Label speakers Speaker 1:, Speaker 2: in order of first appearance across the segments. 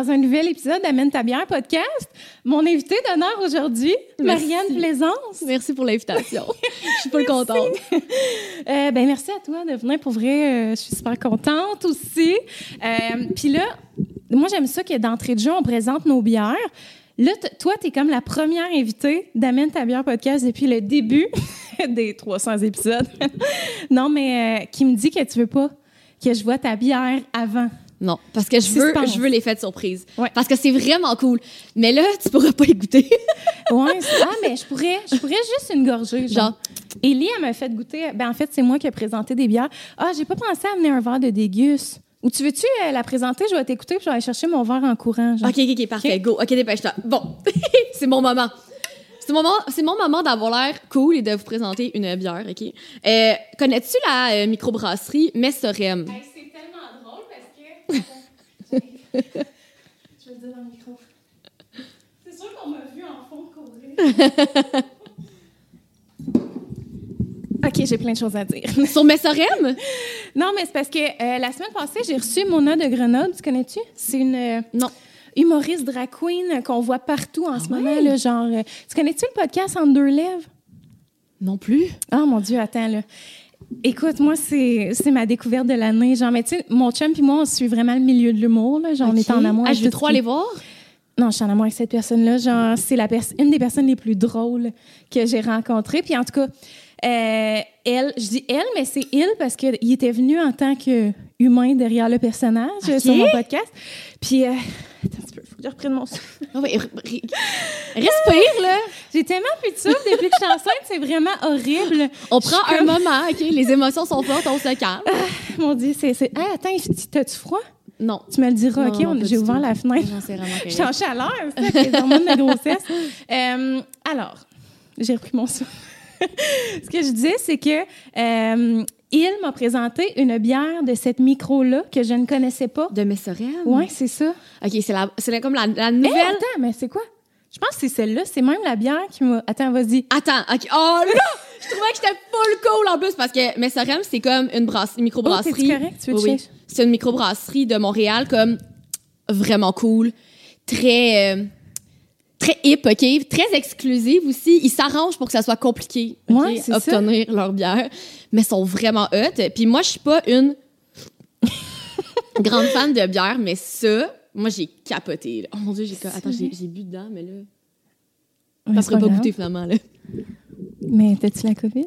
Speaker 1: dans un nouvel épisode d'Amène ta bière podcast. Mon invité d'honneur aujourd'hui. Marianne Plaisance.
Speaker 2: Merci pour l'invitation. Je suis pas contente.
Speaker 1: Euh, ben merci à toi de venir pour vrai. euh, je suis super contente aussi. Euh, Puis là, moi j'aime ça que d'entrée de jeu on présente nos bières. Là, toi, tu es comme la première invitée d'Amène ta bière podcast depuis le début des 300 épisodes. non, mais qui me dit que tu veux pas que je vois ta bière avant.
Speaker 2: Non, parce que je veux, je veux les fêtes surprises.
Speaker 1: Ouais.
Speaker 2: Parce que c'est vraiment cool. Mais là, tu pourras pas écouter.
Speaker 1: Ouais, c'est- ah, mais je pourrais, je pourrais juste une gorgée. Genre.
Speaker 2: Genre,
Speaker 1: Élie, elle m'a fait goûter. Ben, en fait, c'est moi qui ai présenté des bières. Ah, j'ai pas pensé à amener un verre de dégus. Ou tu veux-tu euh, la présenter? Je vais t'écouter puis je vais aller chercher mon verre en courant. genre.
Speaker 2: OK, OK, OK, parfait. Go. OK, dépêche-toi. Bon, c'est mon moment. C'est mon moment, c'est mon moment d'avoir l'air cool et de vous présenter une bière, OK? Euh, Connais-tu la euh, microbrasserie Messorem
Speaker 1: tellement drôle parce que. Je vais le dire dans le micro. C'est sûr qu'on m'a vu en fond courir. OK, j'ai plein de choses à dire.
Speaker 2: Sur Messorem?
Speaker 1: Non, mais c'est parce que euh, la semaine passée, j'ai reçu Mona de Grenoble. Tu connais-tu? C'est une euh,
Speaker 2: Non.
Speaker 1: humoriste drag queen qu'on voit partout en ce
Speaker 2: ouais?
Speaker 1: moment. Là, genre, euh, tu connais-tu le podcast En deux lèvres?
Speaker 2: Non plus.
Speaker 1: Oh mon Dieu, attends, là. Écoute, moi, c'est ma découverte de l'année. Genre, mais tu sais, mon chum puis moi, on suit vraiment le milieu de l'humour. Genre, on est en amour.
Speaker 2: Ah, je veux trop aller voir?
Speaker 1: Non, je suis en amour avec cette personne-là. Genre, c'est la pers- une des personnes les plus drôles que j'ai rencontrées. Puis en tout cas, euh, elle, je dis elle, mais c'est il parce qu'il était venu en tant que humain derrière le personnage euh, sur mon podcast. Puis, euh, attends un petit peu, faut que je reprenne mon souffle.
Speaker 2: Ah respire, là.
Speaker 1: J'ai tellement plus de souffle depuis que je suis enceinte, c'est vraiment horrible.
Speaker 2: On prend un
Speaker 1: comme-
Speaker 2: moment, OK? Les émotions sont fortes, on se calme.
Speaker 1: Mon Dieu, c'est. Ah, attends, t'as-tu froid?
Speaker 2: Non.
Speaker 1: Tu me le diras,
Speaker 2: Non,
Speaker 1: OK? on- J'ai ouvert
Speaker 2: tout.
Speaker 1: la fenêtre.
Speaker 2: Non, c'est vraiment
Speaker 1: Je suis en chaleur, c'est les hormones de grossesse. Euh, alors, j'ai repris mon souffle. Ce que je disais, c'est que euh, il m'a présenté une bière de cette micro-là que je ne connaissais pas.
Speaker 2: De Messorem?
Speaker 1: Oui, c'est ça.
Speaker 2: OK, c'est la, c'est comme la, la
Speaker 1: Eh,
Speaker 2: nouvelle...
Speaker 1: attends, mais c'est quoi? Je pense que c'est celle-là. C'est même la bière qui m'a. Attends, vas-y.
Speaker 2: Attends, OK. Oh là! Je trouvais que j'étais full cool en plus parce que Messorem, c'est comme une, brasse, une
Speaker 1: Oh,
Speaker 2: microbrasserie.
Speaker 1: t'es-tu correct? Tu veux
Speaker 2: Oui, oui.
Speaker 1: check?
Speaker 2: C'est une microbrasserie de Montréal comme vraiment cool, très... euh, Très hip, OK? Très exclusive aussi. Ils s'arrangent pour que ça soit compliqué, OK?
Speaker 1: Ouais, c'est ça.
Speaker 2: obtenir leur bière. Mais sont vraiment hot. Puis moi, je suis pas une grande fan de bière, mais ça, moi, j'ai capoté. là. Oh mon Dieu, j'ai... Attends, j'ai j'ai bu dedans, mais là...
Speaker 1: Ouais,
Speaker 2: Ça serait pas
Speaker 1: grave.
Speaker 2: goûté, finalement, là.
Speaker 1: Mais t'as-tu la COVID?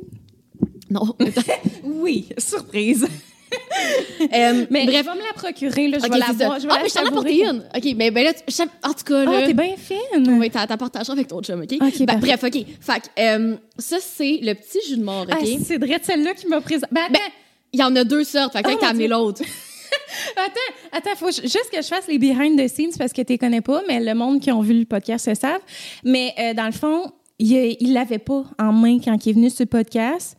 Speaker 2: Non.
Speaker 1: Oui, surprise.
Speaker 2: Euh,
Speaker 1: Mais
Speaker 2: bref,
Speaker 1: vais me la procurer, là. Je
Speaker 2: Ok,
Speaker 1: vais la boire. Je vais
Speaker 2: ah,
Speaker 1: la
Speaker 2: mais je t'en apporté une. OK, ben, ben là, tu- en tout cas,
Speaker 1: Ah,
Speaker 2: là...
Speaker 1: t'es bien fine.
Speaker 2: oui, t'as partagé avec ton chum, OK?
Speaker 1: Ok,
Speaker 2: Ben, bref, OK. Fait que, euh, ça, c'est le petit jus de mort, OK?
Speaker 1: Ah, c'est vrai celle-là qui m'a présenté. Ben,
Speaker 2: Ben, Il y en a deux sortes, fait que
Speaker 1: Oh,
Speaker 2: t'as amené l'autre.
Speaker 1: Attends, attends, faut ju- juste que je fasse les behind the scenes parce que tu les connais pas, mais le monde qui ont vu le podcast se savent. Mais euh, dans le fond, il l'avait pas en main quand il est venu sur le podcast.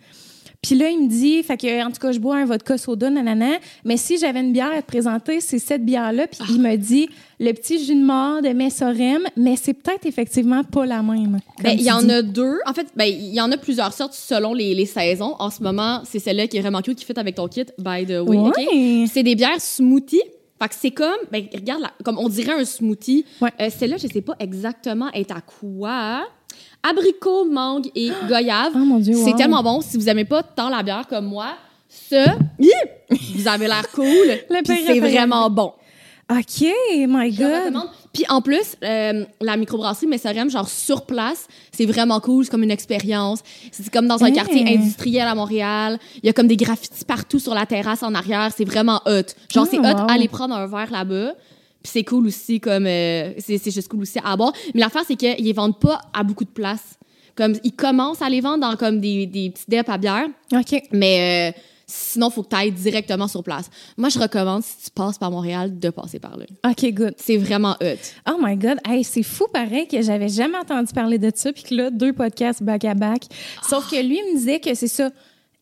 Speaker 1: Puis là, il me dit, fait que, en tout cas, je bois un vodka soda, nanana. Mais si j'avais une bière à te présenter, c'est cette bière-là. Puis il me dit, le petit jus de mort de Messorem, mais c'est peut-être effectivement pas la même.
Speaker 2: Ben, il y en a deux. En fait, ben, il y en a plusieurs sortes selon les, les saisons. En ce moment, c'est celle-là qui est vraiment cute, qui fit avec ton kit, by the way. C'est des bières smoothie. Fait que c'est comme, ben, regarde, là, comme on dirait un smoothie.
Speaker 1: Ouais.
Speaker 2: Euh, Celle-là, je sais pas exactement est à quoi. Abricot, mangue et goyave.
Speaker 1: Oh mon Dieu,
Speaker 2: C'est tellement bon. Si vous aimez pas tant la bière comme moi, ça, vous avez l'air cool. C'est vraiment bon.
Speaker 1: OK, my God.
Speaker 2: Puis en plus, euh, la microbrasserie Messorem, genre sur place, c'est vraiment cool. C'est comme une expérience. C'est comme dans un
Speaker 1: Hey.
Speaker 2: quartier industriel à Montréal. Il y a comme des graffitis partout sur la terrasse en arrière. C'est vraiment hot. Genre,
Speaker 1: Ah,
Speaker 2: c'est hot
Speaker 1: wow.
Speaker 2: aller prendre un verre là-bas. Puis c'est cool aussi, comme. euh, c'est c'est juste cool aussi à boire. Mais l'affaire, c'est qu'ils les vendent pas à beaucoup de places. Comme, ils commencent à les vendre dans comme des, des petits depes à bière.
Speaker 1: OK.
Speaker 2: Mais euh, sinon, faut que tu ailles directement sur place. Moi, je recommande, si tu passes par Montréal, de passer par là.
Speaker 1: OK, good.
Speaker 2: C'est vraiment hot.
Speaker 1: Oh my God, hey, c'est fou pareil que j'avais jamais entendu parler de ça, puis que là, deux podcasts back à back. Sauf que lui il me disait que c'est ça,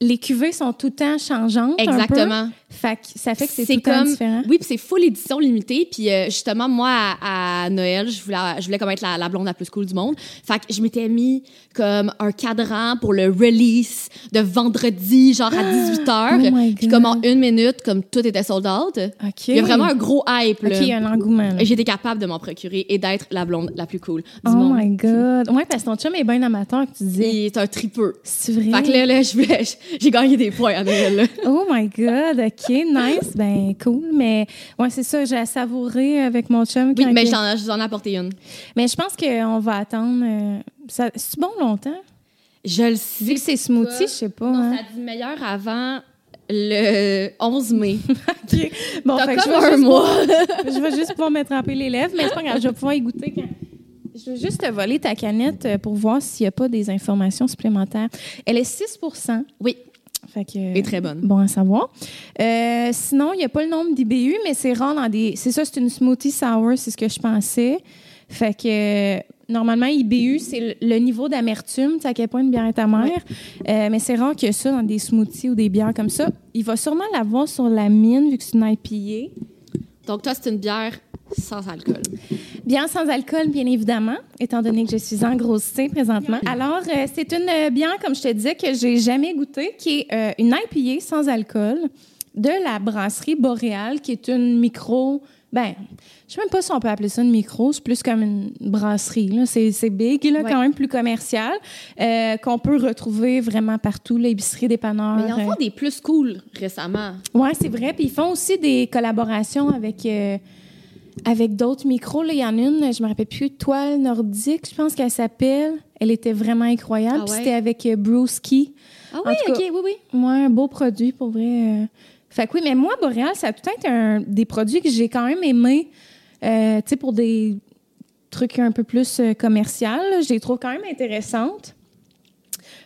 Speaker 1: les cuvées sont tout le temps changeantes. un peu.
Speaker 2: Exactement.
Speaker 1: Fait que ça fait que c'est tout le temps
Speaker 2: comme-
Speaker 1: différent.
Speaker 2: Oui, puis c'est full édition limitée. Puis euh, justement, moi, à, à Noël, je voulais, je voulais comme être la, la blonde la plus cool du monde. Fait que je m'étais mis comme un cadran pour le release de vendredi, genre à 18h.
Speaker 1: Oh my
Speaker 2: puis comme en une minute, comme tout était sold out.
Speaker 1: OK.
Speaker 2: Il y a vraiment un gros hype, là.
Speaker 1: OK, il y a un engouement.
Speaker 2: j'étais capable de m'en procurer et d'être la blonde la plus cool du
Speaker 1: Oh
Speaker 2: monde.
Speaker 1: my God. Ouais, parce que ton chum est bien amateur, que tu disais.
Speaker 2: Il est un tripeux.
Speaker 1: C'est vrai?
Speaker 2: Fait que là, là, je voulais- j'ai gagné des points à Noël, là.
Speaker 1: Oh my God, OK, nice, ben cool. Mais ouais, c'est ça, j'ai à savourer avec mon chum.
Speaker 2: Oui, mais j'en je vous en ai apporté une.
Speaker 1: mais je pense qu'on va attendre. euh, ça, c'est bon longtemps?
Speaker 2: Je le
Speaker 1: Vu
Speaker 2: sais.
Speaker 1: que c'est smoothie, je sais pas.
Speaker 2: Non,
Speaker 1: hein.
Speaker 2: ça dit meilleur avant le 11 mai.
Speaker 1: OK. Bon, fait que je vais
Speaker 2: un
Speaker 1: juste
Speaker 2: mois.
Speaker 1: pouvoir- je vais juste pouvoir me tremper les lèvres, mais c'est pas grave, je vais pouvoir y goûter quand. Je vais juste te voler ta canette euh, pour voir s'il n'y a pas des informations supplémentaires. Elle est 6%
Speaker 2: Oui,
Speaker 1: Fait que,
Speaker 2: et très bonne.
Speaker 1: Bon à savoir. Euh, sinon, il n'y a pas le nombre d'IBU, mais c'est rare dans des. C'est ça, c'est une smoothie sour, c'est ce que je pensais. Fait que normalement, IBU, c'est le, le niveau d'amertume, tu sais, à quel point une bière est amère. Euh, mais c'est rare qu'il y ait ça dans des smoothies ou des bières comme ça. Il va sûrement l'avoir sur la mine, vu que c'est une IPA.
Speaker 2: Donc, toi, c'est une bière sans alcool.
Speaker 1: Bière sans alcool, bien évidemment, étant donné que je suis en grosse C présentement. Alors, euh, c'est une euh, bière, comme je te disais, que j'ai jamais goûtée, qui est euh, une IPA sans alcool de la brasserie Boréal, qui est une micro. Ben, je sais même pas si on peut appeler ça une micro, c'est plus comme une brasserie. là. C'est big, là,
Speaker 2: Ouais.
Speaker 1: quand même plus commercial, euh, qu'on peut retrouver vraiment partout, l'épicerie, dépanneurs.
Speaker 2: Mais ils en
Speaker 1: euh,
Speaker 2: font des plus cool récemment.
Speaker 1: oui, c'est vrai. Puis ils font aussi des collaborations avec, euh, avec d'autres micros. Là, il y en a une, je me rappelle plus, Toile Nordique, je pense qu'elle s'appelle. Elle était vraiment incroyable.
Speaker 2: Ah
Speaker 1: Puis
Speaker 2: ouais?
Speaker 1: c'était avec euh, Brewski.
Speaker 2: Ah oui, OK, oui, oui.
Speaker 1: Ouais, un beau produit, pour vrai. Fait que oui, mais moi, Boréal, ça a tout été un, des produits que j'ai quand même aimés. Euh, tu sais, pour des trucs un peu plus euh, commerciaux, là, je les trouve quand même intéressantes.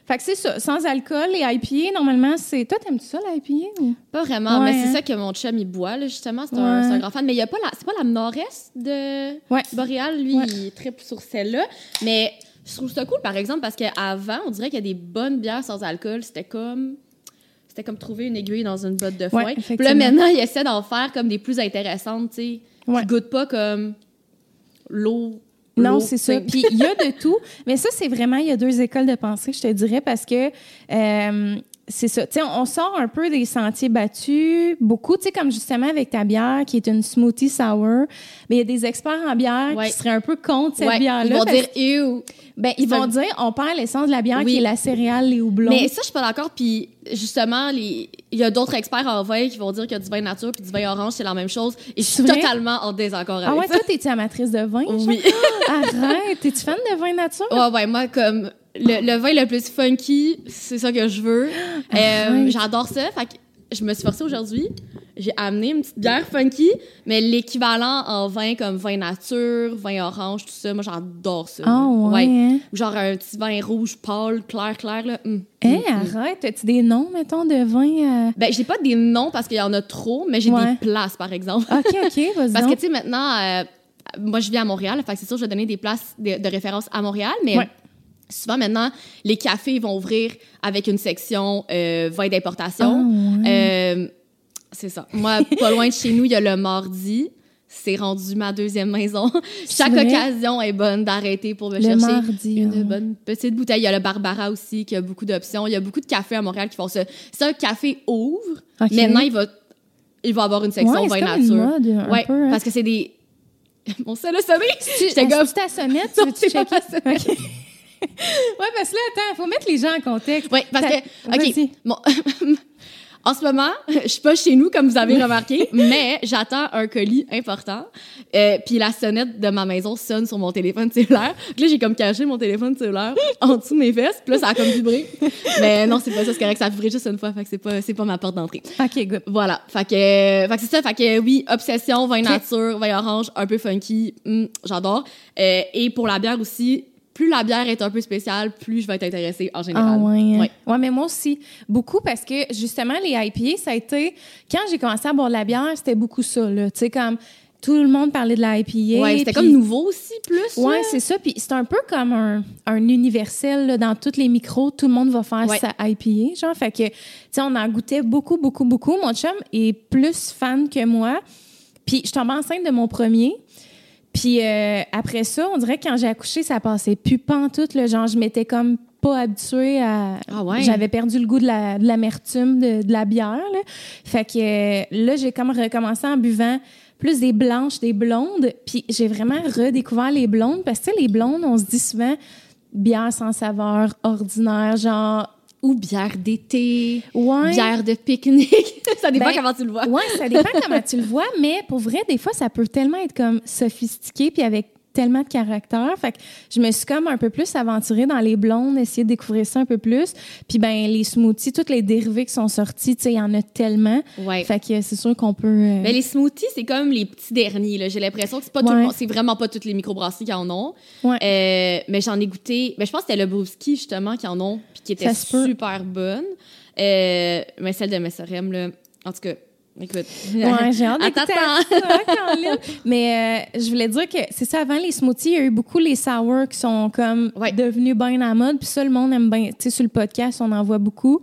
Speaker 1: Fait que c'est ça, sans alcool et IPA, normalement, c'est... Toi, t'aimes-tu ça, l'IPA? Ou...
Speaker 2: Pas vraiment,
Speaker 1: Ouais,
Speaker 2: mais c'est
Speaker 1: hein.
Speaker 2: ça que mon chum, il boit, là, justement. C'est un,
Speaker 1: Ouais.
Speaker 2: c'est un grand fan. Mais il y a pas la, c'est pas la nord-est de
Speaker 1: Ouais.
Speaker 2: Boréal. Lui, il tripe sur celle-là. Mais je trouve ça cool, par exemple, parce qu'avant, on dirait qu'il y a des bonnes bières sans alcool. C'était comme... C'était comme trouver une aiguille dans une botte de foin. Puis là, maintenant, il essaie d'en faire comme des plus intéressantes, tu sais.
Speaker 1: Ouais.
Speaker 2: Qui goûtent pas comme l'eau.
Speaker 1: Non, c'est ça. Puis il y a de tout. Mais ça, c'est vraiment, il y a deux écoles de pensée, je te dirais, parce que euh, c'est ça. Tu sais, on sort un peu des sentiers battus, beaucoup, tu sais, comme justement avec ta bière, qui est une smoothie sour. Mais il y a des experts en bière
Speaker 2: Ouais.
Speaker 1: qui seraient un peu contre cette
Speaker 2: Ouais,
Speaker 1: bière-là.
Speaker 2: ils vont dire « Ew ».
Speaker 1: ben, ils vont dire, on perd l'essence de la bière
Speaker 2: Oui.
Speaker 1: qui est la céréale, les houblons.
Speaker 2: Mais ça, je suis pas d'accord. Puis justement, les- il y a d'autres experts en vin qui vont dire que du vin nature puis du vin orange, c'est la même chose. Et je suis totalement en désaccord
Speaker 1: ah
Speaker 2: avec
Speaker 1: ouais,
Speaker 2: ça.
Speaker 1: toi, t'es-tu amatrice de vin?
Speaker 2: Oui.
Speaker 1: Arrête, t'es-tu fan de vin nature?
Speaker 2: ouais, ouais, moi, comme le, le vin le plus funky, c'est ça que je veux. Euh,
Speaker 1: Arrête.
Speaker 2: J'adore ça. Fait que je me suis forcée aujourd'hui. J'ai amené une petite bière funky, mais l'équivalent en vin comme vin nature, vin orange, tout ça, moi, j'adore ça.
Speaker 1: Ah ouais. hein?
Speaker 2: Genre un petit vin rouge pâle, clair, clair, là. Hum,
Speaker 1: Hé,
Speaker 2: hum, hum.
Speaker 1: arrête, as-tu des noms, mettons, de vin? euh?
Speaker 2: Ben, j'ai pas des noms parce qu'il y en a trop, mais j'ai
Speaker 1: Ouais.
Speaker 2: des places, par exemple.
Speaker 1: OK, OK, vas-y.
Speaker 2: Parce que, tu sais, maintenant, euh, moi, je vis à Montréal, fait que c'est sûr, je vais donner des places de, de référence à Montréal, mais
Speaker 1: Ouais.
Speaker 2: Souvent, maintenant, les cafés vont ouvrir avec une section euh, vin d'importation.
Speaker 1: Ah.
Speaker 2: Euh, c'est ça. Moi, pas loin de chez nous, il y a le mardi. C'est rendu ma deuxième maison. Chaque
Speaker 1: vrai?
Speaker 2: occasion est bonne d'arrêter pour me
Speaker 1: Le
Speaker 2: chercher
Speaker 1: mardi,
Speaker 2: une
Speaker 1: ah.
Speaker 2: bonne petite bouteille. Il y a le Barbara aussi qui a beaucoup d'options. Il y a beaucoup de cafés à Montréal qui font ça. Si un café ouvre, maintenant, il va, il va avoir une section
Speaker 1: Ouais,
Speaker 2: vin
Speaker 1: une
Speaker 2: nature.
Speaker 1: mode, un
Speaker 2: ouais,
Speaker 1: peu, hein.
Speaker 2: parce que c'est des. Mon le sommeil!
Speaker 1: Tu,
Speaker 2: J'étais comme.
Speaker 1: tu ta sonnette, tu
Speaker 2: c'est pas
Speaker 1: checker?
Speaker 2: ma
Speaker 1: OK. ouais, parce que là, attends, faut mettre les gens en contexte.
Speaker 2: Oui, parce que. OK. Bon. En ce moment, je suis pas chez nous, comme vous avez remarqué, mais j'attends un colis important. Euh, puis la sonnette de ma maison sonne sur mon téléphone cellulaire. Puis là, j'ai comme caché mon téléphone cellulaire en dessous de mes fesses. Puis là, ça a comme vibré. Mais non, c'est pas ça, c'est correct. Ça a vibré juste une fois. Fait que c'est pas, c'est pas ma porte d'entrée.
Speaker 1: OK, good.
Speaker 2: Voilà. Fait que, fait que c'est ça. Fait que oui, obsession, vin nature, vin orange, un peu funky. hum, J'adore. Euh, et pour la bière aussi, plus la bière est un peu spéciale, plus je vais être intéressée en général.
Speaker 1: Ah ouais, hein.
Speaker 2: Ouais.
Speaker 1: ouais, mais moi aussi, beaucoup parce que justement, les IPA, ça a été... Quand j'ai commencé à boire de la bière, c'était beaucoup ça, là. Tu sais, comme tout le monde parlait de la IPA.
Speaker 2: Ouais, c'était comme nouveau aussi, plus.
Speaker 1: Ouais, c'est ça. Puis c'est un peu comme un, un universel là, dans tous les micros. Tout le monde va faire
Speaker 2: Ouais.
Speaker 1: sa IPA, genre. Fait que, tu sais, on en goûtait beaucoup, beaucoup, beaucoup. Mon chum est plus fan que moi. Puis je tombais enceinte de mon premier. Puis euh, après ça, on dirait que quand j'ai accouché, ça passait plus pantoute. Là, genre, je m'étais comme pas habituée à...
Speaker 2: Ah ouais.
Speaker 1: J'avais perdu le goût de la- de l'amertume de, de la bière. Là. Fait que euh, là, j'ai comme recommencé en buvant plus des blanches, des blondes. Puis j'ai vraiment redécouvert les blondes parce que tu sais, les blondes, on se dit souvent bière sans saveur, ordinaire, genre...
Speaker 2: Ou bière d'été,
Speaker 1: Ouais.
Speaker 2: bière de pique-nique. ça dépend
Speaker 1: Ben,
Speaker 2: comment tu le vois.
Speaker 1: Ouais, ça dépend comment tu le vois, mais pour vrai, des fois, ça peut tellement être comme sophistiqué puis avec tellement de caractère. Fait que je me suis comme un peu plus aventurée dans les blondes, essayer de découvrir ça un peu plus. Puis ben les smoothies, toutes les dérivés qui sont sortis, tu sais, il y en a tellement.
Speaker 2: Ouais.
Speaker 1: Fait que c'est sûr qu'on peut. euh,
Speaker 2: Mais les smoothies, c'est comme les petits derniers. là. J'ai l'impression que c'est pas tout le monde, c'est vraiment pas toutes les microbrasseries qui en ont.
Speaker 1: Ouais.
Speaker 2: Euh, mais j'en ai goûté. Mais je pense que c'était le Brewski justement qui en ont, puis qui était super bonne. Euh, mais celle de Messerem, là, en tout cas, écoute.
Speaker 1: Ouais, j'ai hâte d'écouter ça. Mais euh, je voulais dire que c'est ça, avant les smoothies, il y a eu beaucoup les sour qui sont comme
Speaker 2: Ouais.
Speaker 1: devenus bien à la mode. Puis ça, le monde aime bien. Tu sais, sur le podcast, on en voit beaucoup.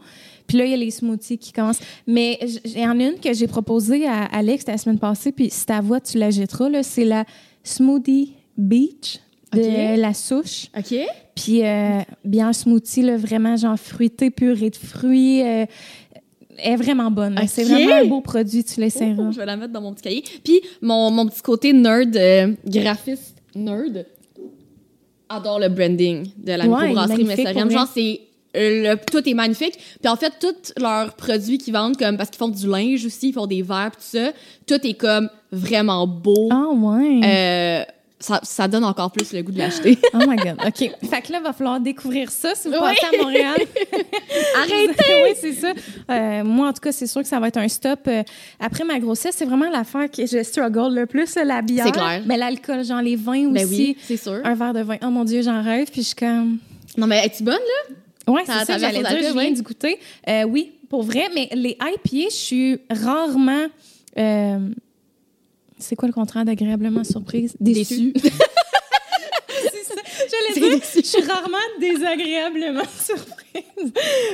Speaker 1: Puis là, il y a les smoothies qui commencent. Mais j- il y en a une que j'ai proposée à Alex la semaine passée, puis si ta voix, tu la jetteras, là, c'est la Smoothie Beach de
Speaker 2: Ok.
Speaker 1: la souche.
Speaker 2: OK.
Speaker 1: Puis euh, bien smoothie, là, vraiment genre fruité, purée de fruits. euh, est vraiment bonne. C'est vraiment un beau produit, tu l'essaieras.
Speaker 2: Je vais la mettre dans mon petit cahier. Puis mon, mon petit côté nerd, euh, graphiste nerd, adore le branding de la
Speaker 1: Ouais,
Speaker 2: microbrasserie
Speaker 1: vrai.
Speaker 2: Genre, c'est euh, le, tout est magnifique. Puis en fait, tous leurs produits qu'ils vendent, comme parce qu'ils font du linge aussi, ils font des verres, tout ça, tout est comme vraiment beau.
Speaker 1: Ah ouais.
Speaker 2: Euh, ça, ça donne encore plus le goût de l'acheter.
Speaker 1: Oh my God. OK. Fait que là, il va falloir découvrir ça si vous
Speaker 2: Oui.
Speaker 1: passez à Montréal.
Speaker 2: Arrêtez!
Speaker 1: oui, c'est ça. Euh, moi, en tout cas, c'est sûr que ça va être un stop. Euh, après ma grossesse, c'est vraiment l'affaire que je struggle le plus, la bière.
Speaker 2: C'est clair.
Speaker 1: Mais l'alcool, genre les vins aussi.
Speaker 2: Ben oui, c'est sûr.
Speaker 1: Un verre de vin. Oh mon Dieu, j'en rêve. Puis je suis comme...
Speaker 2: Non, mais es-tu bonne, là?
Speaker 1: Ouais,
Speaker 2: Ça-
Speaker 1: c'est
Speaker 2: ça
Speaker 1: j'allais dire. Je viens d'y goûter. Euh, oui, pour vrai. Mais les IPA, je suis rarement... euh, c'est quoi le contraire d'agréablement surprise? Déçue. C'est ça.
Speaker 2: C'est
Speaker 1: J'allais dire,
Speaker 2: déçu.
Speaker 1: je suis rarement désagréablement surprise.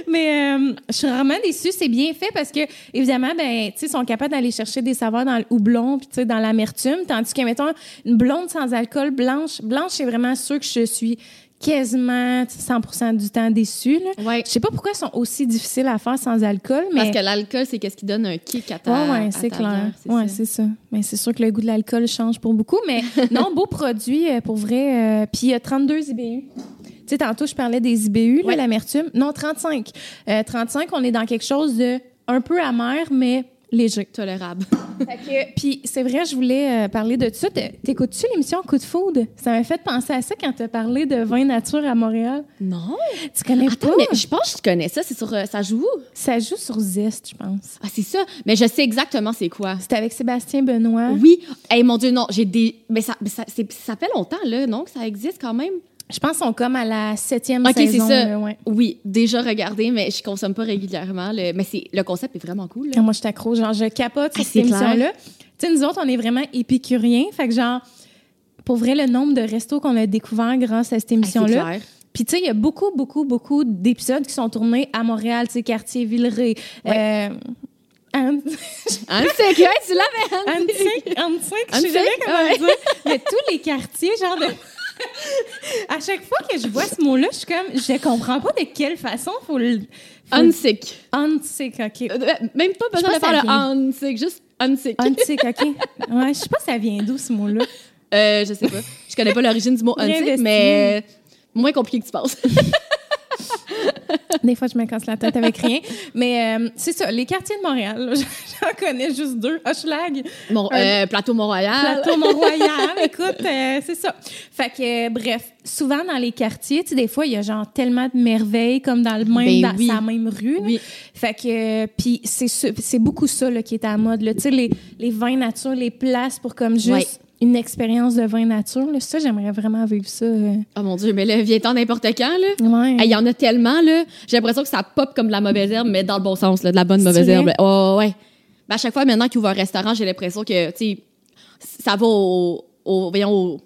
Speaker 1: Mais euh, je suis rarement déçue. C'est bien fait parce que, évidemment, ben, tu sont capables d'aller chercher des saveurs dans le houblon puis, tu sais, dans l'amertume. Tandis que, mettons, une blonde sans alcool blanche, blanche, c'est vraiment sûr que je suis quasiment 100% du temps déçue. Là.
Speaker 2: Ouais.
Speaker 1: Je sais pas pourquoi ils sont aussi difficiles à faire sans alcool, mais.
Speaker 2: Parce que l'alcool, c'est qu'est-ce qui donne un kick à ta
Speaker 1: Ouais, ouais, c'est clair.
Speaker 2: bière, c'est ça.
Speaker 1: Mais c'est sûr que le goût de l'alcool change pour beaucoup. Mais non, beau produit, euh, pour vrai. euh, Puis il y a 32 IBU. Tu sais, tantôt, je parlais des IBU, là,
Speaker 2: Ouais.
Speaker 1: l'amertume. Non, 35. Euh, 35, on est dans quelque chose de un peu amer, mais léger.
Speaker 2: Tolérable.
Speaker 1: Puis c'est vrai, je voulais euh, parler de ça. T'é- T'écoutes-tu l'émission Coup de foudre? Ça m'a fait penser à ça quand t'as parlé de vin nature à Montréal.
Speaker 2: Non.
Speaker 1: Tu connais
Speaker 2: Attends,
Speaker 1: pas?
Speaker 2: mais je pense que je connais ça. C'est sur. euh, ça joue où?
Speaker 1: Ça joue sur Zest, je pense.
Speaker 2: Ah, c'est ça. Mais je sais exactement c'est quoi.
Speaker 1: C'était avec Sébastien Benoît.
Speaker 2: Oui. Hey, mon Dieu, non. J'ai des. Mais ça, mais ça, ça fait longtemps, là, non? Que ça existe quand même?
Speaker 1: Je pense qu'ils sont comme à la septième
Speaker 2: Ok, c'est
Speaker 1: saison.
Speaker 2: ça.
Speaker 1: là, ouais.
Speaker 2: Oui, déjà regardé, mais je consomme pas régulièrement. le- Mais c'est le concept est vraiment cool. là.
Speaker 1: Ah, moi, je t'accro. Genre, je capote sur
Speaker 2: Ah,
Speaker 1: cette
Speaker 2: c'est
Speaker 1: émission-là. Tu sais, nous autres, on est vraiment épicuriens. Fait que, genre, pour vrai, le nombre de restos qu'on a découvert grâce à cette
Speaker 2: Ah, c'est
Speaker 1: émission-là.
Speaker 2: clair.
Speaker 1: Puis, tu sais, il y a beaucoup, beaucoup, beaucoup d'épisodes qui sont tournés à Montréal, tu sais, quartier Villeray. Euh, Anne-
Speaker 2: Hein, c'est tu l'avais.
Speaker 1: Antique, Antique, je sais jamais comment
Speaker 2: ouais.
Speaker 1: dire. Mais tous les quartiers, genre de... à chaque fois que je vois ce mot-là, je suis comme, je comprends pas de quelle façon faut le... faut le-
Speaker 2: Unsick.
Speaker 1: Antique, OK.
Speaker 2: Euh, Même pas besoin de faire le unsick, juste unsick.
Speaker 1: Antique, OK. Ouais, je sais pas ça vient d'où, ce mot-là.
Speaker 2: Euh, je sais pas. Je connais pas l'origine du mot unsick, mais moins compliqué que tu penses.
Speaker 1: Des fois, je me casse la tête avec rien. Mais euh, c'est ça, les quartiers de Montréal, j'en connais juste deux. Hochelag,
Speaker 2: Mon, euh, Plateau Mont-Royal.
Speaker 1: Plateau Mont-Royal. Écoute, euh, c'est ça. Fait que, bref, souvent dans les quartiers, tu sais, des fois, il y a genre tellement de merveilles comme dans le même,
Speaker 2: Ben
Speaker 1: dans sa même rue.
Speaker 2: Oui.
Speaker 1: Fait que, puis c'est beaucoup ça là, qui est à la mode. Tu sais, les, les vins nature, les places pour comme juste. Une expérience de vin nature. Là. Ça, j'aimerais vraiment vivre ça. euh.
Speaker 2: Oh mon Dieu, mais là, viens-t'en n'importe quand, là.
Speaker 1: Ouais.
Speaker 2: Hey, Il y en a tellement, là. J'ai l'impression que ça pop comme de la mauvaise herbe, mais dans le bon sens, là, de la bonne mauvaise
Speaker 1: vrai?
Speaker 2: herbe. là. Oh, ouais. Ben, à chaque fois, maintenant qu'il ouvre un restaurant, j'ai l'impression que, tu sais, ça va au, au- voyons, au-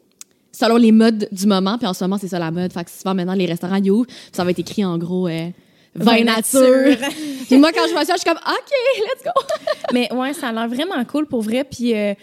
Speaker 2: selon les modes du moment. Puis en ce moment, c'est ça la mode. Fait que souvent, maintenant, les restaurants, ils ouvrent. ça va être écrit en gros, euh, vin nature. Puis moi, quand je vois ça, je suis comme, OK, let's go.
Speaker 1: Mais ouais, ça a l'air vraiment cool pour vrai. Puis euh,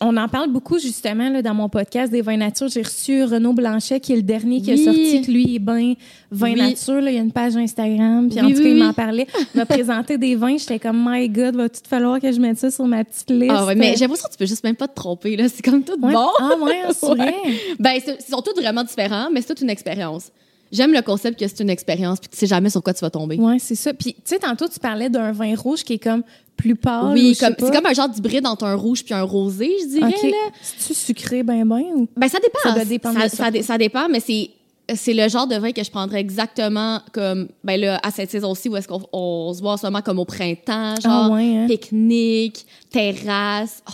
Speaker 1: on en parle beaucoup justement là, dans mon podcast des vins nature. J'ai reçu Renaud Blanchet qui est le dernier qui
Speaker 2: Oui.
Speaker 1: a sorti que lui est ben vin
Speaker 2: Oui.
Speaker 1: nature. Là. Il y a une page Instagram. Puis en tout cas, il m'en parlait. Il m'a présenté des vins. J'étais comme my God, va tout falloir que je mette ça sur ma petite liste.
Speaker 2: Ah ouais, mais j'ai l'impression que tu peux juste même pas te tromper, là. C'est comme tout
Speaker 1: Ouais.
Speaker 2: bon.
Speaker 1: Ah ouais, c'est vrai.
Speaker 2: Ben, c'est- ils sont tous vraiment différents, mais c'est toute une expérience. J'aime le concept que c'est une expérience puis tu sais jamais sur quoi tu vas tomber.
Speaker 1: Ouais, c'est ça. Puis tu sais, tantôt tu parlais d'un vin rouge qui est comme plus pâle. ou
Speaker 2: oui, comme, c'est comme un genre d'hybride entre un rouge puis un rosé, je dirais.
Speaker 1: Ok.
Speaker 2: Là.
Speaker 1: C'est-tu sucré ben ben ou?
Speaker 2: Ben, ça dépend.
Speaker 1: Ça doit dépendre
Speaker 2: Ça,
Speaker 1: de ça.
Speaker 2: ça dé- ça dépend, mais c'est c'est le genre de vin que je prendrais exactement comme ben là à cette saison-ci où est-ce qu'on on se voit en ce moment comme au printemps genre
Speaker 1: Ah ouais, hein?
Speaker 2: pique-nique terrasse oh,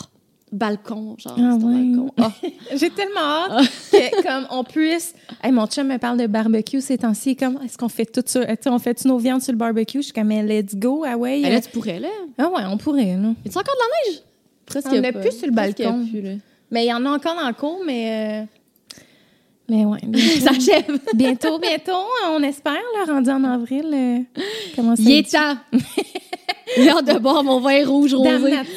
Speaker 2: balcon genre
Speaker 1: Ah
Speaker 2: balcon Oh.
Speaker 1: J'ai tellement hâte que comme on puisse. Hey, mon chum me parle de barbecue ces temps-ci. Comme est-ce qu'on fait tout ça Tu sais, On fait nos viandes sur le barbecue? Je suis comme mais let's go ah ouais.
Speaker 2: Ben
Speaker 1: euh,
Speaker 2: là tu pourrais là
Speaker 1: Ah ouais, on pourrait là.
Speaker 2: y a encore de la neige? Presque
Speaker 1: On en a
Speaker 2: pas.
Speaker 1: plus sur le
Speaker 2: Presque
Speaker 1: balcon.
Speaker 2: plus, là.
Speaker 1: Mais il y en a encore dans le cours, mais euh, mais ouais.
Speaker 2: ça achève
Speaker 1: bientôt, bientôt, on espère là, rendu en avril. euh, comment ça
Speaker 2: il est temps j'ai hâte de boire mon vin rouge
Speaker 1: Dame
Speaker 2: rosé
Speaker 1: nature,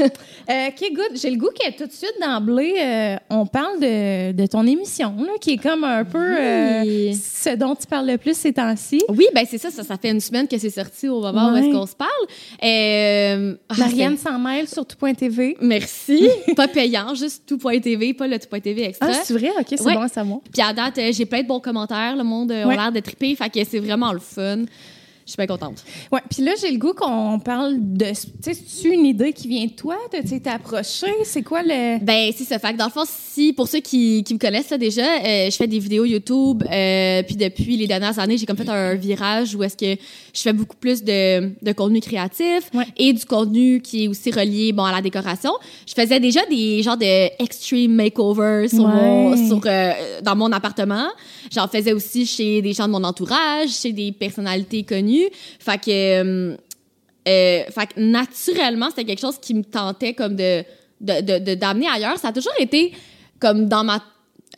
Speaker 1: hein? Euh, OK, good. J'ai le goût que tout de suite, d'emblée, euh, on parle de, de ton émission, là, qui est comme un peu euh, ce dont tu parles le plus ces temps-ci.
Speaker 2: oui, ben c'est ça, ça, ça fait une semaine que c'est sorti au moment où
Speaker 1: Ouais.
Speaker 2: est-ce qu'on se parle. Euh, ah,
Speaker 1: Marianne s'en mêle sur tout.tv.
Speaker 2: Merci. pas payant, juste tout.tv, pas le tout.tv extra.
Speaker 1: Ah, c'est vrai? OK, c'est
Speaker 2: Ouais.
Speaker 1: bon à savoir.
Speaker 2: Puis à date, j'ai plein de bons commentaires. Le monde
Speaker 1: Ouais.
Speaker 2: a l'air de triper. Fait que c'est vraiment le fun. Je suis bien contente.
Speaker 1: Ouais, puis là, j'ai le goût qu'on parle de... Tu sais, c'est une idée qui vient de toi? De t'es approché? C'est quoi le...
Speaker 2: Ben, c'est ça. Fait que dans le fond, si, pour ceux qui, qui me connaissent là, déjà, euh, je fais des vidéos YouTube. euh, puis depuis les dernières années, j'ai comme fait un virage où est-ce que je fais beaucoup plus de, de contenu créatif
Speaker 1: Ouais.
Speaker 2: et du contenu qui est aussi relié bon, à la décoration. Je faisais déjà des genres de extreme makeovers sur mon, sur, euh, dans mon appartement. J'en faisais aussi chez des gens de mon entourage, chez des personnalités connues. Fait que, euh, euh, fait que naturellement, c'était quelque chose qui me tentait comme de de- d'amener ailleurs. Ça a toujours été comme dans ma...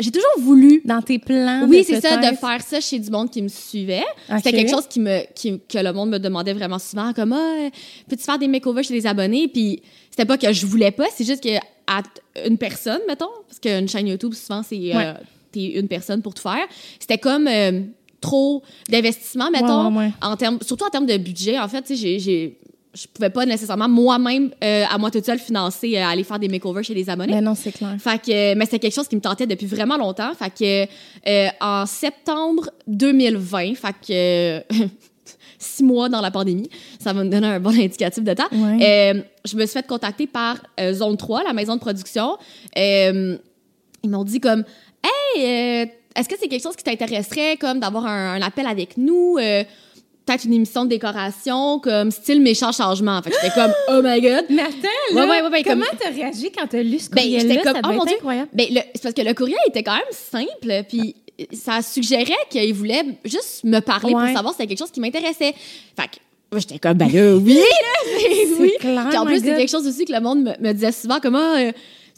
Speaker 2: J'ai toujours voulu...
Speaker 1: Dans tes plans?
Speaker 2: Oui, c'est ça, de faire ça chez du monde qui me suivait. C'était quelque chose qui me, qui- que le monde me demandait vraiment souvent, comme ah, peux-tu faire des makeovers chez des abonnés? Puis c'était pas que je voulais pas, c'est juste que à une personne, mettons, parce qu'une chaîne YouTube souvent c'est euh, t'es une personne pour tout faire. C'était comme euh, trop d'investissement, mettons,
Speaker 1: Ouais, ouais, ouais.
Speaker 2: en termes, surtout en termes de budget. En fait, j'ai- j'ai je pouvais pas nécessairement moi-même euh, à moi toute seule financer euh, aller faire des makeovers chez des abonnés.
Speaker 1: Mais non, c'est clair.
Speaker 2: Fait que, mais c'était quelque chose qui me tentait depuis vraiment longtemps. Fait que, euh, en septembre 2020, fait que, six mois dans la pandémie, ça va me donner un bon indicatif de temps.
Speaker 1: Ouais.
Speaker 2: Euh, je me suis fait contacter par euh, Zone 3, la maison de production. Euh, ils m'ont dit comme, hey, euh, est-ce que c'est quelque chose qui t'intéresserait, comme d'avoir un, un appel avec nous? euh, peut-être une émission de décoration, comme style méchant changement? Fait que j'étais comme, oh my god.
Speaker 1: Mais attends, là,
Speaker 2: ouais, ouais, ouais,
Speaker 1: comment
Speaker 2: comme-
Speaker 1: t'as réagi quand t'as lu ce
Speaker 2: Ben,
Speaker 1: courriel
Speaker 2: j'étais comme, oh mon Dieu.
Speaker 1: incroyable.
Speaker 2: Ben, c'est parce que le courriel était quand même simple, puis ça suggérait qu'il voulait juste me parler pour savoir si c'était quelque chose qui m'intéressait. Fait que j'étais comme, ben là, oui, là, oui.
Speaker 1: clair,
Speaker 2: Puis en plus, c'est quelque chose aussi que le monde me, me disait souvent, comme, ah, euh,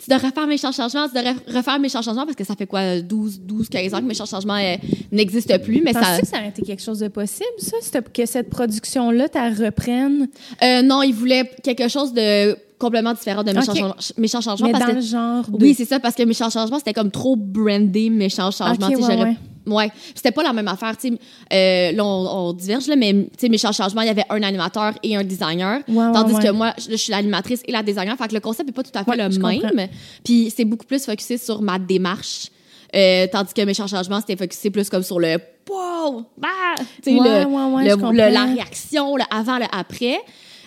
Speaker 2: tu devrais faire mes changements, tu devrais refaire mes changements, parce que ça fait quoi, 12, 12 15 ans que mes changements euh, n'existent plus, mais ça...
Speaker 1: Penses-tu que ça aurait été quelque chose de possible, ça? Que cette production-là, tu reprenne,
Speaker 2: Euh, non, il voulait quelque chose de complètement différent de mes,
Speaker 1: Ok.
Speaker 2: changements, mes changements,
Speaker 1: mais
Speaker 2: parce
Speaker 1: dans
Speaker 2: que
Speaker 1: le genre de...
Speaker 2: Oui, c'est ça, parce que mes changements, c'était comme trop brandé, mes changements.
Speaker 1: Ok,
Speaker 2: tu sais,
Speaker 1: ouais,
Speaker 2: j'aurais-
Speaker 1: ouais.
Speaker 2: Ouais, c'était pas la même affaire, tu sais. Euh, là, on, on diverge, là, mais tu sais, mes changements, il y avait un animateur et un designer.
Speaker 1: Ouais, ouais,
Speaker 2: tandis
Speaker 1: ouais.
Speaker 2: que moi, je, je suis l'animatrice et la designer. Fait que le concept est pas tout à fait
Speaker 1: Ouais,
Speaker 2: le même.
Speaker 1: comprends.
Speaker 2: Puis c'est beaucoup plus focusé sur ma démarche. Euh, tandis que mes changements, c'était focusé plus comme sur le wow, bah, tu sais,
Speaker 1: Ouais,
Speaker 2: le,
Speaker 1: ouais, ouais,
Speaker 2: le- le- la réaction, le avant, le après.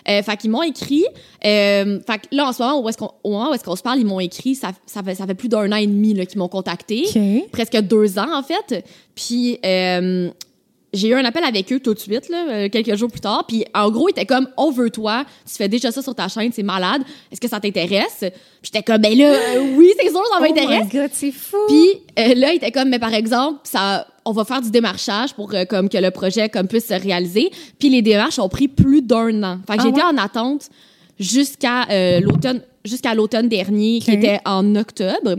Speaker 2: Euh, fait qu'ils m'ont écrit. Euh, fait que là, en ce moment, où est-ce qu'on, au moment où est-ce qu'on se parle, ils m'ont écrit. Ça, ça, fait, ça fait plus d'un an et demi là, qu'ils m'ont contacté. Presque deux ans, en fait. Puis, euh, j'ai eu un appel avec eux tout de suite, là, euh, quelques jours plus tard. Puis, en gros, ils étaient comme, on veut toi. Tu fais déjà ça sur ta chaîne, c'est malade. Est-ce que ça t'intéresse? Puis, j'étais comme, ben là, euh, oui, c'est sûr, ça
Speaker 1: Oh my
Speaker 2: m'intéresse.
Speaker 1: God, c'est fou!
Speaker 2: Puis euh, là, il était comme, mais par exemple, ça, on va faire du démarchage pour euh, comme que le projet comme puisse se réaliser. Puis les démarches ont pris plus d'un an. Fait que
Speaker 1: Ah
Speaker 2: j'étais
Speaker 1: ouais?
Speaker 2: en attente jusqu'à l'automne, jusqu'à l'automne dernier, qui était en octobre.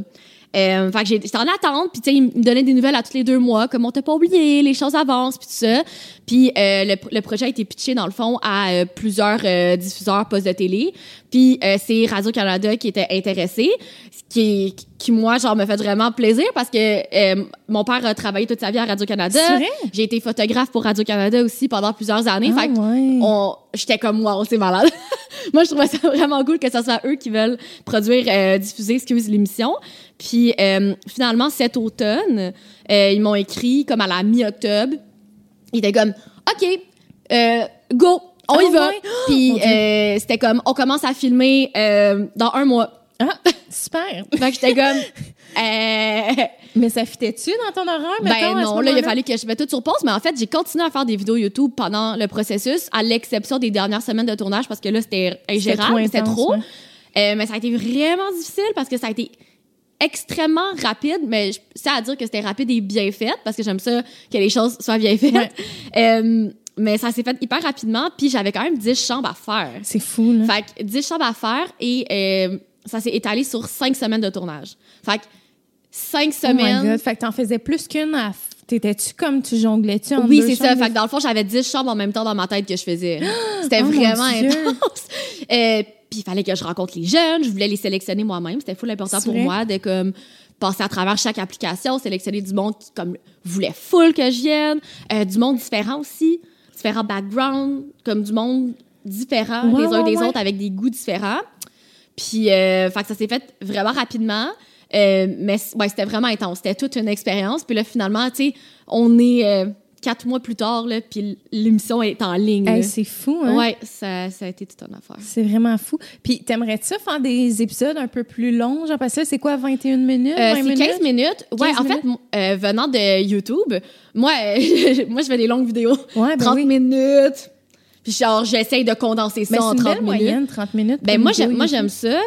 Speaker 2: Euh, fait que j'ai- j'étais en attente, puis tu sais, il me donnait des nouvelles à tous les deux mois, comme on t'a pas oublié, les choses avancent, puis tout ça. Puis euh, le, le projet a été pitché, dans le fond, à euh, plusieurs euh, diffuseurs postes de télé. Puis c'est Radio-Canada qui était intéressé, ce qui, qui, moi, genre, me fait vraiment plaisir parce que mon père a travaillé toute sa vie à Radio-Canada.
Speaker 1: C'est vrai?
Speaker 2: J'ai été photographe pour Radio-Canada aussi pendant plusieurs années.
Speaker 1: Ah,
Speaker 2: fait que
Speaker 1: ouais.
Speaker 2: on- j'étais comme wow, c'est malade. Moi, je trouvais ça vraiment cool que ce soit eux qui veulent produire, diffuser, excuse l'émission. Puis euh, finalement, cet automne, euh, ils m'ont écrit comme à la mi-octobre. Ils étaient comme OK, euh, go, on
Speaker 1: Ah
Speaker 2: y va.
Speaker 1: ouais?
Speaker 2: Puis euh, c'était comme on commence à filmer euh, dans un mois.
Speaker 1: Ah, super.
Speaker 2: Fait que j'étais comme euh,
Speaker 1: Mais ça fitait-tu dans ton horaire, mettons,
Speaker 2: ben
Speaker 1: à ce
Speaker 2: non, là, il a fallu que je mette tout sur pause, mais en fait, j'ai continué à faire des vidéos YouTube pendant le processus, à l'exception des dernières semaines de tournage, parce que là, c'était ingérable, c'était trop.
Speaker 1: ouais.
Speaker 2: Euh, mais ça a été vraiment difficile parce que ça a été extrêmement rapide, mais sais à dire que c'était rapide et bien fait, parce que j'aime ça que les choses soient bien faites.
Speaker 1: Ouais.
Speaker 2: Euh, mais ça s'est fait hyper rapidement, puis j'avais quand même 10 chambres à faire.
Speaker 1: C'est fou, là.
Speaker 2: Fait que 10 chambres à faire et euh, ça s'est étalé sur 5 semaines de tournage. Fait que 5
Speaker 1: Oh
Speaker 2: semaines.
Speaker 1: my God. Fait que t'en faisais plus qu'une à... T'étais-tu comme tu jonglais-tu en
Speaker 2: Oui, c'est ça. Fait que dans le fond, j'avais 10 chambres en même temps dans ma tête que je faisais. C'était
Speaker 1: Oh
Speaker 2: vraiment intense. Euh, puis il fallait que je rencontre les jeunes. Je voulais les sélectionner moi-même. C'était full important pour
Speaker 1: vrai?
Speaker 2: moi de comme passer à travers chaque application, sélectionner du monde qui comme voulait full que je vienne, Euh, du monde différent aussi, différents backgrounds, comme du monde différent
Speaker 1: Ouais,
Speaker 2: les uns
Speaker 1: ouais,
Speaker 2: des
Speaker 1: ouais.
Speaker 2: autres avec des goûts différents. Puis, euh, fait que ça s'est fait vraiment rapidement. Euh, mais ouais, c'était vraiment intense. C'était toute une expérience. Puis là, finalement, tu sais, on est euh, quatre mois plus tard, là, puis l'émission est en ligne.
Speaker 1: Hey, c'est fou, hein?
Speaker 2: ouais, ça, ça a été toute une affaire.
Speaker 1: C'est vraiment fou. Puis, t'aimerais-tu faire des épisodes un peu plus longs? Genre, parce que c'est quoi, 21 minutes?
Speaker 2: Euh,
Speaker 1: 20
Speaker 2: c'est
Speaker 1: minutes?
Speaker 2: 15 minutes.
Speaker 1: 15
Speaker 2: en fait, euh, venant de YouTube, moi, moi, je fais des longues vidéos.
Speaker 1: Ouais, ben
Speaker 2: 30
Speaker 1: oui.
Speaker 2: minutes. Puis genre, j'essaye de condenser ça
Speaker 1: Mais
Speaker 2: en
Speaker 1: c'est une
Speaker 2: 30
Speaker 1: belle
Speaker 2: minutes.
Speaker 1: moyenne, 30 minutes.
Speaker 2: Ben moi j'aime ça.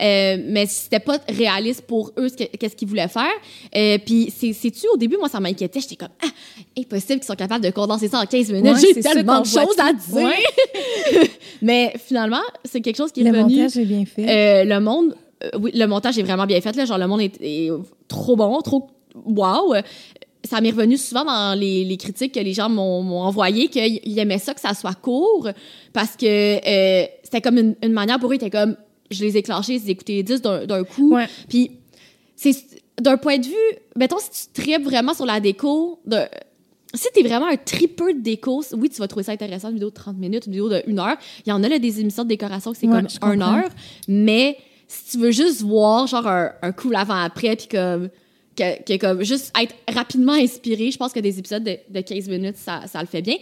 Speaker 2: Euh, mais c'était pas réaliste pour eux ce que- qu'est-ce qu'ils voulaient faire. Euh, puis c'est c'est-tu au début moi ça m'inquiétait, j'étais comme ah, impossible qu'ils sont capables de condenser ça en 15 minutes.
Speaker 1: Ouais,
Speaker 2: J'ai tellement de choses à dire.
Speaker 1: Ouais.
Speaker 2: mais finalement, c'est quelque chose qui est
Speaker 1: Le
Speaker 2: revenu.
Speaker 1: montage est bien fait.
Speaker 2: Euh, le monde, euh, oui, le montage est vraiment bien fait. Là, genre, le monde est, est trop bon, trop wow. Ça m'est revenu souvent dans les, les critiques que les gens m'ont envoyées, qu'ils aimaient ça que ça soit court parce que euh, c'était comme une, une manière pour eux, c'était comme je les ai clenchés, écoutaient les 10 d'un coup.
Speaker 1: Ouais.
Speaker 2: Puis, c'est d'un point de vue, mettons, si tu tripes vraiment sur la déco, de, si t'es vraiment un tripeux de déco, oui, tu vas trouver ça intéressant, une vidéo de 30 minutes, une vidéo de 1 heure. Il y en a là, des émissions de décoration que c'est
Speaker 1: Ouais,
Speaker 2: comme
Speaker 1: je
Speaker 2: 1
Speaker 1: comprends.
Speaker 2: heure. Mais si tu veux juste voir, genre, un, un coup l'avant-après, puis comme, que, que comme, juste être rapidement inspiré, je pense que des épisodes de, de 15 minutes, ça, ça le fait bien.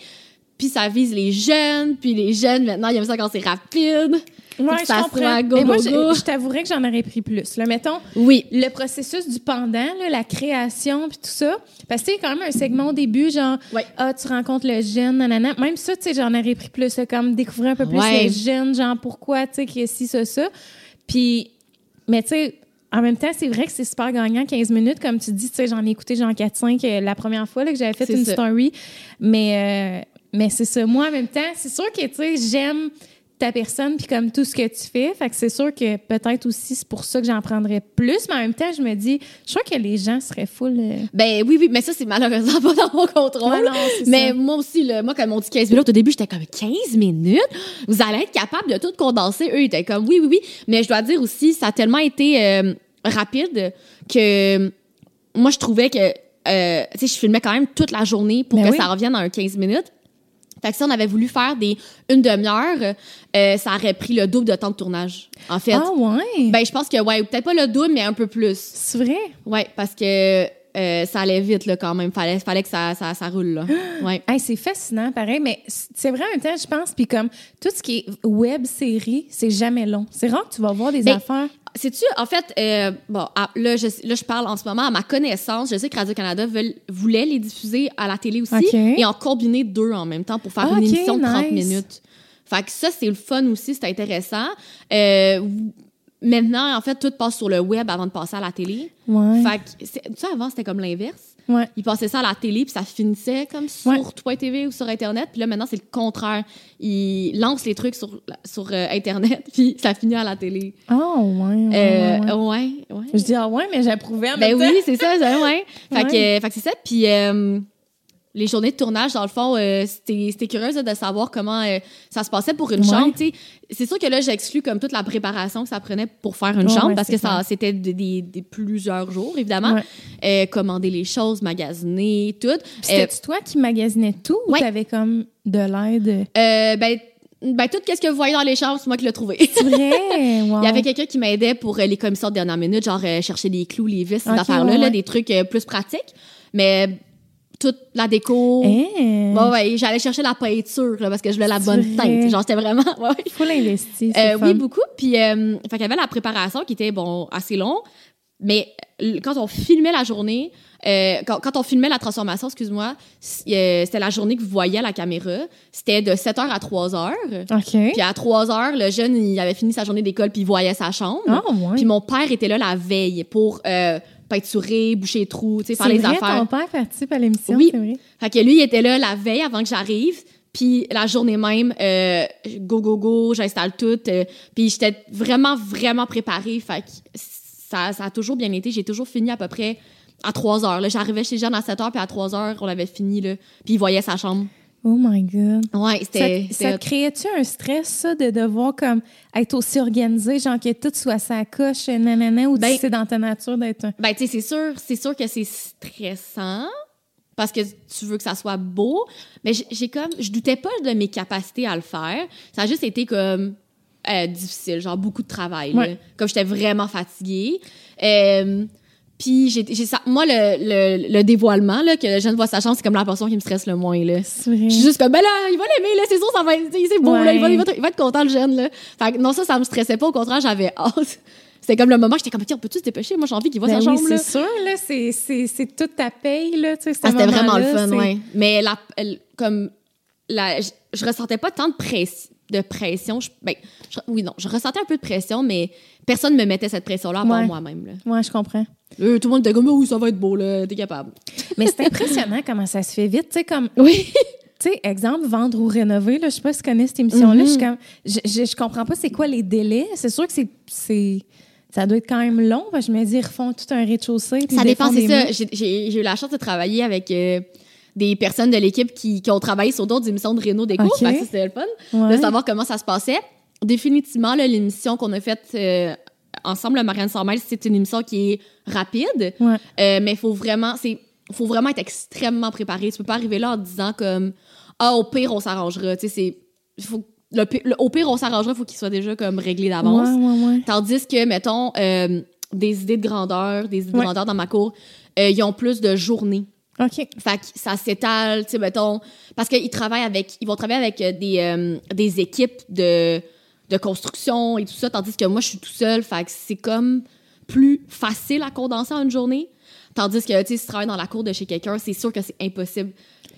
Speaker 2: Puis ça vise les jeunes, puis les jeunes, maintenant, ils aiment ça quand c'est rapide.
Speaker 1: Ouais,
Speaker 2: que
Speaker 1: je
Speaker 2: ça go,
Speaker 1: Mais moi,
Speaker 2: go,
Speaker 1: je,
Speaker 2: go.
Speaker 1: je t'avouerais que j'en aurais pris plus. Là, mettons,
Speaker 2: Oui.
Speaker 1: le processus du pendant, là, la création, puis tout ça. Parce que c'est quand même un segment au début, genre,
Speaker 2: Ouais.
Speaker 1: ah, tu rencontres le jeune, nanana. Même ça, tu sais, j'en aurais pris plus, là, comme découvrir un peu plus
Speaker 2: Ouais.
Speaker 1: les jeunes, genre, pourquoi, tu sais, que si, ça, ça. Puis, mais tu sais, en même temps, c'est vrai que c'est super gagnant, 15 minutes, comme tu dis, tu sais, j'en ai écouté, genre, 4-5 euh, la première fois, là, que j'avais fait une
Speaker 2: ça.
Speaker 1: story. Mais, euh, mais c'est ça. Moi, en même temps, c'est sûr que, tu sais, j'aime ta personne puis comme tout ce que tu fais. Fait que c'est sûr que peut-être aussi c'est pour ça que j'en prendrais plus, mais en même temps, je me dis, je crois que les gens seraient full. euh,
Speaker 2: Ben oui, oui, mais ça, c'est malheureusement pas dans mon contrôle.
Speaker 1: Non,
Speaker 2: mais
Speaker 1: ça.
Speaker 2: moi aussi, là, moi, quand ils m'ont dit 15 minutes, au début, j'étais comme 15 minutes? Vous allez être capable de tout condenser. Eux, ils étaient comme oui, oui, oui. Mais je dois dire aussi, ça a tellement été euh, rapide que moi, je trouvais que, euh, tu sais, je filmais quand même toute la journée pour
Speaker 1: Ben
Speaker 2: que
Speaker 1: oui.
Speaker 2: ça revienne un 15 minutes. Fait que si on avait voulu faire des une demi-heure, euh, ça aurait pris le double de temps de tournage, en fait.
Speaker 1: Ah ouais?
Speaker 2: Ben, je pense que, ouais, peut-être pas le double, mais un peu plus.
Speaker 1: c'est vrai?
Speaker 2: Ouais, parce que euh, ça allait vite, là, quand même. Fallait, fallait que ça, ça, ça roule, là. Ouais.
Speaker 1: Hey, c'est fascinant, pareil, mais c'est vrai même temps, je pense, puis comme tout ce qui est web série, c'est jamais long. C'est rare que tu vas voir des
Speaker 2: Ben,
Speaker 1: affaires.
Speaker 2: Sais-tu, en fait, euh, bon, là, je, là, je parle en ce moment à ma connaissance. Je sais que Radio-Canada voulait les diffuser à la télé aussi et en combiner deux en même temps pour faire
Speaker 1: Ah,
Speaker 2: une émission de 30
Speaker 1: nice.
Speaker 2: minutes. Fait que ça, c'est le fun aussi, c'est intéressant. Euh, maintenant, en fait, tout passe sur le web avant de passer à la télé.
Speaker 1: Ouais.
Speaker 2: Fait que, tu sais, avant, c'était comme l'inverse.
Speaker 1: Ouais.
Speaker 2: Ils passaient ça à la télé, puis ça finissait comme sur
Speaker 1: Ouais.
Speaker 2: Twitch.tv ou sur Internet. Puis là, maintenant, c'est le contraire. Ils lancent les trucs sur, sur euh, Internet, puis ça finit à la télé.
Speaker 1: Oh, ouais. ouais,
Speaker 2: Euh,
Speaker 1: ouais. Je dis, ah ouais, mais j'approuvais en
Speaker 2: Ben oui, c'est ça, ça, ouais. Fait, que, fait que c'est ça. Puis euh, les journées de tournage, dans le fond, euh, c'était c'était curieuse là, de savoir comment euh, ça se passait pour une
Speaker 1: Ouais.
Speaker 2: chambre. C'est sûr que là, j'exclus comme toute la préparation que ça prenait pour faire une
Speaker 1: Ouais,
Speaker 2: chambre
Speaker 1: ouais,
Speaker 2: parce que ça c'était des, des- des plusieurs jours, évidemment.
Speaker 1: Ouais.
Speaker 2: Euh, commander les choses, magasiner, tout.
Speaker 1: Puis C'était-tu toi qui magasinais tout ou t'avais comme de l'aide?
Speaker 2: Ben, ben, tout ce que vous voyez dans les chambres, c'est moi qui l'ai trouvé.
Speaker 1: C'est vrai? Wow.
Speaker 2: Il y avait quelqu'un qui m'aidait pour les commissions de dernière minute, genre chercher les clous, les vis, ces affaires-là, là, des trucs plus pratiques. Mais toute la déco.
Speaker 1: Hein?
Speaker 2: Ouais, ouais, j'allais chercher la peinture là, parce que je voulais la bonne
Speaker 1: vrai.
Speaker 2: teinte. Genre, c'était vraiment. Ouais.
Speaker 1: Faut l'investir.
Speaker 2: Euh, oui, beaucoup. Puis, euh, fait qu'il y avait la préparation qui était, bon, assez long. Mais quand on filmait la journée, euh, quand, quand on filmait la transformation, excuse-moi, euh, c'était la journée que vous voyez à la caméra. C'était de 7h à 3h.
Speaker 1: OK.
Speaker 2: Puis à 3h, le jeune, il avait fini sa journée d'école puis il voyait sa chambre.
Speaker 1: Ah, ouais.
Speaker 2: Puis mon père était là la veille pour peinturer, boucher les trous, tu sais, faire
Speaker 1: C'est
Speaker 2: les
Speaker 1: vrai,
Speaker 2: affaires.
Speaker 1: ton père participe à l'émission,
Speaker 2: Oui.
Speaker 1: c'est vrai.
Speaker 2: Fait que lui, il était là la veille avant que j'arrive. Puis la journée même, euh, go, go, go, j'installe tout. euh, puis j'étais vraiment, vraiment préparée. Fait que ça, ça a toujours bien été. J'ai toujours fini à peu près à 3 heures. J'arrivais chez Jeanne à 7 heures, puis à 3 heures, on avait fini. Là, puis il voyait sa chambre.
Speaker 1: Oh my God.
Speaker 2: Ouais,
Speaker 1: Ça,
Speaker 2: c'était...
Speaker 1: ça te créait-tu un stress, ça, de devoir comme être aussi organisé, genre que tout soit sa coche, nanana, ou
Speaker 2: Ben-
Speaker 1: c'est dans ta nature d'être un...
Speaker 2: Ben, tu sais, c'est sûr, c'est sûr que c'est stressant parce que tu veux que ça soit beau, mais j'ai- comme, je doutais pas de mes capacités à le faire. Ça a juste été comme euh, difficile, genre beaucoup de travail.
Speaker 1: Ouais.
Speaker 2: Comme j'étais vraiment fatiguée. Euh, puis j'ai, j'ai ça, moi le, le, le dévoilement là que le jeune voit sa chance, c'est comme la portion qui me stresse le moins là.
Speaker 1: C'est vrai.
Speaker 2: Je suis juste comme, ben là, il va l'aimer, là, c'est sûr, ça va être, c'est beau,
Speaker 1: Ouais.
Speaker 2: là, il va, il, va être, il va être content, le jeune, là. Fait que non, ça, ça me stressait pas, au contraire, j'avais hâte. C'était comme le moment, j'étais comme, tiens, on peut-tu se dépêcher? Moi, j'ai envie qu'il voit
Speaker 1: Ben
Speaker 2: sa
Speaker 1: oui,
Speaker 2: chambre,
Speaker 1: c'est sûr, là, c'est, c'est, c'est toute ta paye, là, tu sais,
Speaker 2: Ah, c'était vraiment le fun, ouais. Mais la, comme, la, je, je ressentais pas tant de, press- de pression. Je- ben, je- oui, non, je ressentais un peu de pression, mais personne me mettait cette pression-là à part
Speaker 1: Ouais.
Speaker 2: moi-même.
Speaker 1: Ouais, je comprends.
Speaker 2: Euh, tout le monde était comme, oui, ça va être beau, là, t'es capable.
Speaker 1: Mais c'est impressionnant comment ça se fait vite, tu sais, comme...
Speaker 2: Oui.
Speaker 1: Tu sais, exemple, vendre ou rénover, là, je sais pas si tu connais cette émission-là,
Speaker 2: Mhm.
Speaker 1: je, comme, je, je, je comprends pas c'est quoi les délais. C'est sûr que c'est, ça doit être quand même long, je me dis, ils refont tout un rez-de-chaussée.
Speaker 2: Ça dépend, c'est ça. j'ai eu la chance de travailler avec euh, des personnes de l'équipe qui, qui ont travaillé sur d'autres émissions de Réno Déco.
Speaker 1: Ok.
Speaker 2: Fait que ça, c'était le fun
Speaker 1: Ouais.
Speaker 2: de savoir comment ça se passait. Définitivement, l'émission qu'on a faite euh, ensemble, le Marianne Miles, c'est une émission qui est rapide,
Speaker 1: Ouais.
Speaker 2: euh, mais il faut vraiment, c'est, faut vraiment être extrêmement préparé. Tu peux pas arriver là en disant comme ah au pire on s'arrangera. Tu sais, c'est faut le, le- au pire on s'arrangera, faut qu'il soit déjà comme réglé d'avance.
Speaker 1: Ouais, ouais, ouais.
Speaker 2: Tandis que, mettons, euh, des idées de grandeur, des idées de grandeur dans ma cour, euh, ils ont plus de journées.
Speaker 1: OK.
Speaker 2: Fait que ça s'étale, tu sais, mettons, parce qu'ils travaillent avec, ils vont travailler avec euh, des, euh, des équipes de, de construction et tout ça, tandis que moi, je suis tout seul, fait que c'est comme plus facile à condenser en une journée. Tandis que, tu sais, si tu travailles dans la cour de chez quelqu'un, c'est sûr que c'est impossible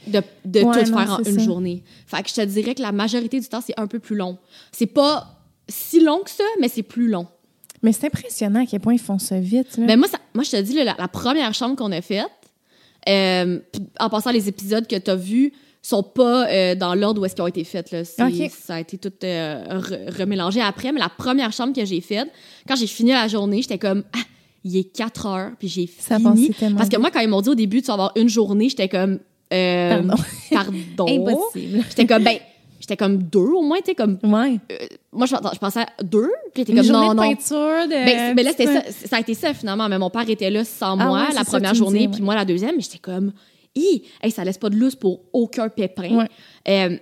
Speaker 2: de, de
Speaker 1: Ouais,
Speaker 2: tout
Speaker 1: non,
Speaker 2: faire en une
Speaker 1: ça.
Speaker 2: journée. Fait que je te dirais que la majorité du temps, c'est un peu plus long. C'est pas si long que ça, mais c'est plus long.
Speaker 1: Mais c'est impressionnant à quel point ils font ça vite.
Speaker 2: Mais moi, ça- moi, je te dis, là, la, la première chambre qu'on a faite, euh, en passant, les épisodes que tu as vus sont pas euh, dans l'ordre où est-ce qu'ils ont été faits. Là. Ça a été tout euh, re- remélangé après. Mais la première chambre que j'ai faite, quand j'ai fini la journée, j'étais comme, ah, il est 4 heures, puis j'ai fini. Parce que moi, quand ils m'ont dit au début, tu vas avoir une journée, j'étais comme,
Speaker 1: Pardon.
Speaker 2: pardon.
Speaker 1: Impossible.
Speaker 2: J'étais comme, ben, j'étais comme deux au moins, tu sais, comme,
Speaker 1: Ouais.
Speaker 2: euh, moi, je, je pensais à deux, puis j'étais
Speaker 1: Une
Speaker 2: comme,
Speaker 1: journée
Speaker 2: non,
Speaker 1: de
Speaker 2: non.
Speaker 1: peinture, de...
Speaker 2: Ben, ben là, c'était
Speaker 1: ça.
Speaker 2: ça, a été ça finalement. Mais mon père était là sans
Speaker 1: Ah
Speaker 2: moi
Speaker 1: ouais,
Speaker 2: la première journée, puis moi la deuxième. Mais j'étais comme, hi, hey, ça laisse pas de lousse pour aucun pépin.
Speaker 1: Ouais.
Speaker 2: Euh,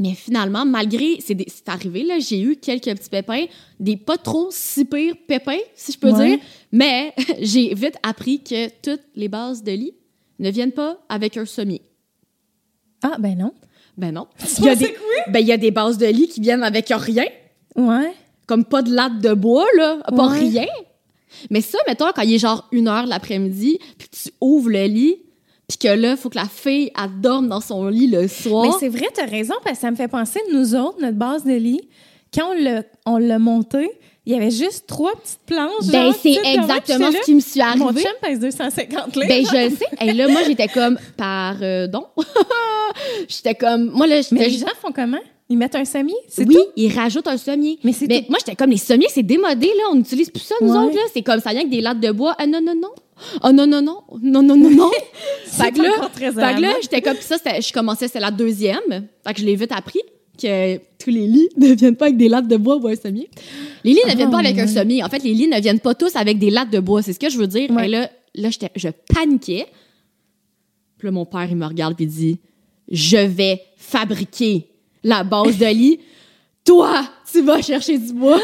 Speaker 2: mais finalement, malgré, c'est arrivé, là, j'ai eu quelques petits pépins, des pas trop si pires pépins, si je peux dire. Mais j'ai vite appris que toutes les bases de lit ne viennent pas avec un sommier.
Speaker 1: Ah, ben non.
Speaker 2: Ben non. Il y a des, ben, il y a des bases de lit qui viennent avec rien.
Speaker 1: Ouais.
Speaker 2: comme pas de latte de bois, là, pas
Speaker 1: Ouais.
Speaker 2: rien. Mais ça, mettons, quand il est genre une heure de l'après-midi, puis tu ouvres le lit, puis que là, faut que la fille, elle dorme dans son lit le soir.
Speaker 1: Mais c'est vrai, t'as raison, parce que ça me fait penser, nous autres, notre base de lit, quand on l'a, on l'a monté, il y avait juste trois petites planches.
Speaker 2: Ben, c'est exactement ce qui me suis
Speaker 1: là, Mon
Speaker 2: arrivé.
Speaker 1: chum pèse 250 livres.
Speaker 2: Ben, je le sais. Et là, moi, j'étais comme, pardon. j'étais comme, moi, là,
Speaker 1: Mais les gens font comment? Ils mettent un semi? C'est
Speaker 2: oui,
Speaker 1: tout?
Speaker 2: ils rajoutent un sommier.
Speaker 1: Mais c'est
Speaker 2: moi, j'étais comme, les sommiers, c'est démodé, là. On n'utilise plus ça, nous
Speaker 1: Ouais.
Speaker 2: autres, là. C'est comme ça vient avec des lattes de bois. Ah, non, non, non. Oh, non, non, non. Non, non, non, non. fait que là, là, j'étais comme, ça, je commençais, c'est la deuxième. Fait que je l'ai vite appris que tous les lits ne viennent pas avec des lattes de bois ou un sommier. Les lits ne viennent
Speaker 1: Ah,
Speaker 2: pas avec un sommier. En fait, les lits ne viennent pas tous avec des lattes de bois. C'est ce que je veux dire.
Speaker 1: Ouais.
Speaker 2: Et là, je paniquais. Puis là, mon père, il me regarde puis il dit, je vais fabriquer la base de lit. Toi, tu vas chercher du bois.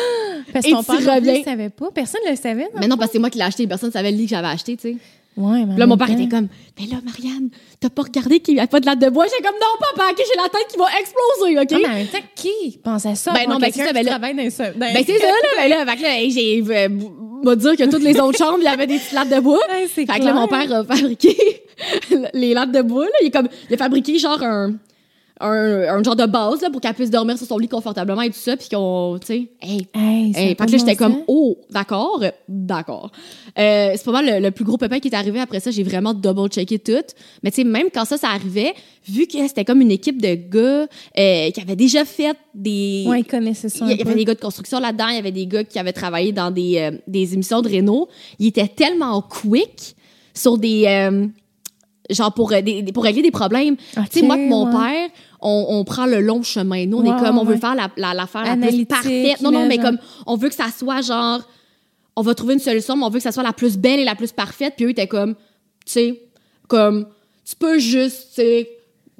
Speaker 1: Parce que ton père le savait pas. Personne ne le savait.
Speaker 2: Mais non, parce que c'est moi qui l'ai acheté. Personne ne savait le lit que j'avais acheté, tu sais.
Speaker 1: Ouais, mais
Speaker 2: là, mon père
Speaker 1: temps-
Speaker 2: était comme, mais là, Marianne, t'as pas regardé qu'il n'y a pas de latte de bois? J'ai comme, non, papa, ok, j'ai la tête qui va exploser, ok?
Speaker 1: Non, mais en même temps, qui pense à ça?
Speaker 2: Ben non, ben c'est ça,
Speaker 1: qui
Speaker 2: ben là- Ben, c'est ça, là. Ben là, que là, j'ai, euh, m'a dire que toutes les autres chambres, il y avait des petites lattes de bois.
Speaker 1: Ouais, c'est
Speaker 2: Fait que là, mon
Speaker 1: clair.
Speaker 2: père a fabriqué les lattes de bois, là. Il, est comme, il a fabriqué genre un, un, un genre de base, là, pour qu'elle puisse dormir sur son lit confortablement et tout ça, puis qu'on, tu sais, hey,
Speaker 1: Hey,
Speaker 2: Hey, fait que là, j'étais comme, oh, d'accord, d'accord. Euh, c'est pas mal le, le plus gros pépin qui est arrivé. Après ça, j'ai vraiment double-checké tout. Mais tu sais, même quand ça, ça arrivait, vu que c'était comme une équipe de gars euh, qui avaient déjà fait des...
Speaker 1: Ouais, ils connaissaient ça.
Speaker 2: il y avait des gars de construction là-dedans, il y avait des gars qui avaient travaillé dans des, euh, des émissions de Renault. Ils étaient tellement quick sur des... genre pour, des, pour régler des problèmes. Tu sais, moi que mon
Speaker 1: ouais.
Speaker 2: père, on, on prend le long chemin. Nous, on
Speaker 1: Ouais,
Speaker 2: est comme, on veut
Speaker 1: ouais.
Speaker 2: faire la, la, l'affaire la plus parfaite. Non, non, mais
Speaker 1: genre.
Speaker 2: comme, on veut que ça soit genre, on va trouver une solution, mais on veut que ça soit la plus belle et la plus parfaite. Puis eux, étaient comme, tu sais, comme, tu peux juste, tu sais,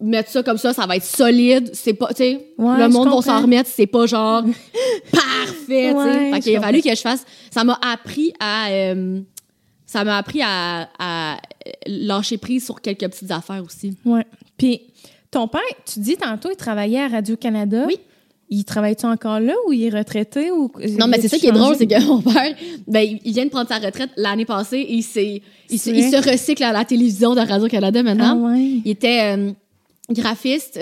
Speaker 2: mettre ça comme ça, ça va être solide. C'est pas, tu sais,
Speaker 1: Ouais,
Speaker 2: le monde va s'en remettre, c'est pas genre parfait, tu
Speaker 1: Ouais,
Speaker 2: sais. Fait
Speaker 1: je
Speaker 2: qu'il a fallu que je fasse, ça m'a appris à, euh, ça m'a appris à, à lâcher prise sur quelques petites affaires aussi.
Speaker 1: Ouais. Puis, ton père, tu dis tantôt, il travaillait à Radio-Canada.
Speaker 2: Oui.
Speaker 1: Il travaille-tu encore là ou il est retraité? Ou...
Speaker 2: Non, mais c'est ça qui est drôle, c'est que mon père, ben, il- vient de prendre sa retraite l'année passée et il, il, se- il recycle à la télévision de Radio-Canada
Speaker 1: Ah
Speaker 2: maintenant.
Speaker 1: ouais.
Speaker 2: Il était euh, graphiste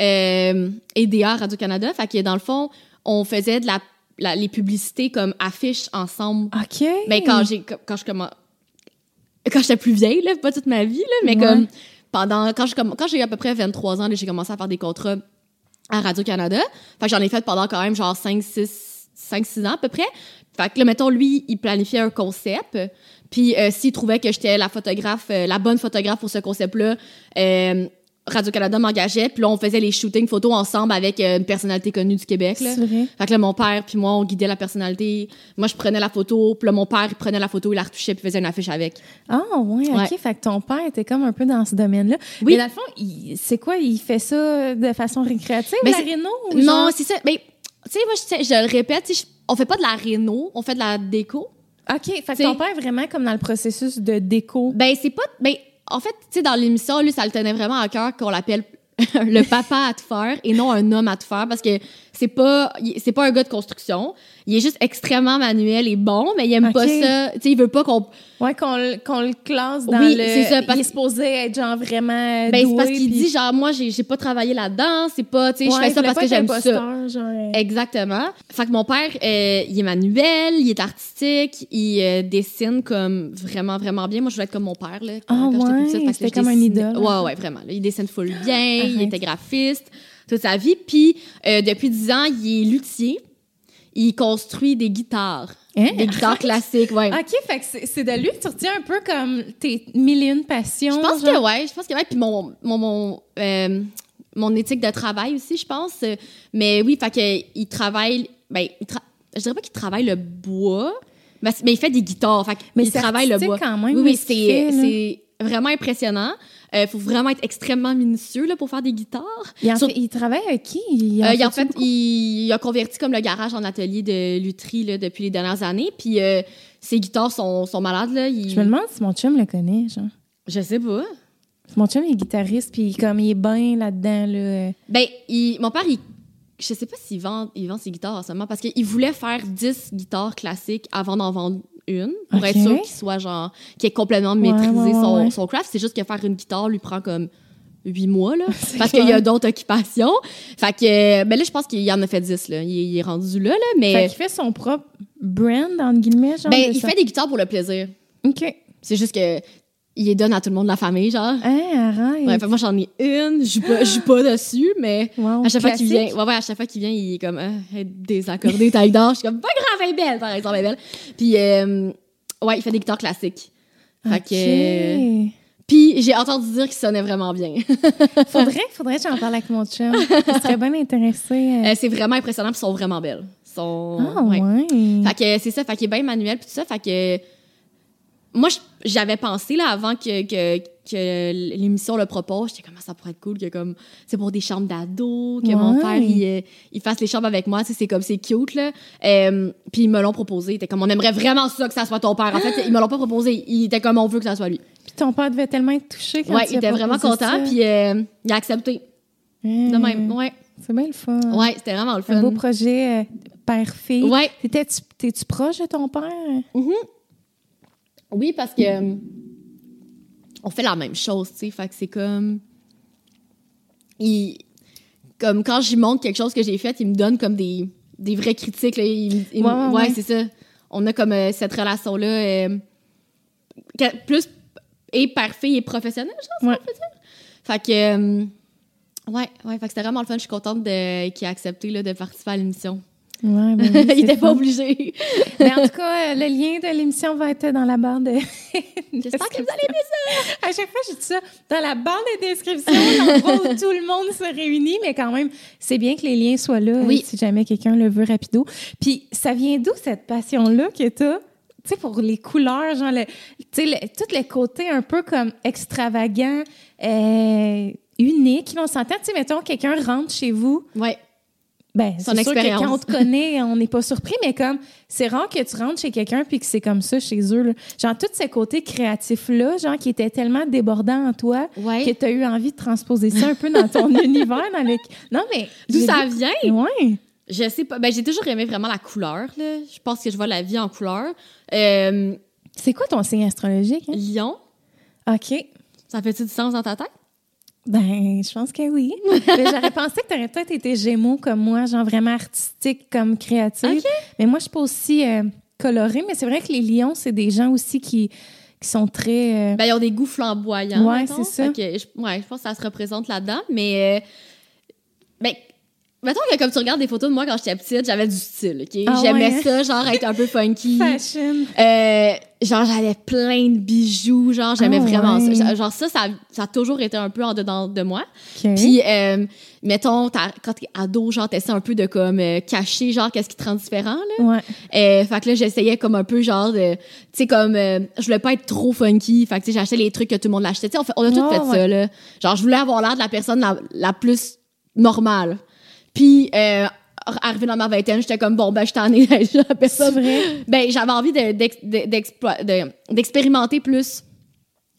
Speaker 2: euh, et DA à Radio-Canada. Fait que dans le fond, on faisait de la, la- les publicités comme affiches ensemble.
Speaker 1: OK.
Speaker 2: Ben, quand j'ai, quand je commence, quand j'étais plus vieille, là, pas toute ma vie, là, mais
Speaker 1: Ouais.
Speaker 2: comme, pendant, quand comm- quand j'ai à peu près 23 ans, j'ai commencé à faire des contrats à Radio-Canada. Fait que j'en ai fait pendant quand même genre 5, 6, 5, 6 ans à peu près. Fait que là, mettons, lui, il planifiait un concept. Puis euh, s'il trouvait que j'étais la photographe, euh, la bonne photographe pour ce concept-là, euh, Radio-Canada m'engageait. Puis là, on faisait les shootings photos ensemble avec euh, une personnalité connue du Québec. Là.
Speaker 1: C'est vrai.
Speaker 2: Fait que là, mon père puis moi, on guidait la personnalité. Moi, je prenais la photo. Puis là, mon père, il prenait la photo, il la retouchait puis faisait une affiche avec.
Speaker 1: Ah, ouais, OK. Fait que ton père était comme un peu dans ce domaine-là.
Speaker 2: Oui.
Speaker 1: Mais dans le fond, c'est quoi? Il fait ça de façon récréative,
Speaker 2: Ben,
Speaker 1: la réno? ou
Speaker 2: Non,
Speaker 1: genre-
Speaker 2: c'est ça. Mais, tu sais, moi, je, je le répète, je- on fait pas de la réno, on fait de la déco.
Speaker 1: OK. Fait que ton père est vraiment comme dans le processus de déco.
Speaker 2: Ben, c'est pas. Ben, en fait, tu sais, dans l'émission, lui, ça le tenait vraiment à cœur qu'on l'appelle le papa à te faire et non un homme à te faire parce que c'est pas c'est pas un gars de construction il est juste extrêmement manuel et bon mais il aime pas ça tu sais il veut pas qu'on
Speaker 1: Ouais, qu'on le- qu'on le classe dans
Speaker 2: Oui,
Speaker 1: le...
Speaker 2: c'est ça, parce-
Speaker 1: Il est supposé être genre vraiment
Speaker 2: ben c'est parce qu'il
Speaker 1: puis-
Speaker 2: dit genre moi j'ai j'ai pas travaillé là-dedans c'est pas tu sais
Speaker 1: Ouais,
Speaker 2: je fais ça parce que j'aime ça
Speaker 1: genre,
Speaker 2: Exactement. Fait que mon père, euh, il est manuel, il est artistique, il euh, dessine comme vraiment, vraiment bien. Moi, je voulais être comme mon père, là. Quand plus
Speaker 1: ouais,
Speaker 2: petite, parce que
Speaker 1: c'était comme un idole.
Speaker 2: Ouais, ouais, vraiment. là. Il dessine full bien, il était graphiste toute sa vie. Puis, euh, depuis 10 ans, il est luthier. Il construit des guitares.
Speaker 1: Hein?
Speaker 2: Des guitares classiques, ouais.
Speaker 1: OK, fait que c'est de lui que tu retiens un peu comme tes mille et une passions.
Speaker 2: Je pense
Speaker 1: genre?
Speaker 2: que ouais, je pense que ouais. Puis mon, mon, mon, euh, mon éthique de travail aussi, je pense. Mais oui, fait que il travaille. Ben, il tra- je dirais pas qu'il travaille le bois, mais, il fait des guitares. Fait
Speaker 1: Mais
Speaker 2: il travaille le bois.
Speaker 1: quand même,
Speaker 2: oui, oui, c'est vraiment impressionnant. Il faut vraiment être extrêmement minutieux là, pour faire des guitares.
Speaker 1: Il, en
Speaker 2: Sur-
Speaker 1: fait- il travaille avec qui? Il en
Speaker 2: Euh, en fait, il, il a converti comme le garage en atelier de lutherie là, depuis les dernières années. Puis euh, ses guitares sont, sont malades. Là. Il-
Speaker 1: Je me demande si mon chum le connaît, genre.
Speaker 2: Je sais pas.
Speaker 1: Mon chum est guitariste, puis comme il est bien là-dedans, là.
Speaker 2: Ben, il- mon père, il, je sais pas s'il vend, il vend ses guitares en ce moment parce qu'il voulait faire 10 guitares classiques avant d'en vendre une pour être sûr qu'il soit genre, qu'il ait complètement maîtrisé
Speaker 1: ouais,
Speaker 2: son,
Speaker 1: ouais.
Speaker 2: son craft. C'est juste que faire une guitare lui prend comme 8 mois, là. Parce qu'il y a d'autres occupations. Fait que, ben là, je pense qu'il en a fait 10, là. Il, il est rendu là, là,
Speaker 1: Fait
Speaker 2: mais.
Speaker 1: qu'il fait son propre brand, entre guillemets, genre?
Speaker 2: Ben, il
Speaker 1: ça?
Speaker 2: fait des guitares pour le plaisir.
Speaker 1: OK.
Speaker 2: C'est juste que il les donne à tout le monde de la famille, genre.
Speaker 1: Hein, arrête.
Speaker 2: Ouais, fait moi j'en ai une, je joue pas, je joue pas dessus, mais
Speaker 1: Wow,
Speaker 2: à chaque fois qu'il vient,
Speaker 1: classique.
Speaker 2: ouais, ouais, à chaque fois qu'il vient, il est comme euh, désaccordé, taille d'or. Je suis comme pas grave, elle est belle, par exemple, elle est belle. Puis euh, ouais, il fait des guitares classiques. Fait
Speaker 1: OK.
Speaker 2: que puis j'ai entendu dire qu'il sonnait vraiment bien.
Speaker 1: Faudrait, faudrait que j'en parle avec mon chum. Il serait bien intéressé. euh.
Speaker 2: Euh, c'est vraiment impressionnant, puis ils sont vraiment belles. Ils sont
Speaker 1: Ah,
Speaker 2: ouais.
Speaker 1: ouais.
Speaker 2: Fait que c'est ça, fait qu'il est bien manuel puis tout ça, fait que moi j'avais pensé là avant que, que, que l'émission le propose, j'étais comme Ah, ça pourrait être cool que comme c'est pour des chambres d'ados, que mon père il, euh, il fasse les chambres avec moi, tu sais c'est comme c'est cute là. Euh, puis ils me l'ont proposé, c'était comme on aimerait vraiment ça que ça soit ton père. En fait, ils me l'ont pas proposé, il était comme on veut que ça soit lui.
Speaker 1: Puis ton père devait tellement être touché quand
Speaker 2: ouais, il était vraiment content puis euh, il a accepté de
Speaker 1: Hum,
Speaker 2: même. Ouais.
Speaker 1: C'est bien le fun.
Speaker 2: Ouais, c'était vraiment le
Speaker 1: Un beau
Speaker 2: fun.
Speaker 1: projet euh, père-fille.
Speaker 2: Ouais.
Speaker 1: T'étais-tu- T'es-tu proche de ton père?
Speaker 2: Oui, parce que euh, on fait la même chose, tu sais. Fait que c'est comme. Il, comme quand j'y montre quelque chose que j'ai fait, il me donne comme des, des vraies critiques. Là. Il, il-
Speaker 1: Ouais, ouais, ouais.
Speaker 2: c'est ça. On a comme euh, cette relation-là euh, plus et père-fille et professionnelle, je pense. Fait que. euh, ouais, ouais, fait que c'était vraiment le fun. Je suis contente de, qu'il ait accepté là, de participer à l'émission.
Speaker 1: Ouais, ben oui,
Speaker 2: il
Speaker 1: c'est
Speaker 2: était pas obligé.
Speaker 1: Mais en tout cas, euh, le lien de l'émission va être dans la barre de.
Speaker 2: J'espère que vous allez aimer
Speaker 1: À chaque fois, je dis ça. Dans la barre de description, l'endroit où tout le monde se réunit, mais quand même, c'est bien que les liens soient là
Speaker 2: Oui.
Speaker 1: euh, si jamais quelqu'un le veut rapido. Puis, ça vient d'où cette passion-là que t'as? Tu sais, pour les couleurs, genre, le, tu sais, tout le côté un peu comme extravagant, euh, unique. On s'entend, tu sais, mettons, quelqu'un rentre chez vous,
Speaker 2: Ouais.
Speaker 1: Ben,
Speaker 2: Son
Speaker 1: c'est sûr que
Speaker 2: expérience.
Speaker 1: quand on te connaît, on n'est pas surpris, mais comme c'est rare que tu rentres chez quelqu'un puis que c'est comme ça chez eux. là. Genre, tous ces côtés créatifs-là, genre, qui étaient tellement débordants en toi
Speaker 2: Ouais.
Speaker 1: que tu as eu envie de transposer ça un peu dans ton univers. Dans. Non, mais.
Speaker 2: D'où ça vient?
Speaker 1: Ouais.
Speaker 2: Je sais pas. Ben, j'ai toujours aimé vraiment la couleur, là. Je pense que je vois la vie en couleur. Euh,
Speaker 1: C'est quoi ton signe astrologique? hein?
Speaker 2: Lion,
Speaker 1: OK.
Speaker 2: ça fait-tu du sens dans ta tête?
Speaker 1: Ben, je pense que oui. J'aurais pensé que tu aurais peut-être été gémeaux comme moi, genre vraiment artistique comme créative. Mais moi, je suis pas aussi euh, colorée. Mais c'est vrai que les lions, c'est des gens aussi qui, qui sont très. euh,
Speaker 2: Ben, ils ont des goûts flamboyants.
Speaker 1: Ouais, c'est ça.
Speaker 2: Que je, ouais, je pense que ça se représente là-dedans. Mais, euh, ben, mettons que comme tu regardes des photos de moi quand j'étais petite, j'avais du style, OK?
Speaker 1: Ah
Speaker 2: J'aimais
Speaker 1: ouais,
Speaker 2: ça, genre être un peu funky.
Speaker 1: fashion.
Speaker 2: Euh, genre, j'avais plein de bijoux, genre, j'aimais
Speaker 1: Ah
Speaker 2: vraiment
Speaker 1: ouais.
Speaker 2: ça. Genre, ça, ça, ça a toujours été un peu en dedans de moi.
Speaker 1: OK.
Speaker 2: Puis, euh, mettons, quand t'es ado, genre, t'essaies un peu de comme euh, cacher, genre, qu'est-ce qui te rend différent, là.
Speaker 1: Ouais.
Speaker 2: Euh, fait que là, j'essayais comme un peu, genre, de, tu sais, comme, euh, je voulais pas être trop funky. Fait que, tu sais, j'achetais les trucs que tout le monde l'achetait. Tu sais, on, on a tout
Speaker 1: Ouais,
Speaker 2: fait
Speaker 1: ouais.
Speaker 2: ça, là. Genre, je voulais avoir l'air de la personne la, la plus normale. Puis, euh, arrivé dans ma vingtaine, j'étais comme, bon, ben, je t'en ai
Speaker 1: C'est
Speaker 2: personne.
Speaker 1: vrai.
Speaker 2: Ben, j'avais envie de- de- d'expérimenter plus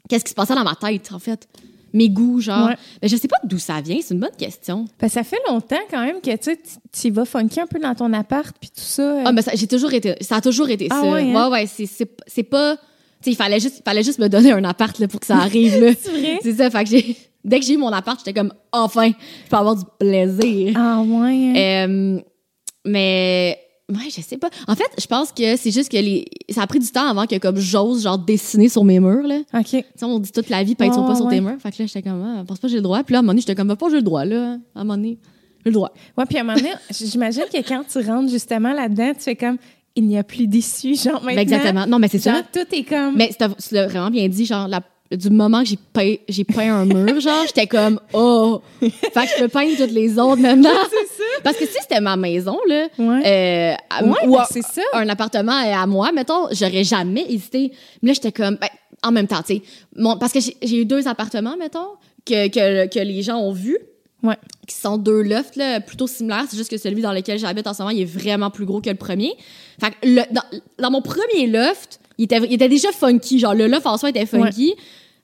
Speaker 2: qu'est-ce qui se passait dans ma tête, en fait. Mes goûts, genre.
Speaker 1: Ouais.
Speaker 2: Mais je sais pas d'où ça vient, c'est une bonne question.
Speaker 1: Ben, ça fait longtemps quand même que tu sais, tu vas funky un peu dans ton appart puis tout ça. euh.
Speaker 2: Ah, ça, j'ai toujours été, ça a toujours été
Speaker 1: Ah
Speaker 2: ça.
Speaker 1: ouais, hein?
Speaker 2: ouais, c'est, c'est, c'est pas, tu sais, il fallait juste, il fallait juste me donner un appart, là, pour que ça arrive, là.
Speaker 1: C'est vrai?
Speaker 2: C'est ça, fait que j'ai, dès que j'ai eu mon appart, j'étais comme, enfin, je peux avoir du plaisir.
Speaker 1: Ah ouais.
Speaker 2: Euh, mais, ouais, je sais pas. En fait, je pense que c'est juste que les, ça a pris du temps avant que, comme, j'ose, genre, dessiner sur mes murs, là.
Speaker 1: OK.
Speaker 2: Tu sais, on dit toute la vie, peinture
Speaker 1: Ouais,
Speaker 2: pas sur tes murs. Fait que là, j'étais comme, ah, pense pas que j'ai le droit. Puis là, à un moment donné, j'étais comme, va pas, j'ai le droit, là. À un moment donné, j'ai le droit.
Speaker 1: Ouais, puis à un moment donné, j'imagine que quand tu rentres justement là-dedans, tu fais comme il n'y a plus d'issue, genre maintenant.
Speaker 2: Ben, exactement. Non, mais c'est ça.
Speaker 1: Tout est comme.
Speaker 2: Mais l'as vraiment bien dit, genre, la- du moment que j'ai peint, j'ai peint un mur, genre, j'étais comme, oh, fait que je peux peindre toutes les autres maintenant.
Speaker 1: c'est ça.
Speaker 2: Parce que si c'était ma maison, là,
Speaker 1: Ouais.
Speaker 2: euh, à-
Speaker 1: Ouais,
Speaker 2: ou
Speaker 1: ben,
Speaker 2: un,
Speaker 1: c'est ça.
Speaker 2: un appartement à moi, mettons, j'aurais jamais hésité. Mais là, j'étais comme, ben, en même temps, tu sais, parce que j'ai- j'ai eu deux appartements, mettons, que, que, que les gens ont vus.
Speaker 1: Ouais.
Speaker 2: Qui sont deux lofts, là, plutôt similaires. C'est juste que celui dans lequel j'habite en ce moment, il est vraiment plus gros que le premier. Fait que le- dans, dans mon premier loft, il était, il était déjà funky. Genre, le loft en soi était funky.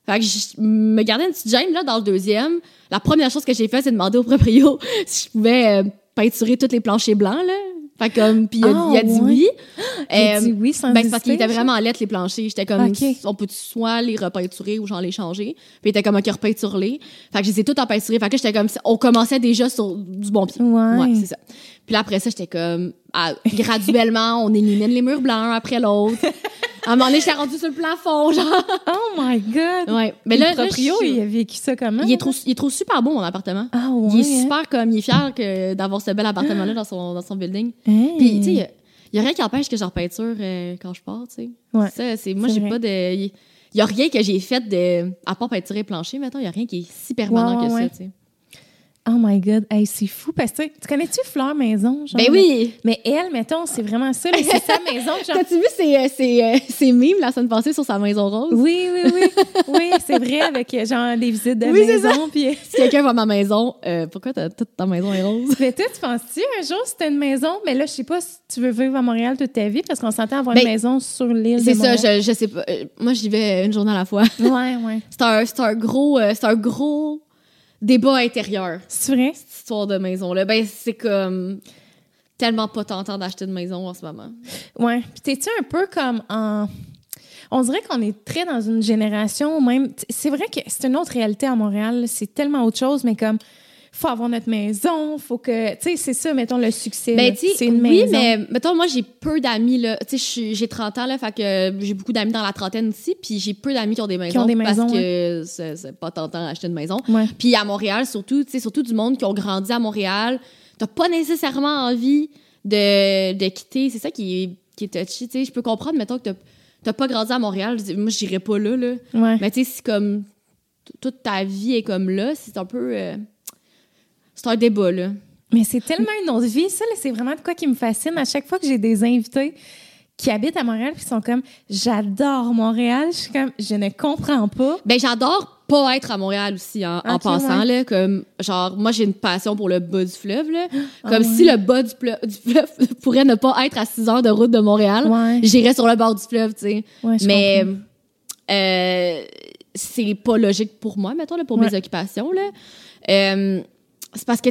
Speaker 2: Fait que je me gardais une petite gêne, là, dans le deuxième. La première chose que j'ai fait, c'est demander au proprio si je pouvais euh, peinturer tous les planchers blancs, là. Fait comme, puis il a,
Speaker 1: Ah,
Speaker 2: il a dit
Speaker 1: ouais.
Speaker 2: oui.
Speaker 1: Il a
Speaker 2: Euh,
Speaker 1: dit oui sans
Speaker 2: ben, c'est parce qu'il était vraiment lettre, les planchers. J'étais comme, on peut soit les repeinturer ou genre les changer. Puis il était comme, OK, repeinture-les. Fait que je les ai tout empeinturés. Fait que là, j'étais comme, on commençait déjà sur du bon pied.
Speaker 1: Ouais.
Speaker 2: Ouais, c'est ça. Puis là, après ça, j'étais comme, ah, graduellement, on élimine les murs blancs un après l'autre. À un moment donné, j'étais rendue sur le plafond, genre.
Speaker 1: Oh my God!
Speaker 2: Ouais.
Speaker 1: Mais le
Speaker 2: là, là,
Speaker 1: proprio,
Speaker 2: je-
Speaker 1: il a vécu ça comment?
Speaker 2: il est trop, il est trop super beau, mon appartement.
Speaker 1: Ah ouais?
Speaker 2: Il est
Speaker 1: hein?
Speaker 2: super comme, il est fier que, d'avoir ce bel appartement-là dans son, dans son building. Puis, tu sais, il y a- rien qui empêche que je repeinture euh, quand je pars, tu sais.
Speaker 1: Ouais,
Speaker 2: Ça, c'est, moi, j'ai pas de, il y a rien que j'ai fait de, à part peinturer le plancher, mettons, il y a rien qui est si permanent que
Speaker 1: ouais.
Speaker 2: ça, tu sais.
Speaker 1: Oh my God, hey, c'est fou parce que tu connais-tu Fleur Maison? Genre,
Speaker 2: Ben oui!
Speaker 1: Mais elle, mettons, c'est vraiment ça, mais c'est sa maison. Genre...
Speaker 2: T'as-tu vu ces, euh, euh, mimes la semaine passée sur sa maison rose?
Speaker 1: Oui, oui, oui. Oui, c'est vrai, avec euh, genre des visites de
Speaker 2: Oui,
Speaker 1: maison. Puis...
Speaker 2: Si quelqu'un va à ma maison, euh, pourquoi t'as, toute ta maison est rose?
Speaker 1: Mais toi, tu penses-tu un jour si t'as une maison? Mais là, je sais pas si tu veux vivre à Montréal toute ta vie parce qu'on s'entend avoir
Speaker 2: Ben,
Speaker 1: une maison sur l'île
Speaker 2: C'est ça, je, je sais pas. Moi, j'y vais une journée à la fois.
Speaker 1: Ouais, ouais.
Speaker 2: C'est un, un gros, euh, c'est un gros débat intérieur,
Speaker 1: C'est vrai?
Speaker 2: cette histoire de maison-là. Ben, c'est comme tellement pas tentant d'acheter une maison en ce moment.
Speaker 1: Ouais. Puis t'es-tu un peu comme en. On dirait qu'on est très dans une génération où même. C'est vrai que c'est une autre réalité à Montréal. C'est tellement autre chose, mais comme. Faut avoir notre maison, faut que. Tu sais, c'est ça, mettons, le succès.
Speaker 2: Ben,
Speaker 1: là.
Speaker 2: tu sais,
Speaker 1: c'est une
Speaker 2: oui,
Speaker 1: maison.
Speaker 2: mais mettons, moi, j'ai peu d'amis, là. Tu sais, j'ai 30 ans, là, fait que j'ai beaucoup d'amis dans la trentaine aussi, puis j'ai peu d'amis qui ont des maisons.
Speaker 1: ont des maisons,
Speaker 2: Parce que c'est pas tentant d'acheter une maison.
Speaker 1: Ouais.
Speaker 2: Puis à Montréal, surtout, tu sais, surtout du monde qui ont grandi à Montréal, t'as pas nécessairement envie de, de quitter. C'est ça qui est, qui est touchy, tu sais. Je peux comprendre, mettons, que t'as- t'as pas grandi à Montréal. Moi, j'irais pas là, là.
Speaker 1: Ouais.
Speaker 2: Mais tu sais, si comme toute ta vie est comme là, c'est un peu... euh, c'est un débat, là.
Speaker 1: Mais c'est tellement une autre vie. Ça, c'est vraiment de quoi qui me fascine. À chaque fois que j'ai des invités qui habitent à Montréal puis sont comme j'adore Montréal, je suis comme je ne comprends pas.
Speaker 2: Ben, j'adore pas être à Montréal aussi, en, en passant,
Speaker 1: ouais.
Speaker 2: là. Comme, genre, moi, j'ai une passion pour le bas du fleuve, là.
Speaker 1: Ah
Speaker 2: Comme si le bas du, fleuve pourrait ne pas être à 6 heures de route de Montréal.
Speaker 1: Ouais.
Speaker 2: J'irais sur le bord du fleuve, tu sais. Mais euh, c'est pas logique pour moi, mettons, là, pour mes occupations. Là. Euh, c'est parce que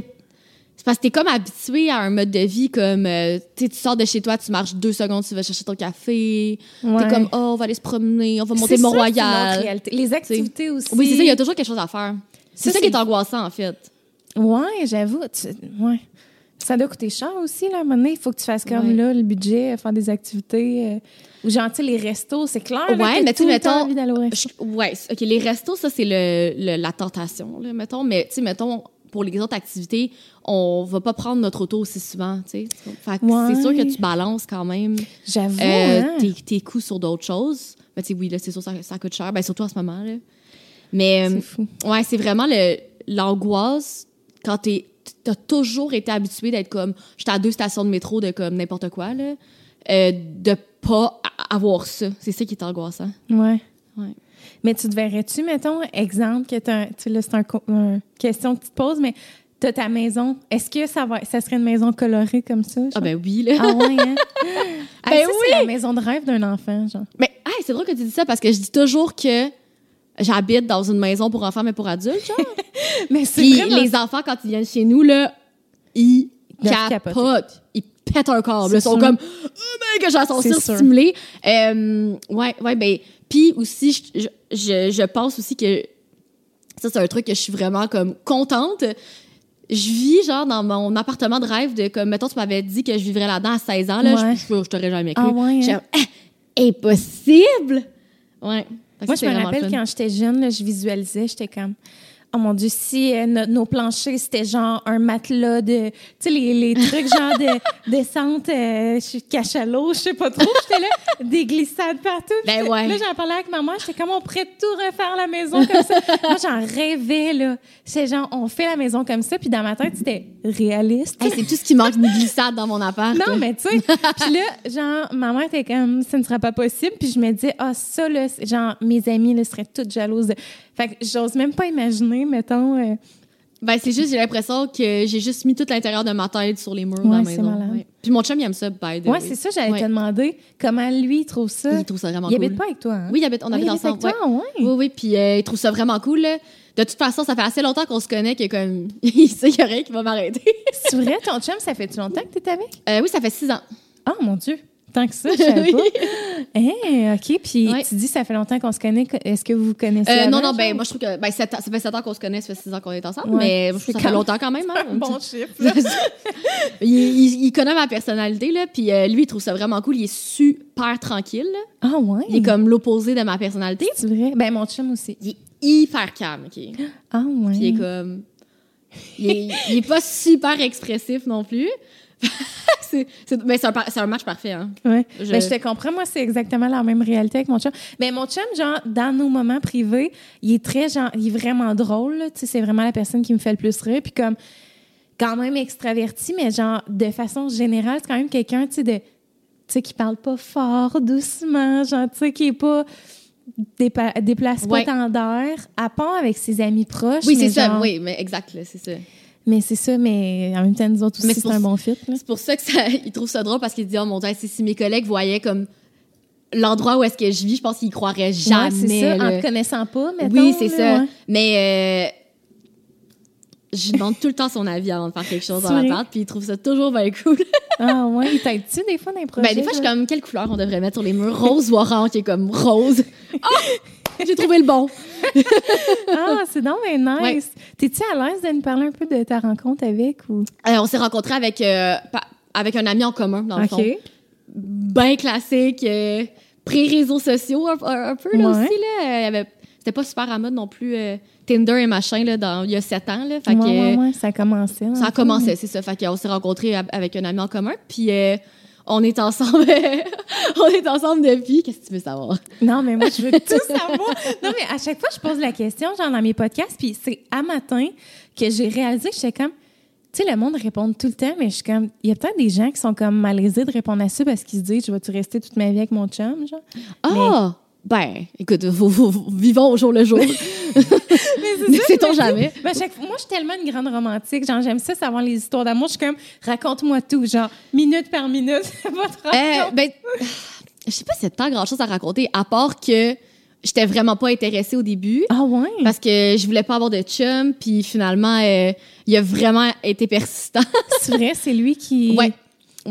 Speaker 2: c'est parce que t'es comme habitué à un mode de vie comme euh, tu sors de chez toi, tu marches deux secondes, tu vas chercher ton café.
Speaker 1: Ouais.
Speaker 2: T'es comme oh on va aller se promener, on va monter
Speaker 1: C'est
Speaker 2: Mont
Speaker 1: ça, c'est une autre
Speaker 2: Royal.
Speaker 1: réalité. Les activités aussi.
Speaker 2: Oui, c'est ça, il y a toujours quelque chose à faire. C'est
Speaker 1: Ça,
Speaker 2: ça, qui est angoissant en fait.
Speaker 1: Ouais, j'avoue. tu- Ouais. Ça doit coûter cher aussi, là. À un moment donné, il faut que tu fasses comme
Speaker 2: Ouais.
Speaker 1: là, le budget, euh, faire des activités. euh, ou genre, tu sais, les restos, c'est clair.
Speaker 2: Ouais, mais tu mettons,
Speaker 1: envie.
Speaker 2: Je- ouais, OK, les restos, ça, c'est le, le- la tentation, là, mettons. Mais, tu sais, mettons, pour les autres activités, on va pas prendre notre auto aussi souvent, tu sais. Fait que
Speaker 1: Ouais.
Speaker 2: c'est sûr que tu balances quand même
Speaker 1: J'avoue,
Speaker 2: euh,
Speaker 1: hein.
Speaker 2: tes, tes coûts sur d'autres choses. Mais, tu sais, oui, là, c'est sûr, ça, ça coûte cher. Ben, surtout en ce moment, là. Mais,
Speaker 1: C'est
Speaker 2: euh,
Speaker 1: fou.
Speaker 2: ouais, c'est vraiment le- l'angoisse quand t'es t'as toujours été habitué d'être comme j'étais à deux stations de métro de comme n'importe quoi là euh, de pas avoir ça c'est ça qui est angoissant
Speaker 1: Ouais.
Speaker 2: Ouais.
Speaker 1: Mais tu te verrais-tu, mettons, exemple, que t'as, un- tu sais, là, c'est un une question que tu te poses, mais t'as ta maison. Est-ce que ça, va, ça serait une maison colorée comme ça? genre?
Speaker 2: ah ben oui là
Speaker 1: Ah ouais, hein? Ah,
Speaker 2: Ben
Speaker 1: ça, c'est la maison de rêve d'un enfant, genre.
Speaker 2: mais hey, c'est drôle que tu dis ça parce que je dis toujours que j'habite dans une maison pour enfants mais pour adultes genre
Speaker 1: Mais c'est vraiment...
Speaker 2: les enfants quand ils viennent chez nous là ils capotent ils pètent un câble ils sont
Speaker 1: sûr.
Speaker 2: comme oh mec j'ai son
Speaker 1: C'est
Speaker 2: cire
Speaker 1: sûr.
Speaker 2: stimulé euh, ouais ouais ben puis aussi je, je, je, pense aussi que ça c'est un truc que je suis vraiment comme contente je vis genre dans mon appartement de rêve de comme mettons tu m'avais dit que je vivrais là-dedans à 16 ans là
Speaker 1: Ouais.
Speaker 2: je, je, je t'aurais jamais cru
Speaker 1: Ah ouais, hein?
Speaker 2: Ah, impossible ouais
Speaker 1: Moi, je me rappelle quand j'étais jeune, là, je visualisais, j'étais comme. Oh mon Dieu, si euh, no- nos planchers, c'était genre un matelas de. Tu sais, les, les trucs genre de descente, euh, je cachalot, je sais pas trop. J'étais là, des glissades partout.
Speaker 2: Ben ouais.
Speaker 1: Là, j'en parlais avec maman, j'étais comme, on pourrait tout refaire la maison comme ça. Moi, j'en rêvais, là. C'est genre, on fait la maison comme ça, puis dans ma tête, c'était réaliste.
Speaker 2: Hey, c'est tout ce qui manque une glissade dans mon appart
Speaker 1: Non, mais tu sais, puis là, genre, maman était comme, ça ne sera pas possible. Puis je me dis, ah, ça, là, genre, mes amis, là, seraient toutes jalouses. Fait que j'ose même pas imaginer, mettons. euh,
Speaker 2: Ben, c'est juste, j'ai l'impression que j'ai juste mis tout l'intérieur de ma tête sur les murs
Speaker 1: Ouais,
Speaker 2: la maison. Ouais. Puis mon chum, il aime ça, by the
Speaker 1: Ouais, c'est ça, j'allais
Speaker 2: Ouais.
Speaker 1: te demander comment lui, il trouve ça?
Speaker 2: Il trouve ça vraiment
Speaker 1: Il
Speaker 2: cool.
Speaker 1: habite pas avec toi, hein?
Speaker 2: Oui, il habite, on
Speaker 1: Ah,
Speaker 2: habite
Speaker 1: il habite
Speaker 2: ensemble.
Speaker 1: avec toi, ouais.
Speaker 2: Oui, oui, puis euh, il trouve ça vraiment cool. Là. De toute façon, ça fait assez longtemps qu'on se connaît que comme il sait qu'il y a rien qui va m'arrêter.
Speaker 1: C'est vrai, ton chum, ça fait-tu longtemps que t'es avec?
Speaker 2: Euh, oui, ça fait six ans.
Speaker 1: Oh, mon Dieu. Tant que ça, je savais pas. Eh, OK. Puis
Speaker 2: Ouais.
Speaker 1: tu dis, ça fait longtemps qu'on se connaît. Est-ce que vous vous connaissez?
Speaker 2: Euh, non,
Speaker 1: avant,
Speaker 2: non, ben, moi, je trouve que ben, ans- ça fait 7 ans qu'on se connaît, ça fait 6 ans qu'on est ensemble,
Speaker 1: Ouais.
Speaker 2: mais je trouve ça fait longtemps quand même. Hein,
Speaker 1: Un bon chiffre.
Speaker 2: il, il- il connaît ma personnalité, là, puis euh, lui, il trouve ça vraiment cool. Il est super tranquille. là.
Speaker 1: Ah, ouais.
Speaker 2: Il est comme l'opposé de ma personnalité.
Speaker 1: C'est vrai? Ben, mon chum aussi.
Speaker 2: Il est hyper calme, OK? Puis
Speaker 1: Ah, ouais.
Speaker 2: il est comme... Il est, il est pas super expressif non plus. c'est, c'est, mais c'est un, c'est un match parfait, hein.
Speaker 1: Ouais.
Speaker 2: Je-
Speaker 1: Ben, je te comprends. Moi, c'est exactement la même réalité avec mon chum. Ben, mon chum, genre, dans nos moments privés, il est très, genre, il est vraiment drôle, là. Tu sais, c'est vraiment la personne qui me fait le plus rire. Puis comme, quand même extraverti, mais genre, de façon générale, c'est quand même quelqu'un, tu sais, de, tu sais, qui parle pas fort, doucement, genre, tu sais, qui est pas, déplace
Speaker 2: Ouais.
Speaker 1: pas tant d'air, à part avec ses amis proches.
Speaker 2: Oui,
Speaker 1: mais
Speaker 2: c'est ça. Oui, mais exact, là, c'est ça.
Speaker 1: Mais c'est ça, mais en même temps, nous autres aussi,
Speaker 2: c'est
Speaker 1: c'est un bon fit.
Speaker 2: C'est pour ça que ça, il trouve ça drôle parce qu'il dit oh mon dieu si, si mes collègues voyaient comme l'endroit où est-ce que je vis je pense qu'ils croiraient jamais
Speaker 1: Ouais, c'est ça, en te connaissant pas, mais
Speaker 2: oui c'est ça
Speaker 1: Ouais.
Speaker 2: mais euh, je demande tout le temps son avis avant de faire quelque chose dans la part puis il trouve ça toujours bien cool
Speaker 1: Ah ouais, il t'aide-tu des fois dans les projets?
Speaker 2: ben des fois je suis comme quelle couleur on devrait mettre sur les murs? Rose ou orange qui est comme rose Ah! j'ai trouvé le bon
Speaker 1: Ah, c'est donc bien nice.
Speaker 2: Ouais.
Speaker 1: T'es-tu à l'aise de nous parler un peu de ta rencontre avec ou...
Speaker 2: Euh, on s'est rencontrés avec euh, avec un ami en commun dans le fond bien classique, euh, pré-réseaux sociaux un, peu là
Speaker 1: Ouais.
Speaker 2: aussi. Là. Il y avait- C'était pas super à mode non plus Tinder et machin là, dans, il y a sept ans. Là, fait
Speaker 1: Ouais,
Speaker 2: que,
Speaker 1: ouais, ouais, ça a commencé.
Speaker 2: Ça a
Speaker 1: le fond.
Speaker 2: commencé, c'est ça. Fait qu'on s'est rencontrés avec un ami en commun. Puis on est ensemble. on est ensemble depuis. Qu'est-ce que tu veux savoir?
Speaker 1: Non, mais moi, je veux tout savoir. Non, mais à chaque fois, je pose la question, genre dans mes podcasts, puis c'est à matin que j'ai réalisé que j'étais comme... Tu sais, le monde répond tout le temps, mais je suis comme... Il y a peut-être des gens qui sont comme malaisés de répondre à ça parce qu'ils se disent « Je vais-tu rester toute ma vie avec mon chum? » genre?
Speaker 2: Ah! Ben, écoute, vous- vous- vous- vivons au jour le jour.
Speaker 1: Mais me dis-
Speaker 2: jamais?
Speaker 1: Ben, chaque fois- moi, je suis tellement une grande romantique. Genre, j'aime ça, savoir les histoires d'amour. Je suis comme, raconte-moi tout, genre, minute par minute, votre
Speaker 2: Euh, ben, je sais pas si c'est tant grand-chose à raconter, à part que j'étais vraiment pas intéressée au début.
Speaker 1: Ah ouais?
Speaker 2: Parce que je voulais pas avoir de chum, puis finalement, euh, il a vraiment été persistant.
Speaker 1: C'est vrai, c'est lui qui...
Speaker 2: ouais.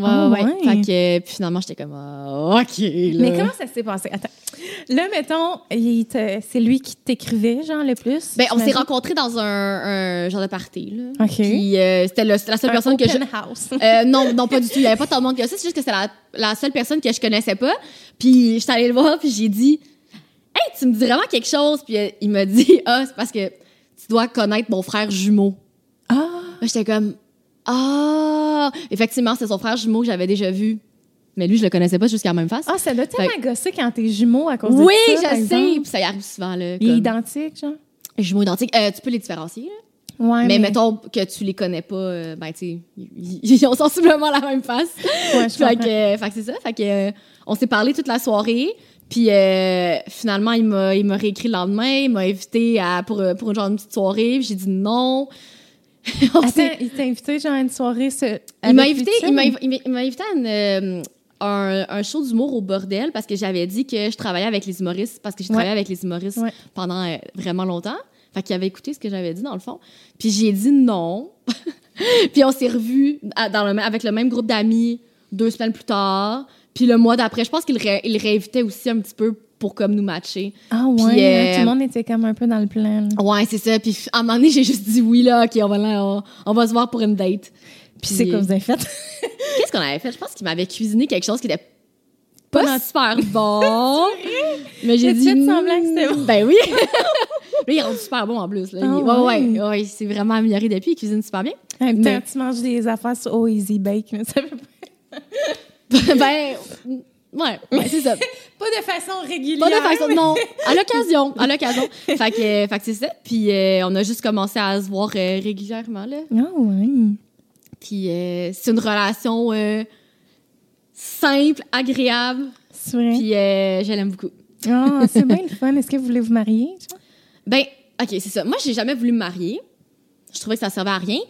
Speaker 2: Ouais,
Speaker 1: Ah,
Speaker 2: ouais.
Speaker 1: ouais.
Speaker 2: Fait que, puis finalement, j'étais comme, ah, OK. là.
Speaker 1: Mais comment ça s'est passé? Attends. Là, mettons, c'est lui qui t'écrivait, genre, le plus?
Speaker 2: Ben, on s'est rencontrés dans un, un genre de party, là.
Speaker 1: OK.
Speaker 2: Puis euh, c'était la seule
Speaker 1: Un
Speaker 2: personne que je.
Speaker 1: house.
Speaker 2: Euh, non, non, pas du tout. Il n'y avait pas tant de monde que ça. C'est juste que c'était la, la seule personne que je connaissais pas. Puis j'étais allée le voir, puis j'ai dit Hey, tu me dis vraiment quelque chose? Puis euh, il m'a dit Ah, c'est parce que tu dois connaître mon frère jumeau.
Speaker 1: Ah!
Speaker 2: J'étais comme Ah Effectivement, c'est son frère jumeau que j'avais déjà vu. Mais lui, je le connaissais pas jusqu'à la même face.
Speaker 1: Ah, ça doit tellement gosser quand t'es jumeaux à cause
Speaker 2: oui,
Speaker 1: de ça, par
Speaker 2: je sais. Puis ça y arrive souvent. Là,
Speaker 1: Il est identique, genre?
Speaker 2: Jumeaux identiques. Euh, tu peux les différencier. là.
Speaker 1: Ouais,
Speaker 2: mais, mettons que tu les connais pas, euh, ben, tu ils, ont sensiblement la même face.
Speaker 1: Ouais, je
Speaker 2: fait que, euh, fait que c'est ça. Fait que, euh, on s'est parlé toute la soirée. Puis finalement, il m'a, il m'a réécrit le lendemain. Il m'a invité à, pour, pour une, genre, une petite soirée. J'ai dit non.
Speaker 1: Attends, il t'a invité, genre, à une soirée... Ce...
Speaker 2: il m'a invité, il m'a, invité à une, euh, un, un show d'humour au bordel parce que j'avais dit que je travaillais avec les humoristes parce que j'ai
Speaker 1: Ouais.
Speaker 2: travaillé avec les humoristes
Speaker 1: Ouais.
Speaker 2: pendant euh, vraiment longtemps. Fait qu'il avait écouté ce que j'avais dit dans le fond. Puis j'ai dit non. puis on s'est revus à- dans le, avec le même groupe d'amis deux semaines plus tard. Puis le mois d'après, je pense qu'il ré- il réinvitait aussi un petit peu pour comme nous matcher.
Speaker 1: Ah ouais,
Speaker 2: Puis, euh,
Speaker 1: tout le monde était comme un peu dans le plan. là.
Speaker 2: Ouais, c'est ça. Puis à un moment donné, j'ai juste dit oui là, ok, on va, là, on, on va se voir pour une date.
Speaker 1: Puis c'est quoi vous avez fait?
Speaker 2: Qu'est-ce qu'on avait fait? Je pense qu'il m'avait cuisiné quelque chose qui était
Speaker 1: Pas
Speaker 2: super bon. mais j'ai dit.
Speaker 1: fait semblant que c'était
Speaker 2: hmm, Ben oui. Lui, il est rendu super bon en plus. Là. Il- ouais,
Speaker 1: ouais.
Speaker 2: ouais, s'est vraiment amélioré depuis. Il cuisine super bien. Mais-
Speaker 1: tu manges des affaires sur Oh Easy Bake, mais ça fait pas...
Speaker 2: ben, ouais, ouais, c'est ça.
Speaker 1: pas de façon régulière.
Speaker 2: Pas de façon, non. À l'occasion, à l'occasion. Fait que, fait que c'est ça. Puis euh, on a juste commencé à se voir euh, régulièrement, là.
Speaker 1: Ah ouais.
Speaker 2: Puis euh, c'est une relation euh, simple, agréable.
Speaker 1: C'est vrai.
Speaker 2: Puis euh, je l'aime beaucoup.
Speaker 1: Ah, c'est bien le fun. Est-ce que vous voulez vous marier?
Speaker 2: Ben, OK, c'est ça. Moi, j'ai jamais voulu me marier. Je trouvais que ça servait à rien.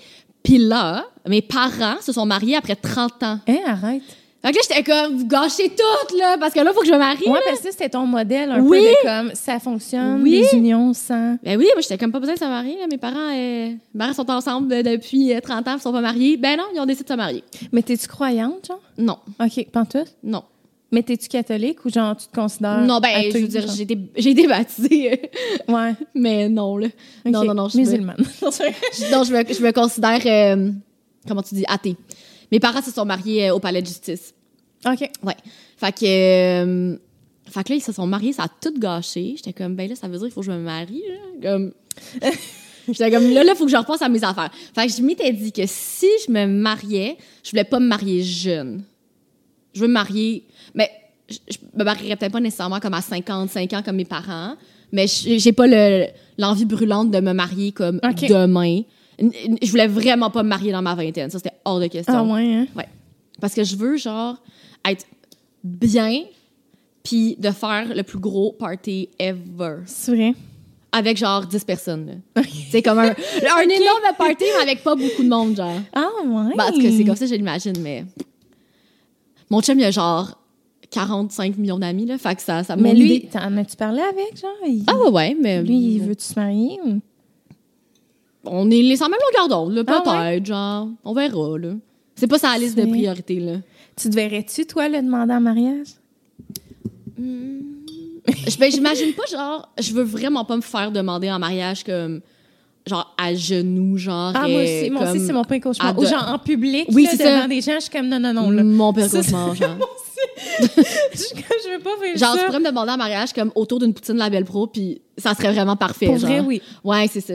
Speaker 2: Puis là, mes parents se sont mariés après 30 ans.
Speaker 1: Hein, arrête.
Speaker 2: Fait que là, j'étais comme, vous gâchez tout, là, parce que là, il faut que je me marie.
Speaker 1: Ouais,
Speaker 2: là.
Speaker 1: parce que c'était ton modèle un
Speaker 2: Oui.
Speaker 1: peu de comme ça fonctionne,
Speaker 2: Oui.
Speaker 1: des unions sans.
Speaker 2: Ben oui, moi, j'étais comme pas besoin de se marier. là. Mes parents, euh, mes parents sont ensemble euh, depuis euh, 30 ans, ils sont pas mariés. Ben non, ils ont décidé de se marier.
Speaker 1: Mais t'es-tu croyante, genre?
Speaker 2: Non,
Speaker 1: OK, pantoute?
Speaker 2: non.
Speaker 1: Mais t'es-tu catholique ou genre tu te considères.
Speaker 2: non, ben,
Speaker 1: athée,
Speaker 2: je veux dire, j'ai été, j'ai été baptisée, euh,
Speaker 1: Ouais.
Speaker 2: mais non, là. Non, non, non, je me-
Speaker 1: Musulmane.
Speaker 2: Je- non, je me, je me considère, euh, comment tu dis, athée. Mes parents se sont mariés euh, au palais de justice.
Speaker 1: OK.
Speaker 2: Ouais. Fait que, euh, fait que là, ils se sont mariés, ça a tout gâché. J'étais comme, ben là, ça veut dire qu'il faut que je me marie, là. Comme, j'étais comme, là, là, faut que je repasse à mes affaires. Fait que je m'étais dit que si je me mariais, je voulais pas me marier jeune. Je veux me marier, mais je, je me marierais peut-être pas nécessairement comme à 55 ans comme mes parents, mais j'ai pas le- l'envie brûlante de me marier comme demain. Je voulais vraiment pas me marier dans ma vingtaine. Ça, c'était hors de question.
Speaker 1: Ah ouais, hein?
Speaker 2: Ouais. Parce que je veux, genre, être bien, puis de faire le plus gros party ever.
Speaker 1: C'est vrai.
Speaker 2: Avec, genre, 10 personnes. là. C'est comme un, un énorme party, mais avec pas beaucoup de monde, genre.
Speaker 1: Ah ouais.
Speaker 2: En tout cas, c'est comme ça, je l'imagine, mais... Mon chum, il a, genre, 45 millions d'amis, là. Fait que ça... ça
Speaker 1: Mais lui, t'en as-tu parlé avec, genre? Il-
Speaker 2: Ah ouais, ouais, mais...
Speaker 1: Lui, il veut-tu se marier? ou-
Speaker 2: On est les sans même longueur d'onde,
Speaker 1: Ah
Speaker 2: peut-être, genre. On verra, là. C'est pas sa liste de priorités, là.
Speaker 1: Tu te verrais-tu, toi, le demander en mariage?
Speaker 2: Je- ben, j'imagine pas, genre, je veux vraiment pas me faire demander en mariage comme, genre, à genoux, genre.
Speaker 1: Ah, moi aussi, moi aussi,
Speaker 2: comme
Speaker 1: c'est mon pain cauchemar. Ou genre en public,
Speaker 2: Oui,
Speaker 1: là, devant
Speaker 2: ça.
Speaker 1: des gens, je suis comme non, non, non. Là.
Speaker 2: Mon pire cauchemar, genre.
Speaker 1: je veux pas faire
Speaker 2: Genre, tu
Speaker 1: ça.
Speaker 2: pourrais me demander en mariage comme autour d'une poutine Label Pro, puis ça serait vraiment parfait,
Speaker 1: Pour
Speaker 2: genre.
Speaker 1: vrai, oui.
Speaker 2: Ouais, c'est ça.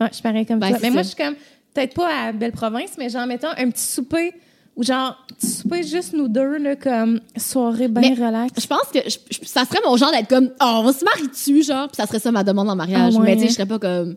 Speaker 1: Ouais, je pareil comme
Speaker 2: Ben, c'est
Speaker 1: Mais moi, je
Speaker 2: ça.
Speaker 1: suis comme, peut-être pas à Belle-Province, mais genre, mettons, un petit souper, ou genre, petit souper juste nous deux, là, comme soirée bien relax.
Speaker 2: Je pense que je- je- ça serait mon genre d'être comme, oh, on va se marier dessus, genre, puis ça serait ça ma demande en mariage.
Speaker 1: Ah ouais,
Speaker 2: Mais tu sais, je serais pas comme,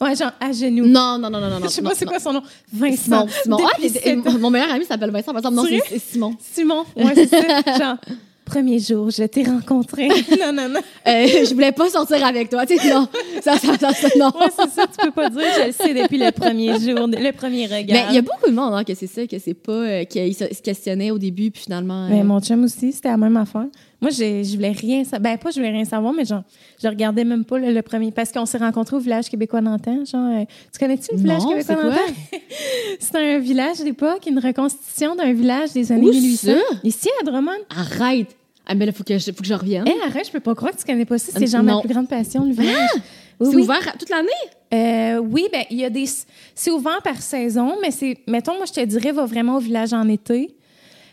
Speaker 1: Ouais, genre, à genoux.
Speaker 2: non, non, non, non, non.
Speaker 1: je sais
Speaker 2: non,
Speaker 1: pas c'est quoi son nom. Vincent.
Speaker 2: Simon, Simon. Ah, mon meilleur ami s'appelle Vincent, par exemple. Non, c'est Simon.
Speaker 1: Simon. Ouais, c'est ça. Genre, premier jour, je t'ai rencontré. non, non, non.
Speaker 2: Euh, je voulais pas sortir avec toi, tu sais, non. Ça, ça, ça, ça, non.
Speaker 1: Ouais, c'est ça, tu peux pas dire, je le sais depuis le premier jour, le premier regard.
Speaker 2: Mais il y a beaucoup de monde hein, que c'est ça, que c'est pas. Euh, qu'ils se questionnaient au début, puis finalement. euh,
Speaker 1: Ben, mon chum aussi, c'était la même affaire. Moi, je voulais rien savoir. Ben, pas je voulais rien savoir, mais genre, je regardais même pas le, le premier. Parce qu'on s'est rencontrés au village québécois d'antan. Genre, euh, tu connais-tu le village
Speaker 2: Non,
Speaker 1: québécois d'antan? C'est un village d'époque, une reconstitution d'un village des années
Speaker 2: Où
Speaker 1: 1800.
Speaker 2: ça?
Speaker 1: Ici, à Drummond.
Speaker 2: Arrête! Ah, mais là, faut que je, faut que je revienne.
Speaker 1: Eh, arrête, je peux pas croire que tu connais pas ça. C'est
Speaker 2: Euh,
Speaker 1: genre ma plus grande passion, le village. Oui,
Speaker 2: c'est
Speaker 1: oui.
Speaker 2: ouvert toute l'année?
Speaker 1: Euh, oui, ben il y a des. C'est ouvert par saison, mais c'est. Mettons, moi, je te dirais, va vraiment au village en été.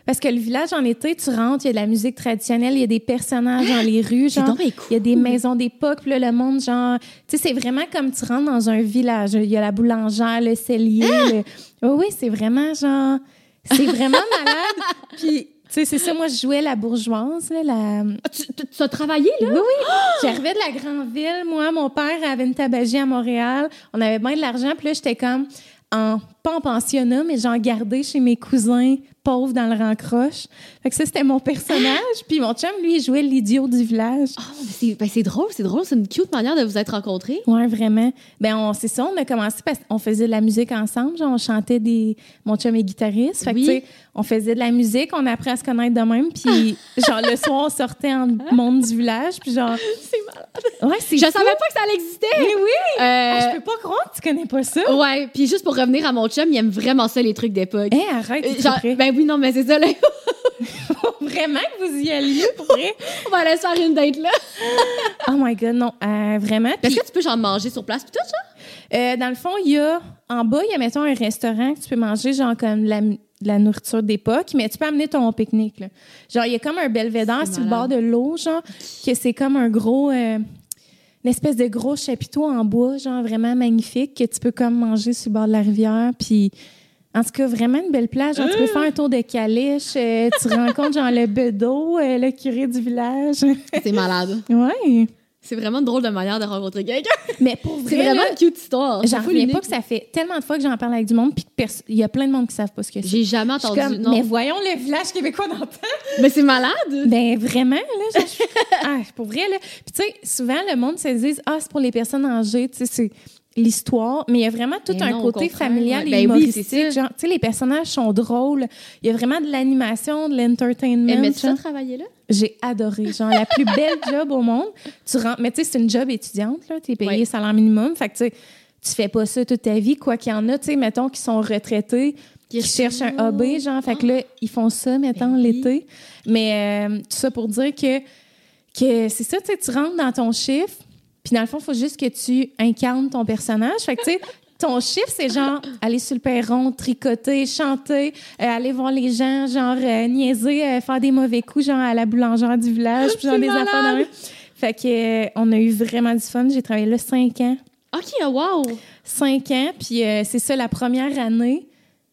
Speaker 1: Parce que le village en été, tu rentres, il y a de la musique traditionnelle, il y a des personnages dans les rues, genre.
Speaker 2: cool.
Speaker 1: Il y a des maisons d'époque, là, le monde, genre. Tu sais, c'est vraiment comme tu rentres dans un village. Il y a la boulangère, le cellier.
Speaker 2: Ah!
Speaker 1: le- Oh, oui, c'est vraiment, genre. C'est vraiment malade. Puis, tu sais, c'est ça, moi, je jouais la bourgeoise, là, la.
Speaker 2: Ah, tu, tu- tu as travaillé, là?
Speaker 1: Oui, oui. J'arrivais de la grande ville. Moi, mon père avait une tabagie à Montréal. On avait bien de l'argent. Puis là, j'étais comme en pas en pensionnat, mais j'en gardais chez mes cousins pauvres dans le rang croche. Fait que ça, c'était mon personnage. Puis mon chum, lui, il jouait l'idiot du village.
Speaker 2: Ah, mais c'est ben, c'est drôle, c'est drôle. C'est une cute manière de vous être rencontrés.
Speaker 1: Ouais, vraiment. Ben, on, c'est ça, on a commencé parce qu'on faisait de la musique ensemble. Genre, on chantait des. Mon chum est guitariste. Fait
Speaker 2: Oui.
Speaker 1: on faisait de la musique, on a appris à se connaître de même. Puis, genre, le soir, on sortait en monde du village. Puis, genre.
Speaker 2: C'est malade.
Speaker 1: Ouais, c'est
Speaker 2: Je
Speaker 1: fou.
Speaker 2: savais pas que ça existait!
Speaker 1: Mais oui!
Speaker 2: Euh,
Speaker 1: Ah, je peux pas croire que tu connais pas ça.
Speaker 2: ouais, puis juste pour revenir à mon chum, il aime vraiment ça, les trucs d'époque.
Speaker 1: Hé, arrête,
Speaker 2: Euh, genre, ben oui, non, mais c'est ça, là.
Speaker 1: Vraiment que vous y alliez, pour vrai?
Speaker 2: On va aller se faire une date, là.
Speaker 1: Oh my God, non, euh, vraiment.
Speaker 2: Est-ce que tu peux, genre, manger sur place, puis tout, ça?
Speaker 1: euh, dans le fond, il y a, en bas, il y a, mettons, un restaurant que tu peux manger, genre, comme de la, de la nourriture d'époque, mais tu peux amener ton pique-nique, là. Genre, il y a comme un belvédère sur le bord de l'eau, genre, que c'est comme un gros, euh, une espèce de gros chapiteau en bois, genre, vraiment magnifique, que tu peux comme manger sur le bord de la rivière, puis... En tout cas, vraiment une belle plage. Genre, tu peux faire un tour de calèche. euh, tu rencontres genre le bedeau, euh, le curé du village.
Speaker 2: C'est malade.
Speaker 1: ouais.
Speaker 2: C'est vraiment une drôle de manière de rencontrer quelqu'un.
Speaker 1: Mais pour
Speaker 2: C'est
Speaker 1: vrai,
Speaker 2: vraiment
Speaker 1: là,
Speaker 2: une cute histoire.
Speaker 1: j'en
Speaker 2: C'est
Speaker 1: reviens pas que ça fait tellement de fois que j'en parle avec du monde, puis il y a plein de monde qui savent pas ce que c'est.
Speaker 2: J'ai jamais entendu.
Speaker 1: comme,
Speaker 2: non.
Speaker 1: mais voyons le village québécois d'antan.
Speaker 2: Mais c'est malade.
Speaker 1: Ben vraiment, là. je- ah, pour vrai, là. Puis tu sais, souvent, le monde se dit, ah, c'est pour les personnes âgées, tu sais, c'est l'histoire. Mais il y a vraiment tout
Speaker 2: Mais
Speaker 1: un
Speaker 2: non,
Speaker 1: côté familial
Speaker 2: ouais.
Speaker 1: et
Speaker 2: Ben
Speaker 1: humoristique.
Speaker 2: c'est ça.
Speaker 1: genre, tu sais, les personnages sont drôles. Il y a vraiment de l'animation, de l'entertainment.
Speaker 2: Mais tu
Speaker 1: genre.
Speaker 2: as travaillé là?
Speaker 1: J'ai adoré. Genre, la plus belle job au monde. Tu rentres, mais tu sais, c'est une job étudiante, là. Tu es payé
Speaker 2: Ouais.
Speaker 1: salaire minimum. Fait que, tu sais, tu fais pas ça toute ta vie, quoi qu'il y en a, tu sais, mettons, qui sont retraités, qui cherchent un hobby, genre. Fait que là, ils font ça, mettons,
Speaker 2: Ben oui.
Speaker 1: l'été. Mais euh, tout ça pour dire que, que c'est ça, tu sais, tu rentres dans ton chiffre, puis dans le fond, il faut juste que tu incarnes ton personnage. Fait que, tu sais, ton chiffre, c'est genre aller sur le perron, tricoter, chanter, euh, aller voir les gens, genre euh, niaiser, euh, faire des mauvais coups, genre à la boulangère du village, puis genre des
Speaker 2: malade.
Speaker 1: affaires de. Fait que, on a eu vraiment du fun. J'ai travaillé là cinq ans
Speaker 2: OK, ah, wow!
Speaker 1: cinq ans, puis c'est ça, la première année.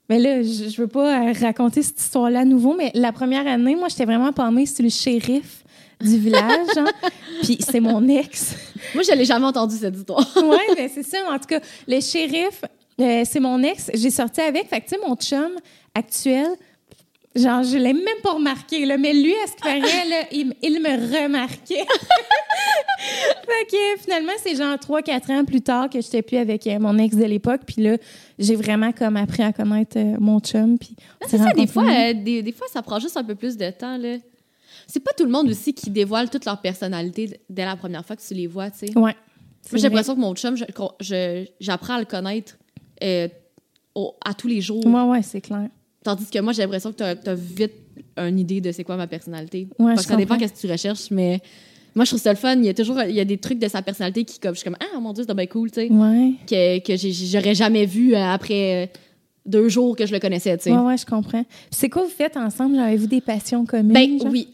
Speaker 1: Mais là, je, je veux pas raconter cette histoire-là à nouveau, mais la première année, moi, j'étais vraiment palmée sur le shérif du village, genre. Puis c'est mon ex.
Speaker 2: Moi, je l'ai jamais entendu, cette histoire.
Speaker 1: ouais, mais c'est ça. En tout cas, le shérif, euh, c'est mon ex. J'ai sorti avec. Fait que, tu sais, mon chum actuel, genre, je l'ai même pas remarqué, là. Mais lui, à ce qui paraît, là, il, il me remarquait. fait que, finalement, c'est genre 3-4 ans plus tard que j'étais plus avec euh, mon ex de l'époque. Puis là, j'ai vraiment comme appris à connaître euh, mon chum. Puis s'est
Speaker 2: C'est ça, des fois, des, des fois, ça prend juste un peu plus de temps, là. C'est pas tout le monde aussi qui dévoile toute leur personnalité dès la première fois que tu les vois, tu sais.
Speaker 1: Ouais.
Speaker 2: Moi, j'ai l'impression que mon chum, j'apprends à le connaître euh, au- à tous les jours.
Speaker 1: Ouais, ouais, c'est clair.
Speaker 2: Tandis que moi, j'ai l'impression que tu as, vite une idée de c'est quoi ma personnalité.
Speaker 1: Ouais, je
Speaker 2: que ça dépend qu'est-ce que tu recherches, mais moi, je trouve ça le fun. Il y a toujours il y a des trucs de sa personnalité qui, comme, je suis comme, ah mon Dieu, c'est bien cool, tu sais,
Speaker 1: Ouais.
Speaker 2: que, que j'aurais jamais vu euh, après euh, deux jours que je le connaissais, tu sais.
Speaker 1: Ouais, ouais, je comprends. Puis c'est quoi vous faites ensemble? Avez-vous des passions communes?
Speaker 2: Ben
Speaker 1: genre?
Speaker 2: oui.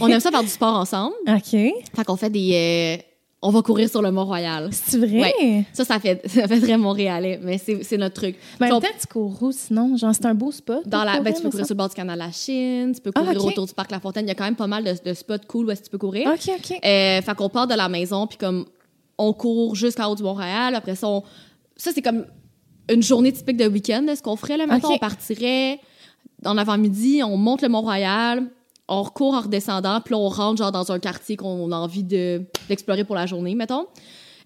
Speaker 2: On aime ça faire du sport ensemble.
Speaker 1: OK.
Speaker 2: Fait qu'on fait des. euh, on va courir sur le Mont-Royal.
Speaker 1: C'est vrai?
Speaker 2: Ça, ça fait, ça fait très montréalais, mais c'est notre truc.
Speaker 1: Mais
Speaker 2: Puis
Speaker 1: en même temps, tu cours où sinon? Genre, c'est un beau spot.
Speaker 2: dans la, ben, tu peux courir sur le bord du canal de la Chine, tu peux
Speaker 1: Ah,
Speaker 2: courir autour du parc La Fontaine. Il y a quand même pas mal de, de spots cool où est-ce que tu peux courir.
Speaker 1: OK, OK.
Speaker 2: Euh, fait qu'on part de la maison, puis comme on court jusqu'en haut du Mont-Royal. Après ça, on- ça c'est comme une journée typique de week-end. Ce qu'on ferait là maintenant, on partirait en avant-midi, on monte le Mont-Royal, on recourt en redescendant, puis là, on rentre genre dans un quartier qu'on a envie de- d'explorer pour la journée, mettons.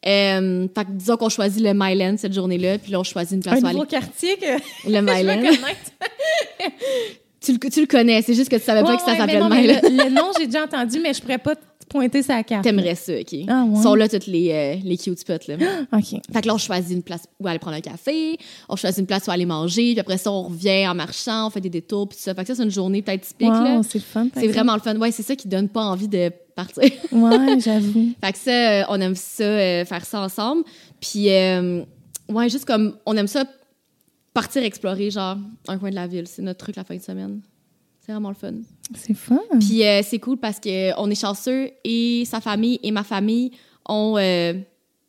Speaker 2: Euh, fait que disons qu'on choisit le Myland cette journée-là, puis là, on choisit une place
Speaker 1: Un
Speaker 2: où aller.
Speaker 1: quartier que
Speaker 2: Le Myland. Tu le, tu le connais, c'est juste que tu savais pas que ça
Speaker 1: ouais, non, mais
Speaker 2: Myland.
Speaker 1: le, le nom, j'ai déjà entendu, mais je pourrais pas pointer sa carte.
Speaker 2: T'aimerais ça, OK?
Speaker 1: Ah, ouais.
Speaker 2: Sont là, toutes les, euh, les cute spots, là.
Speaker 1: OK.
Speaker 2: Fait que là, on choisit une place où aller prendre un café, on choisit une place où aller manger, puis après ça, on revient en marchant, on fait des détours, puis tout ça. Fait que ça, c'est une journée peut-être typique, là.
Speaker 1: C'est le fun.
Speaker 2: C'est vraiment le fun. Ouais, c'est ça qui donne pas envie de partir.
Speaker 1: Ouais, j'avoue.
Speaker 2: fait que ça, euh, on aime ça, euh, faire ça ensemble. Puis, euh, ouais, juste comme, on aime ça partir explorer, genre, un coin de la ville. C'est notre truc la fin de semaine. C'est vraiment le fun.
Speaker 1: C'est fun.
Speaker 2: Puis euh, c'est cool parce que on est chanceux et sa famille et ma famille ont, euh,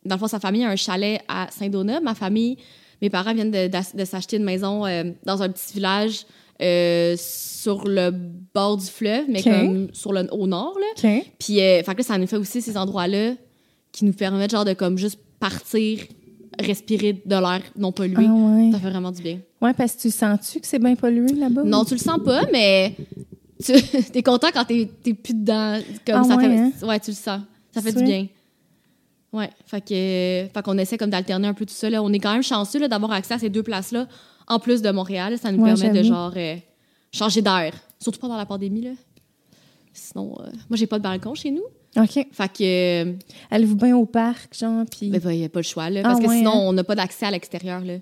Speaker 2: dans le fond, sa famille a un chalet à Saint-Donat. Ma famille, mes parents viennent de, s'acheter une maison euh, dans un petit village euh, sur le bord du fleuve, mais comme sur le, au nord. Là.
Speaker 1: OK.
Speaker 2: Puis euh, fait que là, ça nous fait aussi ces endroits-là qui nous permettent genre de comme juste partir, respirer de l'air non pollué.
Speaker 1: Ah ouais.
Speaker 2: Ça fait vraiment du bien.
Speaker 1: Ouais, parce que tu sens-tu que c'est bien pollué là-bas?
Speaker 2: Non, tu le sens pas, mais tu es content quand t'es t'es plus dedans. Comme
Speaker 1: Ah
Speaker 2: ça
Speaker 1: ouais,
Speaker 2: fait,
Speaker 1: hein?
Speaker 2: ouais, tu le sens. Ça fait du bien. Ouais, fait que fait qu'on essaie comme d'alterner un peu tout ça. Là. On est quand même chanceux là, d'avoir accès à ces deux places-là, en plus de Montréal. Ça nous
Speaker 1: Ouais,
Speaker 2: permet de genre euh, changer d'air. Surtout pendant la pandémie, là. Sinon, euh, moi, j'ai pas de balcon chez nous.
Speaker 1: OK.
Speaker 2: Fait que, euh,
Speaker 1: Allez-vous bien au parc, genre, puis...
Speaker 2: ben, il n'y a pas le choix, là.
Speaker 1: Ah
Speaker 2: Parce que
Speaker 1: ouais,
Speaker 2: sinon,
Speaker 1: hein?
Speaker 2: on n'a pas d'accès à l'extérieur, là.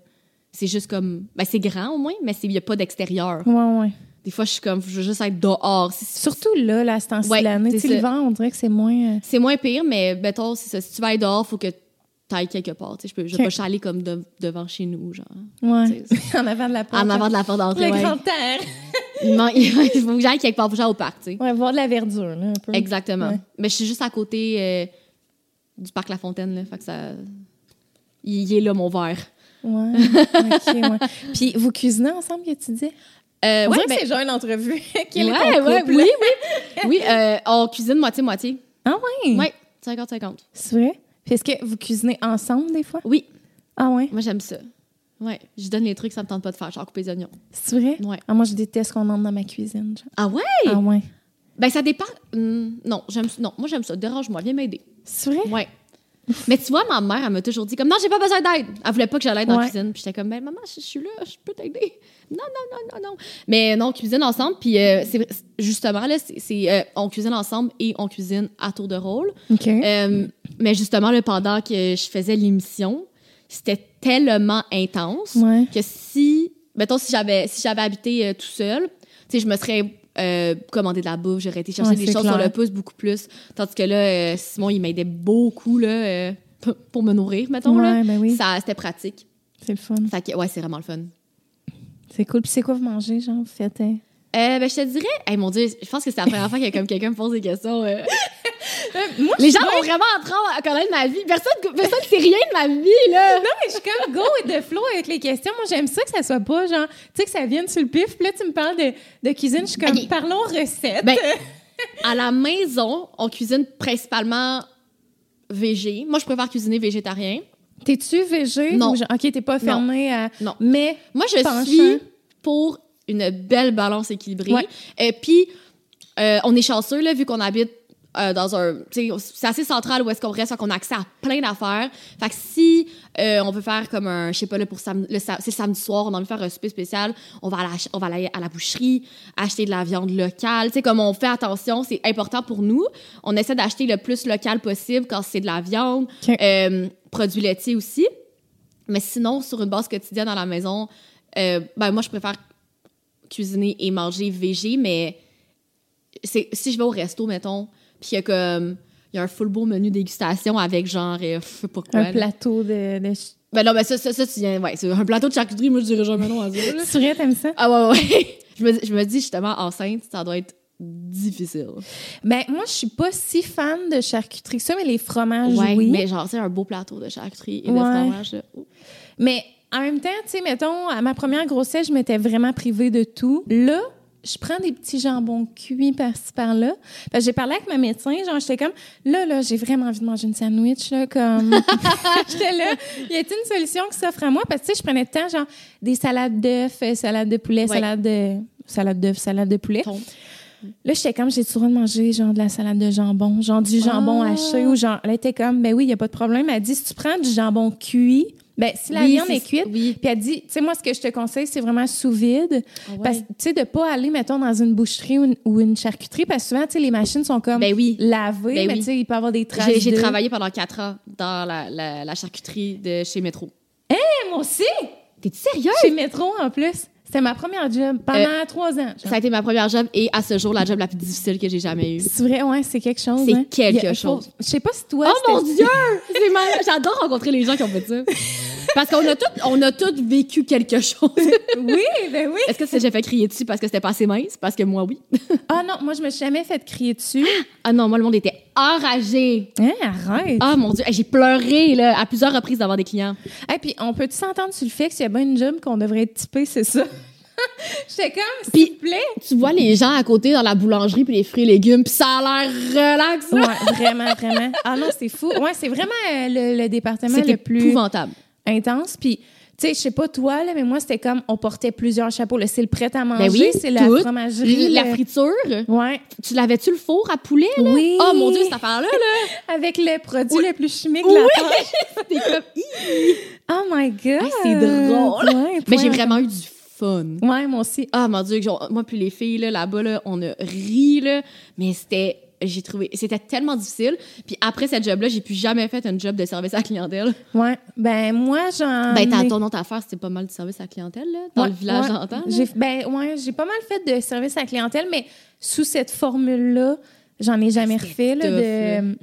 Speaker 2: C'est juste comme. Ben, c'est grand au moins, mais il n'y a pas d'extérieur.
Speaker 1: Ouais, ouais.
Speaker 2: Des fois, je suis comme, je veux juste être dehors.
Speaker 1: Surtout là, là, à ce temps-ci
Speaker 2: Ouais,
Speaker 1: de l'année. l'hiver, on dirait que c'est moins... euh,
Speaker 2: C'est moins pire, mais mettons, c'est ça. Si tu vas être dehors, faut que tu ailles quelque part. Je peux je
Speaker 1: Ok.
Speaker 2: pas chialer comme de- devant chez nous, genre.
Speaker 1: Ouais. En avant de la porte.
Speaker 2: En avant de la porte d'entrée,
Speaker 1: Le
Speaker 2: ouais.
Speaker 1: grand air.
Speaker 2: Il, il faut que j'aille quelque part, faut que j'aille au parc, tu sais.
Speaker 1: Ouais, voir de la verdure, là, un peu.
Speaker 2: Exactement.
Speaker 1: Ouais.
Speaker 2: Mais je suis juste à côté euh, du parc La Fontaine, là. Fait que ça... Il, il est là, mon verre.
Speaker 1: Ouais. OK, ouais. Puis vous cuisinez ensemble, que tu dis?
Speaker 2: Euh, ouais, ben-
Speaker 1: c'est genre une entrevue. Quel est
Speaker 2: ouais, ouais,
Speaker 1: couple?
Speaker 2: oui, oui. oui, euh, on cuisine moitié-moitié.
Speaker 1: Ah oui?
Speaker 2: Ouais, 50-50.
Speaker 1: C'est vrai? Puis est-ce que vous cuisinez ensemble des fois?
Speaker 2: Oui,
Speaker 1: Ah ouais?
Speaker 2: moi, j'aime ça. Ouais, je donne les trucs, ça me tente pas de faire, genre couper les oignons.
Speaker 1: C'est vrai?
Speaker 2: Ouais.
Speaker 1: Ah, moi, je déteste qu'on entre dans ma cuisine. genre.
Speaker 2: Ah ouais?
Speaker 1: Ah ouais?
Speaker 2: Ben, ça dépend. Hum, non, j'aime non, moi, j'aime ça. Dérange-moi, viens m'aider.
Speaker 1: C'est vrai?
Speaker 2: Ouais. Mais tu vois, ma mère, elle m'a toujours dit comme non, j'ai pas besoin d'aide. Elle voulait pas que j'aille dans la cuisine. Puis j'étais comme ben maman, je, je suis là, je peux t'aider. Non, non, non, non, non. Mais non, on cuisine ensemble. Puis euh, c'est justement là, c'est euh, on cuisine ensemble et on cuisine à tour de rôle. Euh, mais justement, là, pendant que je faisais l'émission, c'était tellement intense
Speaker 1: ouais.
Speaker 2: que si mettons, si j'avais si j'avais habité tout seul, tu sais, je me serais euh, commandé de la bouffe, j'aurais été chercher
Speaker 1: Ouais,
Speaker 2: des choses
Speaker 1: clair.
Speaker 2: sur le pouce beaucoup plus. Tandis que là, euh, Simon, il m'aidait beaucoup, là, euh, pour me nourrir, mettons, là.
Speaker 1: Ouais, ben oui.
Speaker 2: Ça, c'était pratique.
Speaker 1: C'est le fun.
Speaker 2: Fait que, ouais, c'est vraiment le fun.
Speaker 1: C'est cool. Puis c'est quoi vous mangez, genre, vous faites? hein?
Speaker 2: Ben, je te dirais, hey, mon Dieu, je pense que c'est la première fois que comme quelqu'un me pose des questions. Euh.
Speaker 1: moi,
Speaker 2: Les gens
Speaker 1: suis
Speaker 2: vont vraiment apprendre à connaître ma vie. Personne, personne sait rien de ma vie, là.
Speaker 1: Non, mais je suis comme go with the flow avec les questions. Moi, j'aime ça que ça soit pas genre, tu sais, que ça vienne sur le pif. Puis là, tu me parles de, de cuisine. Je suis comme, parlons recettes.
Speaker 2: Ben, à la maison, on cuisine principalement végé. Moi, je préfère cuisiner végétarien.
Speaker 1: T'es-tu végé?
Speaker 2: Non.
Speaker 1: Ou OK, t'es pas fermé à.
Speaker 2: Non.
Speaker 1: Mais.
Speaker 2: Moi, je
Speaker 1: Penchant.
Speaker 2: suis pour une belle balance équilibrée.
Speaker 1: Ouais.
Speaker 2: Et puis, euh, on est chanceux, là, vu qu'on habite euh, dans un... C'est assez central où est-ce qu'on reste, qu'on a accès à plein d'affaires. Fait que si euh, on veut faire comme un... Je sais pas, là, pour sam- le samedi soir, on a envie de faire un souper spécial, on va, à la, on va aller à la boucherie, acheter de la viande locale. Tu sais, comme on fait attention, c'est important pour nous. On essaie d'acheter le plus local possible quand c'est de la viande, euh, produits laitiers aussi. Mais sinon, sur une base quotidienne à la maison, ben moi, je préfère cuisiner et manger végé, mais si je vais au resto, mettons, puis il y a comme... Il y a un full beau menu dégustation avec genre, euh, je sais pas quoi.
Speaker 1: Un
Speaker 2: là.
Speaker 1: plateau de. de...
Speaker 2: Ben non, ben ça, ça, ça, tu viens... Ouais, c'est un plateau de charcuterie, moi, je dirais jamais non à ça. là.
Speaker 1: Tu vrai, t'aimes ça?
Speaker 2: Ah ouais, ouais. je, me, je me dis, justement, enceinte, ça doit être difficile.
Speaker 1: Ben, moi, je suis pas si fan de charcuterie que ça, mais les fromages,
Speaker 2: Ouais,
Speaker 1: oui.
Speaker 2: mais genre, c'est un beau plateau de charcuterie et de
Speaker 1: Ouais.
Speaker 2: fromage. là. Oh.
Speaker 1: Mais en même temps, tu sais, mettons, à ma première grossesse, je m'étais vraiment privée de tout. Là, je prends des petits jambons cuits par-ci par-là. J'ai parlé avec ma médecin, genre, j'étais comme, là, là, j'ai vraiment envie de manger une sandwich, là, comme. j'étais là, y a-t-il une solution qui s'offre à moi? Parce que, tu sais, je prenais temps, genre, des salades d'œufs, euh, salade de poulet,
Speaker 2: Ouais.
Speaker 1: salade de. Salade d'œufs, salade de poulet.
Speaker 2: Ton-
Speaker 1: Là, j'étais comme, j'ai toujours de manger, genre, de la salade de jambon, genre, du jambon
Speaker 2: Ah.
Speaker 1: haché ou genre, elle était comme, ben oui, il y a pas de problème. Elle dit, si tu prends du jambon cuit, ben, si la
Speaker 2: Oui,
Speaker 1: viande est cuite,
Speaker 2: oui.
Speaker 1: puis elle dit, tu sais, moi, ce que je te conseille, c'est vraiment sous vide.
Speaker 2: Ah ouais.
Speaker 1: Parce tu sais, de pas aller, mettons, dans une boucherie ou une, ou une charcuterie, parce que souvent, tu sais, les machines sont comme
Speaker 2: Ben oui.
Speaker 1: lavées,
Speaker 2: Ben
Speaker 1: mais tu sais, il peut y avoir des traces.
Speaker 2: J'ai
Speaker 1: de-
Speaker 2: travaillé pendant quatre ans dans la, la, la charcuterie de chez Métro.
Speaker 1: Eh, moi aussi!
Speaker 2: T'es sérieux?
Speaker 1: Chez Métro, en plus. C'était ma première job pendant
Speaker 2: Euh,
Speaker 1: trois ans. genre.
Speaker 2: Ça a été ma première job et à ce jour, la job la plus difficile que j'ai jamais eue.
Speaker 1: C'est vrai, ouais, c'est quelque chose.
Speaker 2: C'est
Speaker 1: hein.
Speaker 2: quelque chose.
Speaker 1: Je sais pas si toi.
Speaker 2: Oh mon Dieu! J'adore rencontrer les gens qui ont fait ça. Parce qu'on a tous on a tous vécu quelque chose.
Speaker 1: Oui, ben oui.
Speaker 2: Est-ce que c'est- j'ai fait crier dessus parce que c'était pas assez mince? Parce que moi, oui.
Speaker 1: Ah non, moi, je me suis jamais fait crier dessus.
Speaker 2: Ah non, moi, le monde était enragé.
Speaker 1: Hein, arrête.
Speaker 2: Ah mon Dieu, j'ai pleuré là, à plusieurs reprises d'avoir des clients.
Speaker 1: Et puis, on peut-tu s'entendre sur le fait que s'il y a bien une job qu'on devrait être typé, c'est ça? J'étais comme, s'il te plaît.
Speaker 2: Tu vois les gens à côté dans la boulangerie puis les fruits et légumes, puis ça a l'air relax. là.
Speaker 1: Ouais, vraiment, vraiment. Ah non, c'est fou. Ouais, c'est vraiment euh, le, le département le plus
Speaker 2: épouvantable.
Speaker 1: Intense. Puis, tu sais, je sais pas toi, là, mais moi, c'était comme, on portait plusieurs chapeaux. C'est le prêt à manger,
Speaker 2: Ben oui,
Speaker 1: c'est la fromagerie.
Speaker 2: La friture.
Speaker 1: Ouais.
Speaker 2: Tu l'avais-tu le four à poulet, là?
Speaker 1: Oui.
Speaker 2: Oh mon Dieu, cette affaire-là, là!
Speaker 1: Avec le produit
Speaker 2: Oui.
Speaker 1: le plus chimique de la
Speaker 2: Oui. comme!
Speaker 1: Oh my God.
Speaker 2: C'est drôle.
Speaker 1: Ouais,
Speaker 2: Mais j'ai vraiment eu du fun.
Speaker 1: Ouais, moi aussi.
Speaker 2: Ah, mon Dieu, moi puis les filles, là, là-bas, là, on a ri, là, mais c'était... J'ai trouvé... C'était tellement difficile. Puis après cette job-là, j'ai plus jamais fait un job de service à la clientèle.
Speaker 1: Ouais. Ben, moi, j'en.
Speaker 2: Ben, t'as ton autre affaire, c'était pas mal de service à la clientèle, là, dans
Speaker 1: Ouais,
Speaker 2: le village
Speaker 1: ouais.
Speaker 2: là.
Speaker 1: J'ai, ben, ouais, j'ai pas mal fait de service à la clientèle, mais sous cette formule-là, j'en ai jamais refait. Là, de...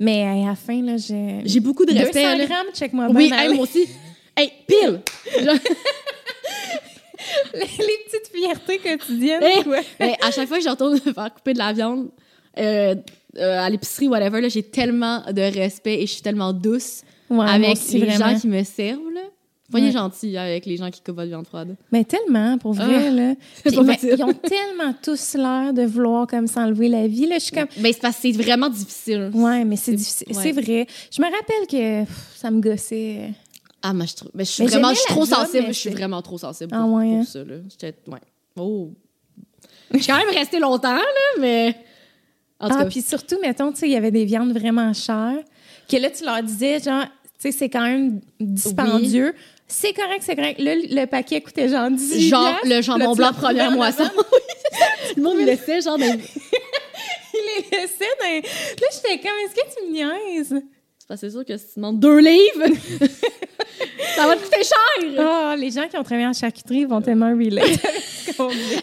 Speaker 1: Mais à la fin, là, j'ai.
Speaker 2: J'ai beaucoup de
Speaker 1: 200
Speaker 2: respect, là.
Speaker 1: grammes, check-moi
Speaker 2: Oui, hey, moi aussi. Hey, pile!
Speaker 1: Les, petites fiertés quotidiennes.
Speaker 2: Hey.
Speaker 1: quoi.
Speaker 2: hey, à chaque fois que je retourne faire couper de la viande euh, euh, à l'épicerie, whatever, là, j'ai tellement de respect et je suis tellement douce
Speaker 1: Ouais,
Speaker 2: avec
Speaker 1: aussi,
Speaker 2: les
Speaker 1: vraiment.
Speaker 2: gens qui me servent. Là. Soyez
Speaker 1: Ouais.
Speaker 2: gentils avec les gens qui coupent votre viande froide.
Speaker 1: Mais tellement, pour vrai,
Speaker 2: Ah,
Speaker 1: là. Puis,
Speaker 2: pas
Speaker 1: mais ils ont tellement tous l'air de vouloir comme s'enlever la vie. Là, je suis comme,
Speaker 2: Ben, c'est parce que c'est vraiment difficile.
Speaker 1: ouais, mais c'est difficile.
Speaker 2: ouais.
Speaker 1: C'est vrai. Je me rappelle que pff, ça me gossait.
Speaker 2: Ah, moi, je, trouve, ben, je suis
Speaker 1: Mais
Speaker 2: vraiment je suis trop
Speaker 1: job,
Speaker 2: sensible.
Speaker 1: mais
Speaker 2: Je suis vraiment trop sensible
Speaker 1: Ah
Speaker 2: pour,
Speaker 1: ouais,
Speaker 2: pour
Speaker 1: hein?
Speaker 2: ça. Là. J'étais- ouais. Oh. Je suis quand même restée longtemps, là, mais. En
Speaker 1: Ah, puis surtout, mettons, tu sais, il y avait des viandes vraiment chères, que là, tu leur disais, genre, tu sais, c'est quand même dispendieux. C'est correct, c'est correct. Là, le paquet coûtait genre 18
Speaker 2: genre
Speaker 1: piastres.
Speaker 2: le jambon blanc
Speaker 1: le
Speaker 2: première moisson. Le monde laissait, genre, dans-
Speaker 1: Il les laissait dans... Là, j'étais comme, est-ce que tu me niaises?
Speaker 2: C'est sûr que si tu demandes deux livres, Ça va te coûter cher!
Speaker 1: Oh, les gens qui ont travaillé en charcuterie vont tellement relate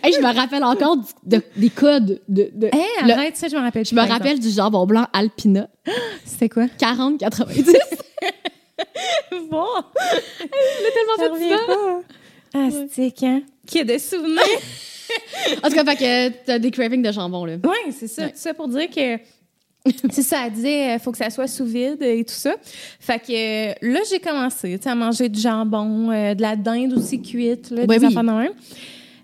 Speaker 2: Hey, je me rappelle encore du- de- des codes. De, de-
Speaker 1: Hey,
Speaker 2: Le-
Speaker 1: arrête ça, je me rappelle.
Speaker 2: je me rappelle du jambon blanc Alpina.
Speaker 1: C'était quoi?
Speaker 2: 40-90.
Speaker 1: Bon,
Speaker 2: tellement
Speaker 1: ça
Speaker 2: fait
Speaker 1: revient
Speaker 2: ça.
Speaker 1: pas. Ah, c'est hein? Qui a des souvenirs?
Speaker 2: En tout cas, fait que t'as des cravings de jambon, là.
Speaker 1: Oui, c'est ça.
Speaker 2: Ouais.
Speaker 1: Tout ça pour dire que. C'est ça, elle disait, euh, faut que ça soit sous vide et tout ça. Fait que euh, là, j'ai commencé à manger du jambon, euh, de la dinde aussi cuite, là,
Speaker 2: Ouais,
Speaker 1: des
Speaker 2: oui.
Speaker 1: affaires de même.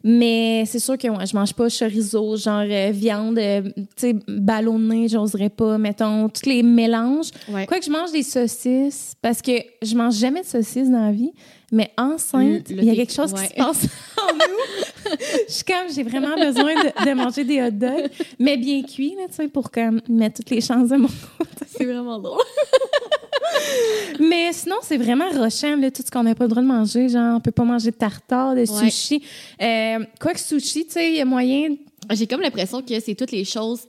Speaker 1: Mais c'est sûr que ouais, je mange pas chorizo, genre euh, viande, euh, tu sais, ballonnée, j'oserais pas, mettons, tous les mélanges.
Speaker 2: Ouais.
Speaker 1: Quoique je mange des saucisses, parce que je mange jamais de saucisses dans la vie, mais enceinte, il y a quelque chose
Speaker 2: ouais.
Speaker 1: qui se passe en nous. je suis comme, j'ai vraiment besoin de, de manger des hot dogs, mais bien cuits, là, tu sais, pour comme mettre toutes les chances de mon côté.
Speaker 2: C'est vraiment drôle.
Speaker 1: Mais sinon, c'est vraiment rochant, là, tout ce qu'on n'a pas le droit de manger. Genre, on peut pas manger de tartare, de
Speaker 2: Ouais.
Speaker 1: sushi. Euh, quoique sushi, tu sais, il y a moyen...
Speaker 2: J'ai comme l'impression que c'est toutes les choses,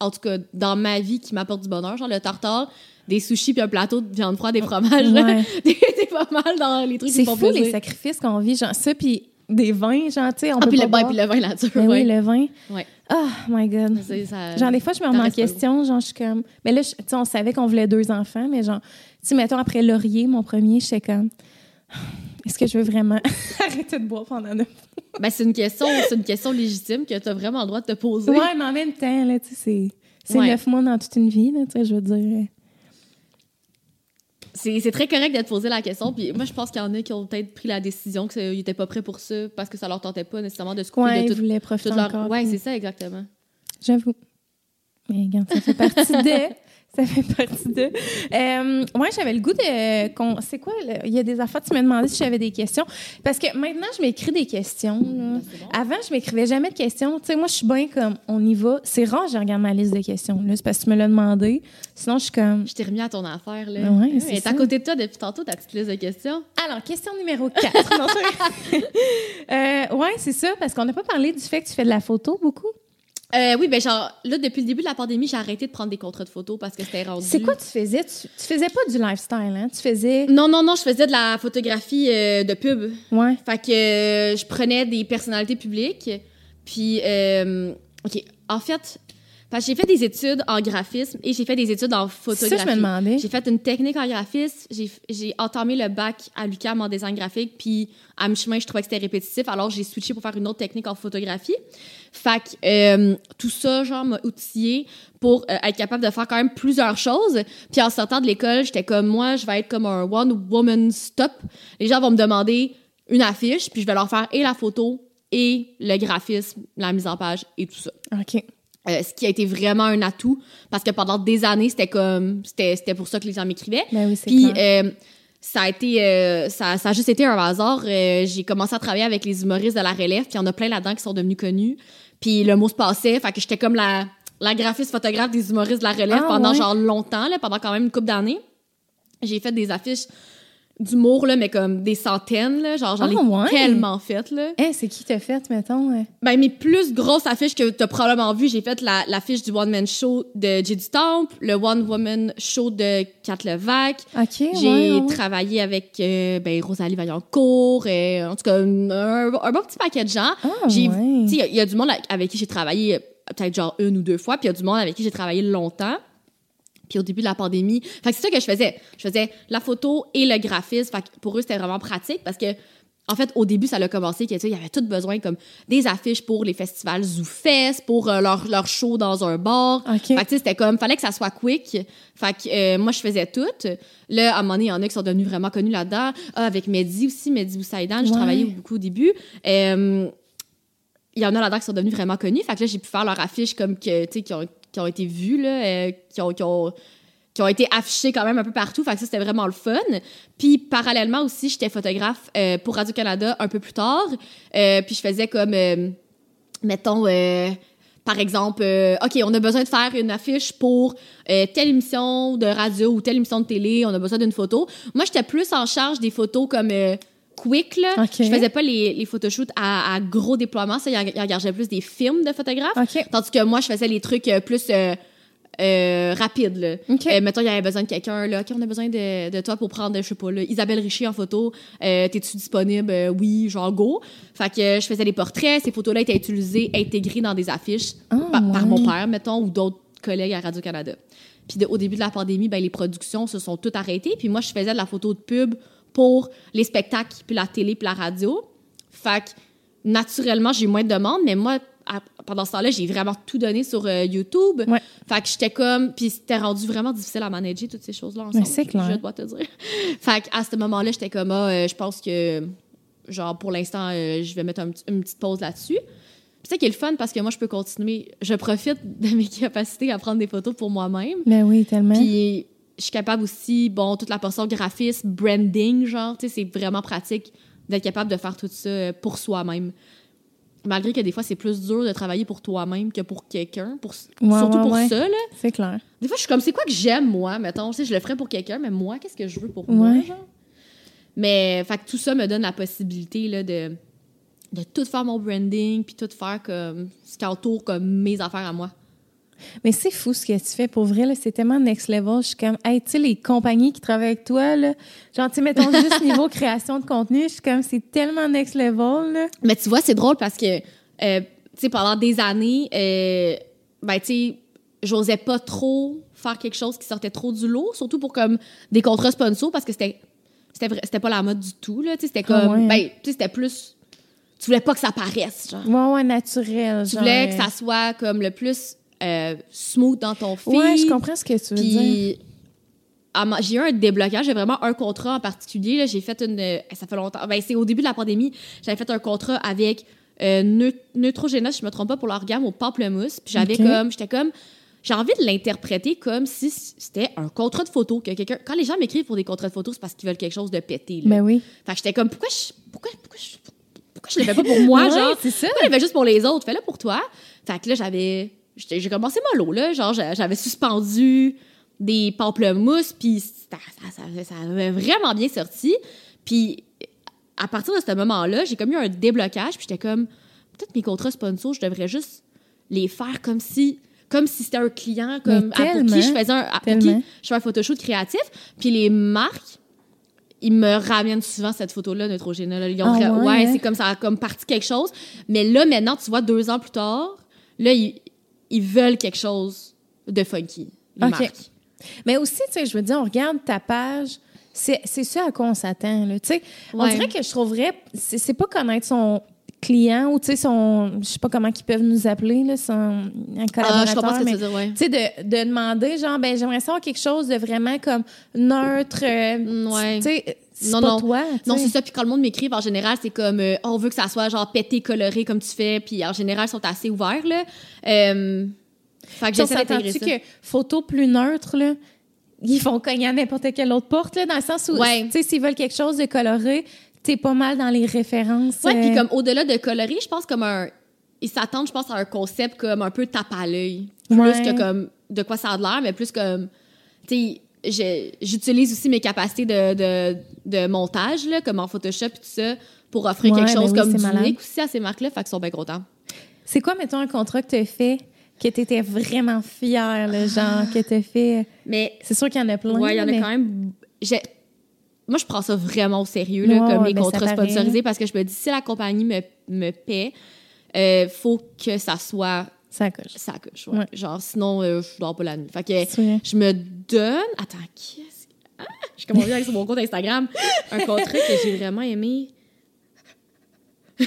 Speaker 2: en tout cas, dans ma vie qui m'apportent du bonheur. Genre le tartare, des sushis puis un plateau de viande froide, des fromages.
Speaker 1: Ouais.
Speaker 2: T'es pas mal dans les trucs qui font
Speaker 1: fou, les sacrifices qu'on vit, genre ça, puis des vins, genre, tu sais, on
Speaker 2: Ah,
Speaker 1: peut
Speaker 2: puis
Speaker 1: pas
Speaker 2: le, ben,
Speaker 1: boire.
Speaker 2: puis le vin nature,
Speaker 1: Ben
Speaker 2: ouais.
Speaker 1: oui, le vin.
Speaker 2: Ouais.
Speaker 1: Oh my God.
Speaker 2: Ça-
Speaker 1: Genre, des fois, je me remets en question. Genre, je suis comme. Mais là, je- tu sais, on savait qu'on voulait deux enfants, mais genre, tu mettons, après Laurier, mon premier, j'étais comme. Est-ce que je veux vraiment arrêter de boire pendant neuf
Speaker 2: Ben, c'est une question, c'est une question légitime que tu as vraiment le droit de te poser.
Speaker 1: Ouais, mais en même temps, là, tu sais, c'est.
Speaker 2: Ouais.
Speaker 1: neuf mois dans toute une vie, là, tu sais, je veux dire.
Speaker 2: C'est très correct de te poser la question. Puis moi, je pense qu'il y en a qui ont peut-être pris la décision qu'ils n'étaient pas prêts pour ça parce que ça leur tentait pas nécessairement de se couper
Speaker 1: Ouais,
Speaker 2: de tout,
Speaker 1: profiter
Speaker 2: toute leur.
Speaker 1: encore.
Speaker 2: Ouais, c'est ça, exactement.
Speaker 1: J'avoue. Mais regarde, ça fait partie de. Ça fait partie de. Euh, ouais, j'avais le goût de. qu'on- C'est quoi? là? Il y a des affaires, tu m'as demandé si j'avais des questions. Parce que maintenant, je m'écris des questions. là.
Speaker 2: C'est bon.
Speaker 1: Avant, je m'écrivais jamais de questions. Tu sais, moi, je suis bien comme on y va. C'est rare, je regarde ma liste de questions. C'est parce que tu me l'as demandé. Sinon, je suis comme.
Speaker 2: Je t'ai remis à ton affaire, là.
Speaker 1: Ben ouais, c'est
Speaker 2: Elle est
Speaker 1: ça.
Speaker 2: à côté de toi depuis tantôt, ta petite liste de questions.
Speaker 1: Alors, question numéro 4. Non, euh, ouais, c'est ça, parce qu'on n'a pas parlé du fait que tu fais de la photo beaucoup.
Speaker 2: Euh, oui, ben genre, là, depuis le début de la pandémie, j'ai arrêté de prendre des contrats de photos parce que c'était rendu...
Speaker 1: C'est quoi tu faisais? Tu, tu faisais pas du lifestyle, hein? Tu faisais.
Speaker 2: Non, non, non, je faisais de la photographie euh, de pub.
Speaker 1: Ouais.
Speaker 2: Fait que euh, je prenais des personnalités publiques. Puis, euh, OK, en fait, parce que j'ai fait des études en graphisme et j'ai fait des études en
Speaker 1: C'est
Speaker 2: photographie.
Speaker 1: ça, je me demandais.
Speaker 2: J'ai fait une technique en graphisme, j'ai j'ai entamé le bac à l'UQAM en design graphique, puis à mi-chemin, je trouvais que c'était répétitif, alors j'ai switché pour faire une autre technique en photographie. Fait que euh, tout ça, genre, m'a outillé pour euh, être capable de faire quand même plusieurs choses. Puis en sortant de l'école, j'étais comme, moi, je vais être comme un one-woman stop. Les gens vont me demander une affiche, puis je vais leur faire et la photo et le graphisme, la mise en page et tout ça.
Speaker 1: OK.
Speaker 2: Euh, ce qui a été vraiment un atout parce que pendant des années c'était comme c'était c'était pour ça que les gens m'écrivaient.
Speaker 1: Ben oui,
Speaker 2: puis euh, ça a été euh, ça, ça a juste été un hasard. J'ai commencé à travailler avec les humoristes de la relève puis il y en a plein là-dedans qui sont devenus connus. Puis le mot se passait fait que j'étais comme la la graphiste photographe des humoristes de la relève
Speaker 1: Ah,
Speaker 2: pendant
Speaker 1: ouais.
Speaker 2: genre longtemps là, pendant quand même une couple d'années. J'ai fait des affiches d'humour là mais comme des centaines là genre j'en ai
Speaker 1: Ah, ouais?
Speaker 2: tellement fait là
Speaker 1: Hein, c'est qui t'a fait, mettons? euh?
Speaker 2: ben, mes plus grosses affiches que tu as probablement vues, j'ai fait la- l'affiche du One Man Show de Jay du Temple, le One Woman Show de Kat Levac. J'ai
Speaker 1: ouais,
Speaker 2: travaillé avec euh, ben, Rosalie Vaillancourt, euh, en tout cas, un, un bon petit paquet de gens.
Speaker 1: Ah,
Speaker 2: J'ai-
Speaker 1: ouais.
Speaker 2: Tu sais, il y y, a du monde avec qui j'ai travaillé peut-être genre une ou deux fois, puis il y a du monde avec qui j'ai travaillé longtemps. Puis au début de la pandémie, fait que c'est ça que je faisais. Je faisais la photo et le graphisme. Fait que pour eux, c'était vraiment pratique parce que en fait, au début, ça a commencé qu'il y avait tout besoin comme des affiches pour les festivals ZooFest, pour euh, leur, leur show dans un bar. Fait que, c'était comme, fallait que ça soit quick. Fait que euh, moi, je faisais tout. Là, à un moment donné, il y en a qui sont devenus vraiment connus là-dedans. Ah, avec Mehdi aussi, Mehdi Boussaïdan, j'ai
Speaker 1: Ouais.
Speaker 2: travaillé beaucoup au début. Euh, il y en a là-dedans qui sont devenus vraiment connus. Fait que là, j'ai pu faire leur affiche comme que, tu sais, qui ont, qui ont été vues, là, euh, qui, ont, qui, ont, été affichées quand même un peu partout. Fait que ça, c'était vraiment le fun. Puis, parallèlement aussi, j'étais photographe euh, pour Radio-Canada un peu plus tard. Euh, puis, je faisais comme, mettons, par exemple, OK, on a besoin de faire une affiche pour telle émission de radio ou telle émission de télé, on a besoin d'une photo. Moi, j'étais plus en charge des photos comme quick, là. Je faisais pas les, les photoshoots à, à gros déploiement, ça, il en- il engagait plus des films de photographes. Tandis que moi, je faisais les trucs euh, plus euh, euh, rapide, là.
Speaker 1: OK.
Speaker 2: Euh, mettons, il y avait besoin de quelqu'un, là. OK, on a besoin de, de toi pour prendre, je sais pas, là, Isabelle Richer en photo. T'es-tu disponible? Oui, genre go. Fait que je faisais des portraits. Ces photos-là étaient utilisées, intégrées dans des affiches
Speaker 1: Ah,
Speaker 2: par, mon père, mettons, ou d'autres collègues à Radio-Canada. Puis de- au début de la pandémie, ben, les productions se sont toutes arrêtées. Puis moi, je faisais de la photo de pub pour les spectacles, puis la télé, puis la radio. Fait que naturellement, j'ai moins de demandes, mais moi, à- pendant ce temps-là, j'ai vraiment tout donné sur euh, YouTube.
Speaker 1: Ouais.
Speaker 2: Fait que j'étais comme. Puis c'était rendu vraiment difficile à manager toutes ces choses-là ensemble.
Speaker 1: c'est clair.
Speaker 2: Je dois te dire. fait qu'à ce moment-là, j'étais comme, ah, euh, je pense que, genre, pour l'instant, euh, je vais mettre un une petite pause là-dessus. C'est ça qui est le fun parce que moi, je peux continuer. Je profite de mes capacités à prendre des photos pour moi-même.
Speaker 1: Ben oui, tellement.
Speaker 2: Puis je suis capable aussi, bon, toute la portion graphisme, branding, genre, tu sais, c'est vraiment pratique d'être capable de faire tout ça euh, pour soi-même. Malgré que des fois, c'est plus dur de travailler pour toi-même que pour quelqu'un, pour,
Speaker 1: Ouais,
Speaker 2: surtout
Speaker 1: ouais,
Speaker 2: pour
Speaker 1: ouais.
Speaker 2: ça, là.
Speaker 1: C'est clair.
Speaker 2: Des fois, je suis comme, c'est quoi que j'aime, moi, mettons, tu sais, je le ferais pour quelqu'un, mais moi, qu'est-ce que je veux pour moi, genre? Mais, fait que tout ça me donne la possibilité, là, de, de tout faire mon branding, puis tout faire comme, ce qui entoure comme mes affaires à moi.
Speaker 1: Mais c'est fou ce que tu fais. Pour vrai, c'est tellement next level. Je suis comme, hey, tu sais, les compagnies qui travaillent avec toi, là, genre, tu mettons juste niveau création de contenu, je suis comme, c'est tellement next level, là.
Speaker 2: Mais tu vois, c'est drôle parce que, euh, tu sais, pendant des années, euh, ben, tu sais, j'osais pas trop faire quelque chose qui sortait trop du lot, surtout pour comme des contrats sponsors parce que c'était c'était pas la mode du tout, là. Tu sais, c'était
Speaker 1: Ah
Speaker 2: comme,
Speaker 1: ouais, hein?
Speaker 2: ben, tu sais, c'était plus. Tu voulais pas que ça paraisse, genre.
Speaker 1: Ouais, ouais, naturel.
Speaker 2: Tu voulais que ça soit comme le plus euh, smooth dans ton feed.
Speaker 1: Ouais, je comprends ce que tu veux dire.
Speaker 2: Puis, j'ai eu un déblocage. J'ai vraiment un contrat en particulier. J'ai fait une. euh, Ça fait longtemps. Ben, c'est au début de la pandémie. J'avais fait un contrat avec euh, Neu- Neutrogena, si je me trompe pas, pour leur gamme au pamplemousse. Puis j'avais comme. J'étais comme. J'ai envie de l'interpréter comme si c'était un contrat de photo. Que quelqu'un, quand les gens m'écrivent pour des contrats de photos, c'est parce qu'ils veulent quelque chose de pété. là.
Speaker 1: Ben oui.
Speaker 2: Fait que j'étais comme, pourquoi je, pourquoi, pourquoi je, pourquoi je le fais pas pour moi,
Speaker 1: Ouais,
Speaker 2: genre?
Speaker 1: c'est ça.
Speaker 2: Pourquoi je le fais juste pour les autres? Fais-le pour toi. Fait que là, j'avais, j'ai commencé mollo, là. Genre, j'a- j'avais suspendu des pamplemousses, puis ça, ça, ça, ça avait vraiment bien sorti. Puis à partir de ce moment-là, j'ai comme eu un déblocage, puis j'étais comme, peut-être mes contrats sponsors, je devrais juste les faire comme si comme si c'était un client comme à- pour qui je faisais un à- pour qui je fais un photoshoot créatif puis les marques ils me ramènent souvent cette photo-là, Neutrogena. là. Ils ont
Speaker 1: Ah ouais,
Speaker 2: ouais,
Speaker 1: hein?
Speaker 2: c'est comme ça a comme parti quelque chose. Mais là, maintenant, tu vois, deux ans plus tard, là, ils, ils veulent quelque chose de funky, les marques.
Speaker 1: Mais aussi, tu sais, je veux dire, on regarde ta page, c'est ça à quoi on s'attend, là. Tu sais, on dirait que je trouverais, c'est pas connaître son client ou, tu sais, son, je sais pas comment ils peuvent nous appeler, là, son un
Speaker 2: Ah, je
Speaker 1: collaborateur,
Speaker 2: comprends ce que tu veux dire, ouais.
Speaker 1: tu sais, de, de demander, genre, ben, j'aimerais savoir quelque chose de vraiment comme neutre. euh,
Speaker 2: Mm, ouais.
Speaker 1: Tu sais,
Speaker 2: Non,
Speaker 1: pas
Speaker 2: non.
Speaker 1: toi.
Speaker 2: Non, c'est ça. Puis quand le monde m'écrit, en général, c'est comme euh, on veut que ça soit genre pété, coloré comme tu fais. Puis en général, ils sont assez ouverts, là. Euh, fait que
Speaker 1: Puis
Speaker 2: j'essaie d'intégrer
Speaker 1: s'entend-tu
Speaker 2: ça.
Speaker 1: que photo plus neutre, là, ils vont cogner à n'importe quelle autre porte, là, dans le sens où,
Speaker 2: Ouais.
Speaker 1: tu sais, s'ils veulent quelque chose de coloré, t'es pas mal dans les références.
Speaker 2: Ouais, puis
Speaker 1: euh,
Speaker 2: comme au-delà de coloré, je pense comme un. Ils s'attendent, je pense, à un concept comme un peu tape à l'œil. Plus
Speaker 1: Ouais.
Speaker 2: que comme de quoi ça a de l'air, mais plus comme. Tu sais, j'utilise aussi mes capacités de, de, de montage, là, comme en Photoshop et tout ça, pour offrir
Speaker 1: Ouais,
Speaker 2: quelque chose
Speaker 1: ben oui,
Speaker 2: comme d'unique aussi à ces marques-là. Fait qu'ils sont bien contents.
Speaker 1: C'est quoi, mettons, un contrat que t'as fait que t'étais vraiment fière, genre, que t'as fait...
Speaker 2: Mais
Speaker 1: C'est sûr qu'il y en a plein,
Speaker 2: Ouais, il y en a quand même. Moi, je prends ça vraiment au sérieux, là, comme les
Speaker 1: ben,
Speaker 2: contrats sponsorisés, parce que je me dis, si la compagnie me, me paie, euh, faut que ça soit
Speaker 1: Ça coche.
Speaker 2: ça coche. Ouais.
Speaker 1: Ouais.
Speaker 2: Genre, sinon, euh, je dors pas la nuit. Fait que je me donne. Attends, qu'est-ce que. Ah, je commence à aller sur mon compte Instagram un contrat que j'ai vraiment aimé.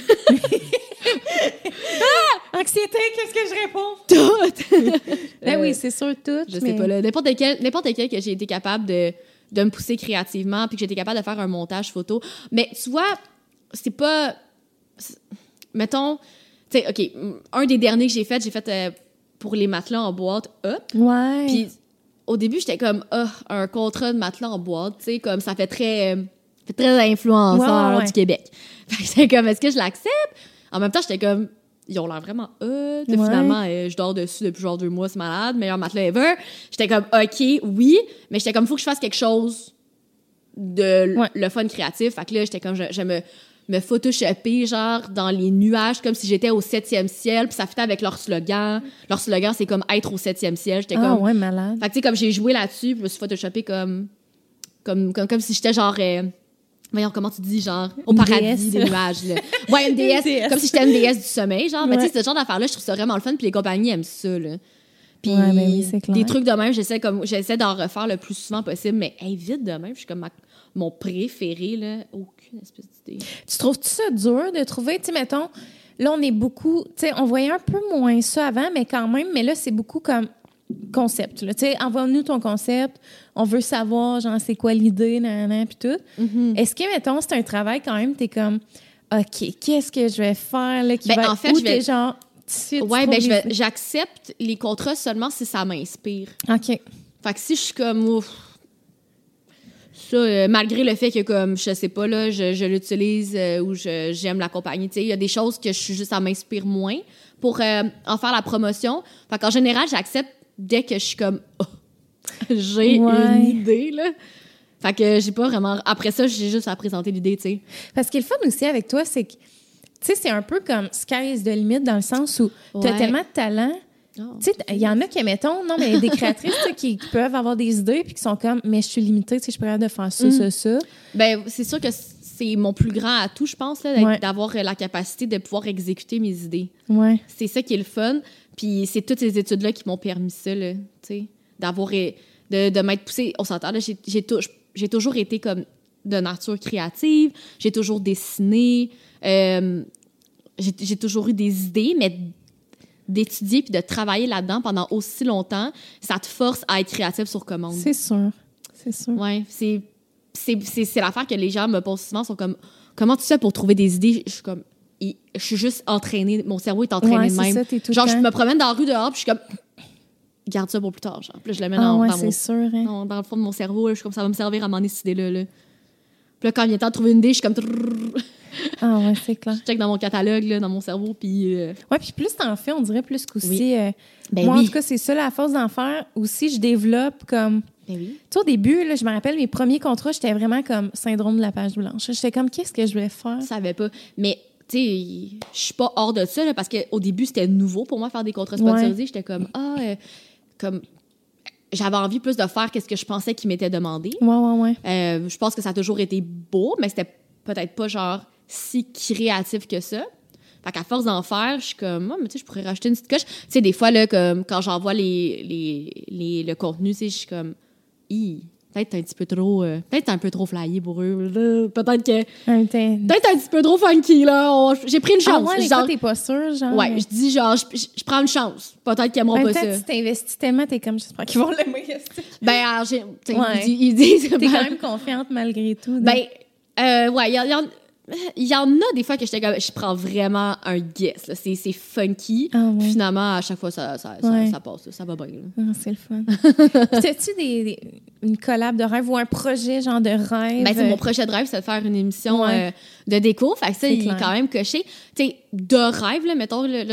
Speaker 1: Anxiété, qu'est-ce que je réponds?
Speaker 2: Tout!
Speaker 1: Ben
Speaker 2: Euh,
Speaker 1: oui, c'est sûr, tout.
Speaker 2: Je
Speaker 1: mais-
Speaker 2: sais pas, là. N'importe quel, que j'ai été capable de, de me pousser créativement, puis que j'ai été capable de faire un montage photo. Mais tu vois, c'est pas. Mettons, tu sais, OK, un des derniers que j'ai fait, j'ai fait euh, pour les matelas en boîte, hop.
Speaker 1: Ouais.
Speaker 2: Puis au début, j'étais comme, ah, un contrat de matelas en boîte, tu sais, comme ça fait très, euh, fait très influenceur
Speaker 1: Ouais, ouais, ouais.
Speaker 2: du Québec. Fait que j'étais comme, est-ce que je l'accepte? En même temps, j'étais comme, ils ont l'air vraiment hot.
Speaker 1: Ouais.
Speaker 2: Finalement, euh, je dors dessus depuis genre deux mois, c'est malade, meilleur matelas ever. J'étais comme, OK, oui, mais j'étais comme, faut que je fasse quelque chose de le fun créatif. Fait que là, j'étais comme, je, je me, me photoshopper, genre, dans les nuages, comme si j'étais au septième ciel, puis ça fitait avec leur slogan. Leur slogan, c'est comme être au septième ciel. J'étais
Speaker 1: Ah,
Speaker 2: comme.
Speaker 1: ouais, malade.
Speaker 2: Fait que, tu sais, comme j'ai joué là-dessus, puis je me suis photoshopé comme. Comme, comme, comme si j'étais genre. euh, voyons, comment tu dis, genre, au paradis des nuages, là. Ouais, une déesse. Comme si j'étais une déesse du sommeil, genre. Mais tu
Speaker 1: Ouais.
Speaker 2: sais, ce genre d'affaires-là, je trouve ça vraiment le fun, puis les compagnies aiment ça, là. Puis
Speaker 1: Ouais, ben oui,
Speaker 2: des trucs de même, j'essaie comme j'essaie d'en refaire le plus souvent possible, mais hey, vite de même, je suis comme ma- mon préféré là, aucune espèce d'idée.
Speaker 1: Tu trouves-tu ça dur de trouver, tu sais, mettons, là, on est beaucoup, tu sais, on voyait un peu moins ça avant, mais quand même, mais là, c'est beaucoup comme concept. Tu sais, envoie-nous ton concept, on veut savoir, genre, c'est quoi l'idée, nanana, puis tout.
Speaker 2: Mm-hmm.
Speaker 1: Est-ce que, mettons, c'est un travail quand même, t'es comme, OK, qu'est-ce que je vais faire, là, qui
Speaker 2: Ben,
Speaker 1: va
Speaker 2: en fait,
Speaker 1: ou
Speaker 2: je vais-
Speaker 1: genre,
Speaker 2: Ouais,
Speaker 1: tu
Speaker 2: ben j'accepte les contrats seulement si ça m'inspire.
Speaker 1: OK.
Speaker 2: Fait que si je suis comme ouf, ça euh, malgré le fait que comme je sais pas là, je, je l'utilise euh, ou je j'aime la compagnie, tu sais, il y a des choses que je suis juste ça m'inspire moins pour euh, en faire la promotion. Fait qu'en général, j'accepte dès que je suis comme Oh, j'ai
Speaker 1: Ouais.
Speaker 2: une idée là. Fait que j'ai pas vraiment après ça, j'ai juste à présenter l'idée, tu sais.
Speaker 1: Parce que le fun aussi avec toi, c'est que, tu sais, c'est un peu comme sky is the limit dans le sens où t'as
Speaker 2: Ouais.
Speaker 1: tellement de talent
Speaker 2: Oh.
Speaker 1: Tu sais, il y en a qui, mettons, non, mais des créatrices qui, qui peuvent avoir des idées puis qui sont comme, mais je suis limitée, tu sais, je suis capable de faire ça,
Speaker 2: Mm.
Speaker 1: ça, ça.
Speaker 2: Ben, c'est sûr que c'est mon plus grand atout, je pense,
Speaker 1: Ouais.
Speaker 2: d'avoir la capacité de pouvoir exécuter mes idées.
Speaker 1: Ouais.
Speaker 2: C'est ça qui est le fun. Puis c'est toutes ces études-là qui m'ont permis ça, tu sais, d'avoir... De, de m'être poussée... On s'entend, j'ai j'ai tou- j'ai toujours été comme de nature créative. J'ai toujours dessiné. euh, j'ai toujours eu des idées, mais d'étudier puis de travailler là-dedans pendant aussi longtemps, ça te force à être créatif sur commande.
Speaker 1: C'est sûr. C'est sûr.
Speaker 2: Ouais, c'est l'affaire que les gens me posent souvent sont comme comment tu fais pour trouver des idées? Je suis comme je suis juste entraînée mon cerveau est entraîné
Speaker 1: Ouais,
Speaker 2: de même
Speaker 1: ça, tout
Speaker 2: genre je me promène dans la rue dehors puis je suis comme garde ça pour plus tard genre puis là, je le mets
Speaker 1: Ah
Speaker 2: dans,
Speaker 1: ouais,
Speaker 2: dans
Speaker 1: c'est
Speaker 2: mon
Speaker 1: sûr. Hein.
Speaker 2: dans, dans le fond de mon cerveau là, je suis comme ça va me servir à m'en cette idée là, là. Puis là quand il vient temps de trouver une idée je suis comme
Speaker 1: Ah ouais, c'est clair.
Speaker 2: je check dans mon catalogue là, dans mon cerveau puis euh,
Speaker 1: Ouais, puis plus t'en fais, on dirait plus qu'aussi.
Speaker 2: Oui.
Speaker 1: euh,
Speaker 2: Ben
Speaker 1: moi, en tout cas, c'est ça, la force d'en faire. Aussi, je développe comme.
Speaker 2: ben oui
Speaker 1: Tu sais, au début, là, je me rappelle, mes premiers contrats, j'étais vraiment comme syndrome de la page blanche. J'étais comme, qu'est-ce que je vais faire?
Speaker 2: je savais pas mais tu sais je suis pas hors de ça là, parce qu'au début c'était nouveau pour moi faire des contrats sponsorisés j'étais comme ah euh, comme j'avais envie plus de faire qu'est-ce que je pensais qu'il m'était demandé
Speaker 1: Ouais, ouais, ouais.
Speaker 2: Euh, je pense que ça a toujours été beau mais c'était peut-être pas genre si créatif que ça fait qu'à force d'en faire, je suis comme, Ah, mais tu sais, je pourrais racheter une petite coche. Tu sais, des fois, là, comme, quand j'envoie les, les, les, le contenu, tu sais, je suis comme, Hi, peut-être un petit peu trop, euh, peut-être un peu trop flyé pour eux. Peut-être que, peut-être un petit peu trop funky, là. J'ai pris une
Speaker 1: Ah
Speaker 2: chance.
Speaker 1: ouais, des
Speaker 2: genre,
Speaker 1: t'es pas sûr, genre.
Speaker 2: ouais, je dis genre, je, je- je prends une chance. Peut-être qu'ils aimeront
Speaker 1: En
Speaker 2: pas ça.
Speaker 1: tu t'investis tellement, t'es comme, j'espère qu'ils vont l'aimer.
Speaker 2: Ben, alors, j'ai, tu sais,
Speaker 1: Ouais.
Speaker 2: ils, ils disent.
Speaker 1: T'es
Speaker 2: ben,
Speaker 1: quand même confiante malgré tout. donc.
Speaker 2: Ben, euh, ouais, il y, y en- il y en a des fois que j'étais comme, je prends vraiment un guess. là. C'est, c'est funky.
Speaker 1: Ah ouais.
Speaker 2: Finalement, à chaque fois, ça, ça, ça-
Speaker 1: Ouais.
Speaker 2: ça passe. Ça va bien.
Speaker 1: Ah, c'est le fun. T'as-tu des, des- une collab de rêve ou un projet genre de rêve?
Speaker 2: Ben, c'est mon projet de rêve, c'est de faire une émission
Speaker 1: Ouais.
Speaker 2: euh, de déco. Fait que ça,
Speaker 1: C'est
Speaker 2: il
Speaker 1: clair.
Speaker 2: est quand même coché. Tu sais, de rêve, là, mettons, là,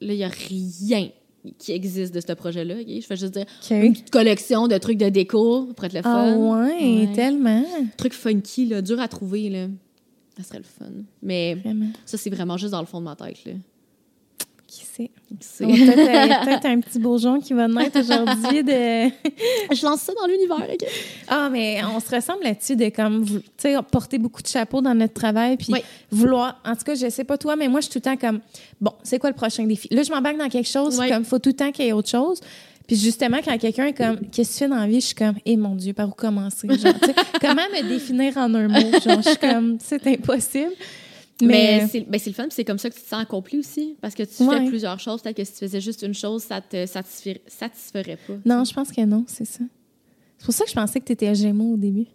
Speaker 2: il y a rien qui existe de ce projet-là. Je vais juste dire une petite collection de trucs de déco pour être le
Speaker 1: Ah
Speaker 2: fun.
Speaker 1: ouais,
Speaker 2: Ouais.
Speaker 1: tellement.
Speaker 2: Trucs funky, là, dur à trouver, là. Ça serait le fun. Mais
Speaker 1: Vraiment.
Speaker 2: ça, c'est vraiment juste dans le fond de ma tête, là.
Speaker 1: Qui sait? Peut-être euh, peut-être un petit bourgeon qui va naître aujourd'hui de...
Speaker 2: Je lance ça dans l'univers, OK?
Speaker 1: Ah, mais on se ressemble là-dessus de comme, tu sais, porter beaucoup de chapeaux dans notre travail, puis
Speaker 2: Oui.
Speaker 1: vouloir, en tout cas, je sais pas toi, mais moi, je suis tout le temps comme, bon, c'est quoi le prochain défi? Là, je m'embarque dans quelque chose,
Speaker 2: Oui.
Speaker 1: comme, faut tout le temps qu'il y ait autre chose. Puis justement, quand quelqu'un est comme, qu'est-ce que tu fais dans la vie? Je suis comme, eh mon Dieu, par où commencer? Genre, comment me définir en un mot? Genre, je suis comme, c'est impossible.
Speaker 2: Mais,
Speaker 1: Mais,
Speaker 2: c'est ben, c'est le fun, c'est comme ça que tu te sens accompli aussi. Parce que tu
Speaker 1: Ouais.
Speaker 2: fais plusieurs choses. Peut-être que si tu faisais juste une chose, ça te satisferait, satisferait pas.
Speaker 1: non, je pense que non, c'est ça. C'est pour ça que je pensais que tu étais Gémeaux au début.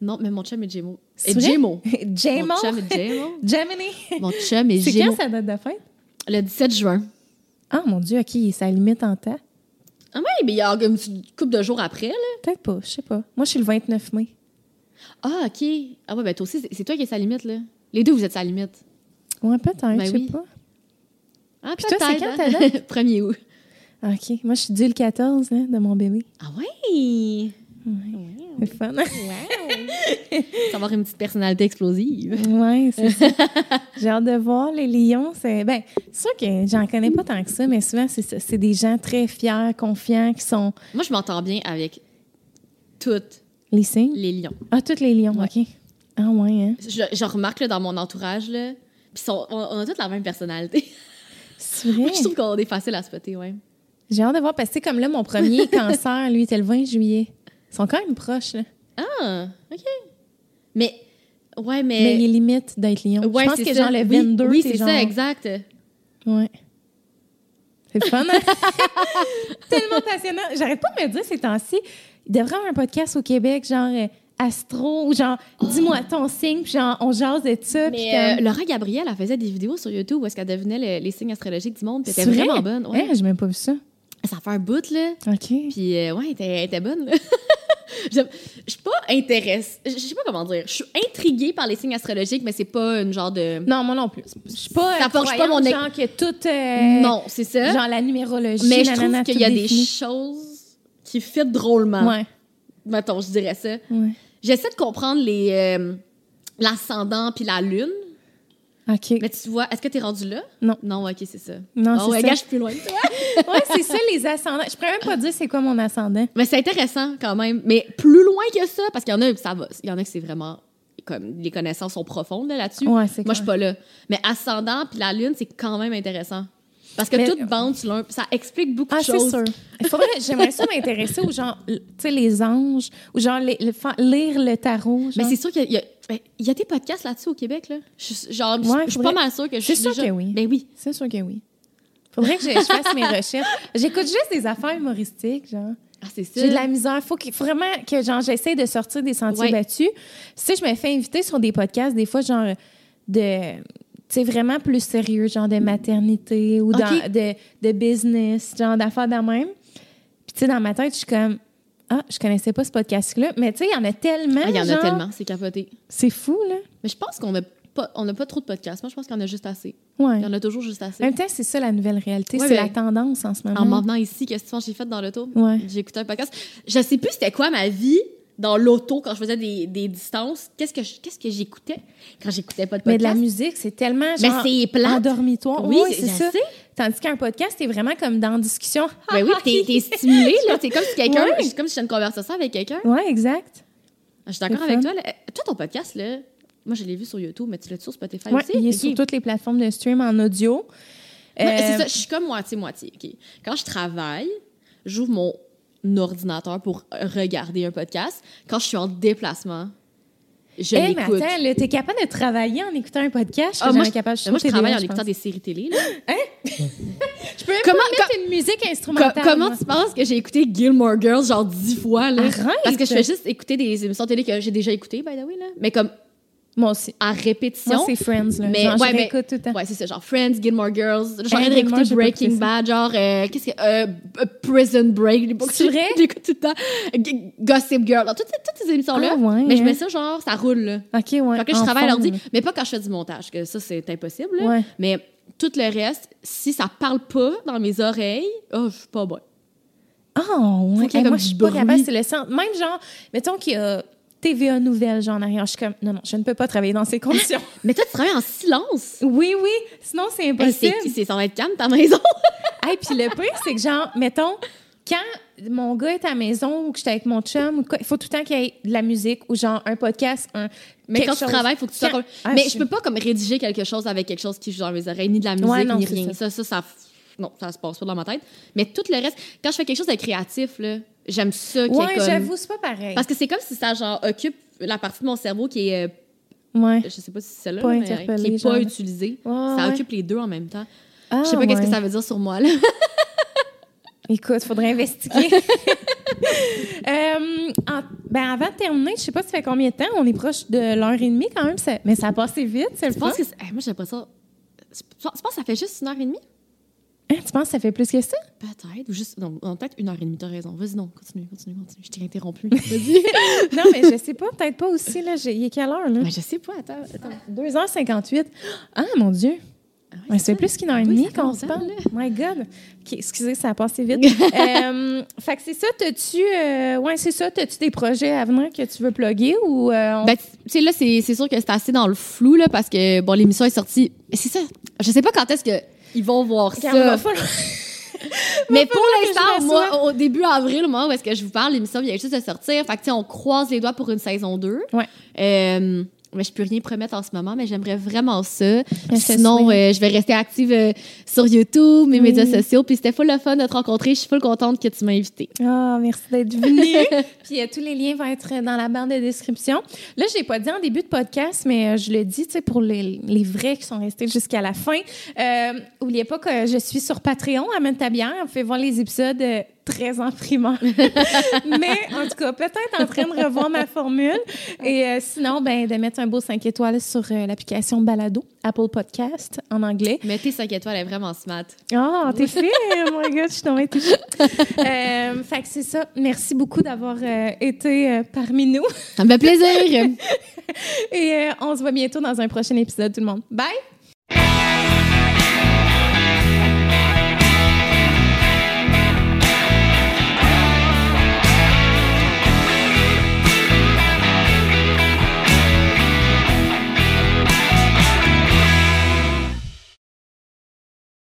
Speaker 2: Non, mais mon chum est Gémeaux.
Speaker 1: C'est
Speaker 2: Et? Gémeaux.
Speaker 1: Gémeaux?
Speaker 2: Mon chum est Gémeaux.
Speaker 1: Gemini?
Speaker 2: Mon chum est
Speaker 1: C'est
Speaker 2: Gémeaux.
Speaker 1: quand sa date de fête?
Speaker 2: Le 17 juin.
Speaker 1: Ah, mon Dieu, OK, sa limite en temps.
Speaker 2: Ah oui, mais il y a une couple de jours après, là.
Speaker 1: Peut-être pas, je sais pas. Moi, je suis le 29 mai.
Speaker 2: Ah, OK. Ah ouais, ben toi aussi, c'est- toi qui es sa limite, là. Les deux, vous êtes sa limite.
Speaker 1: Ouais, peut-être,
Speaker 2: Ben
Speaker 1: je sais
Speaker 2: oui.
Speaker 1: pas.
Speaker 2: Ah,
Speaker 1: Puis toi, c'est quand
Speaker 2: hein?
Speaker 1: ta
Speaker 2: 1er août.
Speaker 1: Ah, OK. Moi, je suis due le 14 hein, de mon bébé.
Speaker 2: Ah
Speaker 1: C'est fun.
Speaker 2: Wow. avoir une petite personnalité explosive.
Speaker 1: Ouais, c'est ça. J'ai hâte de voir les lions. C'est ben, c'est sûr que j'en connais pas tant que ça, mais souvent c'est ça. Des gens très fiers, confiants, qui sont
Speaker 2: Moi, je m'entends bien avec toutes
Speaker 1: les signes?
Speaker 2: les lions.
Speaker 1: Ah, tous les lions,
Speaker 2: Ouais.
Speaker 1: ok. Ah ouais, hein.
Speaker 2: Je, je remarque là, dans mon entourage, là, sont- on, on a toutes la même personnalité.
Speaker 1: C'est vrai.
Speaker 2: Moi, je trouve qu'on est facile à spotter, ouais.
Speaker 1: J'ai hâte de voir parce que c'est comme là mon premier cancer, lui, était le 20 juillet. Ils sont quand même proches, là.
Speaker 2: Ah, OK. Mais, ouais, mais...
Speaker 1: Mais il est limite d'être lion.
Speaker 2: ouais,
Speaker 1: je pense que
Speaker 2: ça.
Speaker 1: genre le
Speaker 2: Oui,
Speaker 1: 22,
Speaker 2: Oui,
Speaker 1: c'est
Speaker 2: c'est
Speaker 1: genre...
Speaker 2: ça, exact.
Speaker 1: Ouais. C'est fun, hein? Tellement passionnant. J'arrête pas de me dire ces temps-ci, il devrait y avoir un podcast au Québec, genre euh, astro, ou genre, dis-moi ton signe, puis genre, on jase de ça. puis
Speaker 2: Mais euh, Laura Gabrielle, elle faisait des vidéos sur YouTube où est-ce qu'elle devenait le- les signes astrologiques du monde. puis Elle était
Speaker 1: vrai?
Speaker 2: vraiment bonne. Ouais.
Speaker 1: Hein, j'ai même pas vu ça.
Speaker 2: Ça fait un bout, là.
Speaker 1: OK.
Speaker 2: Puis, euh, ouais, elle était, elle était bonne, là. je, suis pas intéressée. Je sais pas comment dire. Je suis intriguée par les signes astrologiques, mais c'est pas une genre de.
Speaker 1: Non, moi non plus. Je suis pas
Speaker 2: Ça forge pas mon-
Speaker 1: genre que tout... euh,
Speaker 2: non, c'est ça.
Speaker 1: Genre la numérologie,
Speaker 2: mais je trouve qu'il y a des choses qui fit drôlement.
Speaker 1: Ouais,
Speaker 2: Mettons, je dirais ça.
Speaker 1: ouais.
Speaker 2: J'essaie de comprendre les. euh, L'ascendant puis la lune.
Speaker 1: OK.
Speaker 2: Mais tu vois, est-ce que t'es rendu là?
Speaker 1: Non.
Speaker 2: Non, ok, c'est ça.
Speaker 1: Non,
Speaker 2: oh,
Speaker 1: c'est
Speaker 2: ouais,
Speaker 1: ça.
Speaker 2: gars, je suis plus loin. que toi.
Speaker 1: Ouais, c'est ça, les ascendants. Je pourrais même pas dire c'est quoi mon ascendant.
Speaker 2: Mais c'est intéressant quand même. Mais plus loin que ça, parce qu'il y en a, ça va. Il y en a que c'est vraiment. Comme les connaissances sont profondes là, là-dessus.
Speaker 1: Ouais,
Speaker 2: Moi, je suis pas là. Mais ascendant puis la lune, c'est quand même intéressant. Parce que
Speaker 1: Mais-
Speaker 2: tout bande sur l'un. Ça explique beaucoup
Speaker 1: Ah,
Speaker 2: de
Speaker 1: c'est
Speaker 2: choses.
Speaker 1: sûr. Il faudrait, j'aimerais ça m'intéresser aux gens, tu sais, les anges, ou genre les- lire le tarot.
Speaker 2: Mais c'est sûr qu'il y a, ben, il y a des podcasts là-dessus au Québec. Là. Je, suis- genre, je-
Speaker 1: Ouais,
Speaker 2: je suis pas mal sûre que je
Speaker 1: C'est
Speaker 2: suis
Speaker 1: sûr
Speaker 2: déjà...
Speaker 1: que oui.
Speaker 2: Ben oui.
Speaker 1: C'est sûr que oui. Faudrait que je, je fasse mes recherches. J'écoute juste des affaires humoristiques, genre.
Speaker 2: Ah, c'est ça.
Speaker 1: J'ai de la misère. Faut, qu'il- faut vraiment que genre j'essaie de sortir des sentiers
Speaker 2: Ouais.
Speaker 1: battus. Si je me fais inviter sur des podcasts, des fois, genre de. Tu sais, vraiment plus sérieux, genre de maternité ou dans- de, de business, genre d'affaires de même. Puis, tu sais, dans ma tête, je suis comme. Ah, je connaissais pas ce podcast-là. Mais tu sais, il y en a tellement.
Speaker 2: Ah, Il y en a tellement, c'est capoté.
Speaker 1: C'est fou, là.
Speaker 2: Mais je pense qu'on a pas, on a pas trop de podcasts. Moi, je pense qu'il y en a juste assez.
Speaker 1: Ouais.
Speaker 2: Il y en a toujours juste assez.
Speaker 1: En même temps, c'est ça la nouvelle réalité.
Speaker 2: Ouais,
Speaker 1: c'est
Speaker 2: mais-
Speaker 1: la tendance en ce moment.
Speaker 2: En m'en venant ici, qu'est-ce que j'ai fait dans l'auto?
Speaker 1: Ouais.
Speaker 2: J'ai écouté un podcast. Je sais plus c'était quoi ma vie dans l'auto quand je faisais des, des distances. Qu'est-ce que qu'est-ce que j'écoutais quand j'écoutais pas de
Speaker 1: Mais de la
Speaker 2: podcast?
Speaker 1: musique, c'est tellement
Speaker 2: Mais
Speaker 1: genre
Speaker 2: c'est plate.
Speaker 1: en dormitoire.
Speaker 2: Oui,
Speaker 1: Oui,
Speaker 2: c'est-
Speaker 1: c'est ça.
Speaker 2: sais.
Speaker 1: Tandis qu'un podcast, t'es vraiment comme dans discussion.
Speaker 2: Ben oui, t'es, t'es stimulé, là. C'est comme si quelqu'un, c'est comme si j'étais une conversation avec quelqu'un.
Speaker 1: Ouais, exact.
Speaker 2: Je suis d'accord
Speaker 1: C'est
Speaker 2: avec
Speaker 1: fun.
Speaker 2: toi. là. Toi, ton podcast, là, moi, je l'ai vu sur YouTube, mais tu l'as sur Spotify
Speaker 1: Ouais,
Speaker 2: aussi?
Speaker 1: il est sur toutes les plateformes de stream en audio. Euh,
Speaker 2: c'est ça, je suis comme moitié-moitié. ok. Quand je travaille, j'ouvre mon ordinateur pour regarder un podcast. Quand je suis en déplacement, je
Speaker 1: hey, mais
Speaker 2: l'écoute.
Speaker 1: attends, là, t'es capable de travailler en écoutant un podcast? Je
Speaker 2: Ah, moi, je-
Speaker 1: capable. suis
Speaker 2: moi, je travaille en écoutant des séries télé. Là.
Speaker 1: Je peux même
Speaker 2: Comment-
Speaker 1: pas mettre une musique instrumentale.
Speaker 2: comment
Speaker 1: moi.
Speaker 2: tu penses que j'ai écouté Gilmore Girls genre dix fois? Là?
Speaker 1: Arrête!
Speaker 2: Parce que je fais juste écouter des émissions télé que j'ai déjà écoutées, by the way. Là. Mais comme
Speaker 1: Moi aussi.
Speaker 2: en répétition.
Speaker 1: Moi, c'est Friends. Là.
Speaker 2: Mais-
Speaker 1: genre,
Speaker 2: ouais,
Speaker 1: je
Speaker 2: mais-
Speaker 1: tout le temps.
Speaker 2: Ouais, c'est ça, genre Friends, Gilmore Girls. Réécouter
Speaker 1: j'ai pas
Speaker 2: Breaking. Bad, genre, euh, qu'est-ce que. Euh, euh, Prison Break,
Speaker 1: C'est vrai?
Speaker 2: J'écoute tout le temps. G- Gossip Girl, toutes, ces- toutes ces émissions-là.
Speaker 1: Ah, ouais,
Speaker 2: mais je mets ça, genre, ça roule, là.
Speaker 1: OK, ouais.
Speaker 2: Là, je travaille à l'ordi, mais pas quand je fais du montage, que ça, c'est impossible. là.
Speaker 1: Ouais.
Speaker 2: Mais tout le reste, si ça parle pas dans mes oreilles, oh, je suis pas bonne.
Speaker 1: Ah, ouais. Hey,
Speaker 2: comme
Speaker 1: moi, je suis pas capable, c'est le sens. Même genre, mettons qu'il y a TVA Nouvelle, genre en arrière. Je suis comme, non, non, je ne peux pas travailler dans ces conditions.
Speaker 2: Mais toi, tu travailles en silence.
Speaker 1: oui, oui, sinon c'est
Speaker 2: Hey,
Speaker 1: impossible.
Speaker 2: c'est, c'est, va être calme, ta maison.
Speaker 1: Hey, puis le pire, c'est que genre, mettons, quand mon gars est à la maison ou que j'étais avec mon chum il faut tout le temps qu'il y ait de la musique ou genre un podcast, un.
Speaker 2: Mais quand tu
Speaker 1: chose.
Speaker 2: travailles, il faut que tu sois
Speaker 1: Quand-. Ah,
Speaker 2: mais
Speaker 1: je
Speaker 2: je peux pas comme rédiger quelque chose avec quelque chose qui joue dans mes oreilles, ni de la musique,
Speaker 1: Ouais, non,
Speaker 2: ni rien. Ça. Ça, ça, non, ça se passe pas dans ma tête. Mais tout le reste, quand je fais quelque chose de créatif, là, j'aime ça est comme...
Speaker 1: j'avoue, c'est pas pareil.
Speaker 2: Parce que c'est comme si ça, genre, occupe la partie de mon cerveau qui est... euh,
Speaker 1: Ouais.
Speaker 2: je sais pas si c'est celle-là,
Speaker 1: Pas
Speaker 2: là, mais qui est pas utilisée.
Speaker 1: Ouais,
Speaker 2: ça
Speaker 1: ouais.
Speaker 2: occupe les deux en même temps.
Speaker 1: Ah,
Speaker 2: je sais pas qu'est-ce que ça veut dire sur moi, là.
Speaker 1: Écoute, faudrait investiguer. Euh, en- ben avant de terminer, je sais pas ça fait combien de temps. On est proche de l'heure et demie quand même, ça- mais ça a passé vite, c'est le
Speaker 2: Je
Speaker 1: fun.
Speaker 2: pense que... hey, moi, j'ai l'impression... Tu penses que ça fait juste une heure et demie?
Speaker 1: Hein, tu penses que ça fait plus que ça?
Speaker 2: Peut-être, ou juste... Non, peut-être une heure et demie, t'as raison. Vas-y, non, continue, continue, continue. Je t'ai interrompu. Vas-y.
Speaker 1: non, mais je sais pas, peut-être pas aussi. Là, il est quelle heure? Là?
Speaker 2: Mais je sais pas, attends, attends.
Speaker 1: 2h58. Ah, mon Dieu.
Speaker 2: Ah ouais,
Speaker 1: c'est plus qu'une heure et demie qu'on se parle. My God. OK, excusez, ça a passé vite. euh, fait que c'est ça, t'as-tu... euh, ouais, c'est ça, t'as-tu des projets à venir que tu veux plugger ou... euh, on-
Speaker 2: Ben, tu sais, là, c'est c'est sûr que c'est assez dans le flou, là, parce que, bon, l'émission est sortie. C'est ça. Je sais pas quand est-ce que ils vont voir
Speaker 1: va
Speaker 2: ça.
Speaker 1: falloir-
Speaker 2: Mais pour l'instant, moi, au début avril, au moment où est-ce que je vous parle, l'émission vient juste de sortir. Fait que, on croise les doigts pour une saison 2.
Speaker 1: Ouais.
Speaker 2: Euh, mais je peux rien promettre en ce moment, mais j'aimerais vraiment ça. Puis Sinon, euh, je vais rester active euh, sur YouTube, mes
Speaker 1: Oui.
Speaker 2: médias sociaux. Puis c'était full le fun de te rencontrer. Je suis full contente que tu m'as invitée.
Speaker 1: Ah, merci d'être venu. Puis euh, tous les liens vont être dans la barre de description. Là, je l'ai pas dit en début de podcast, mais euh, je le dis, tu sais, pour les, les vrais qui sont restés jusqu'à la fin. Euh, oubliez pas que je suis sur Patreon, Amène ta bière. Vous pouvez voir les épisodes euh, très en primeur. mais en tout cas, peut-être en train de revoir ma formule. Et euh, sinon, ben, de mettre un beau 5 étoiles sur euh, l'application Balado, Apple Podcast en anglais.
Speaker 2: Tes 5 étoiles est vraiment smart.
Speaker 1: Ah, t'es fait! oh my God, je suis tombée touchée. Euh, fait que c'est ça. Merci beaucoup d'avoir euh, été parmi nous.
Speaker 2: Ça me fait plaisir.
Speaker 1: Et on se voit bientôt dans un prochain épisode, tout le monde. Bye!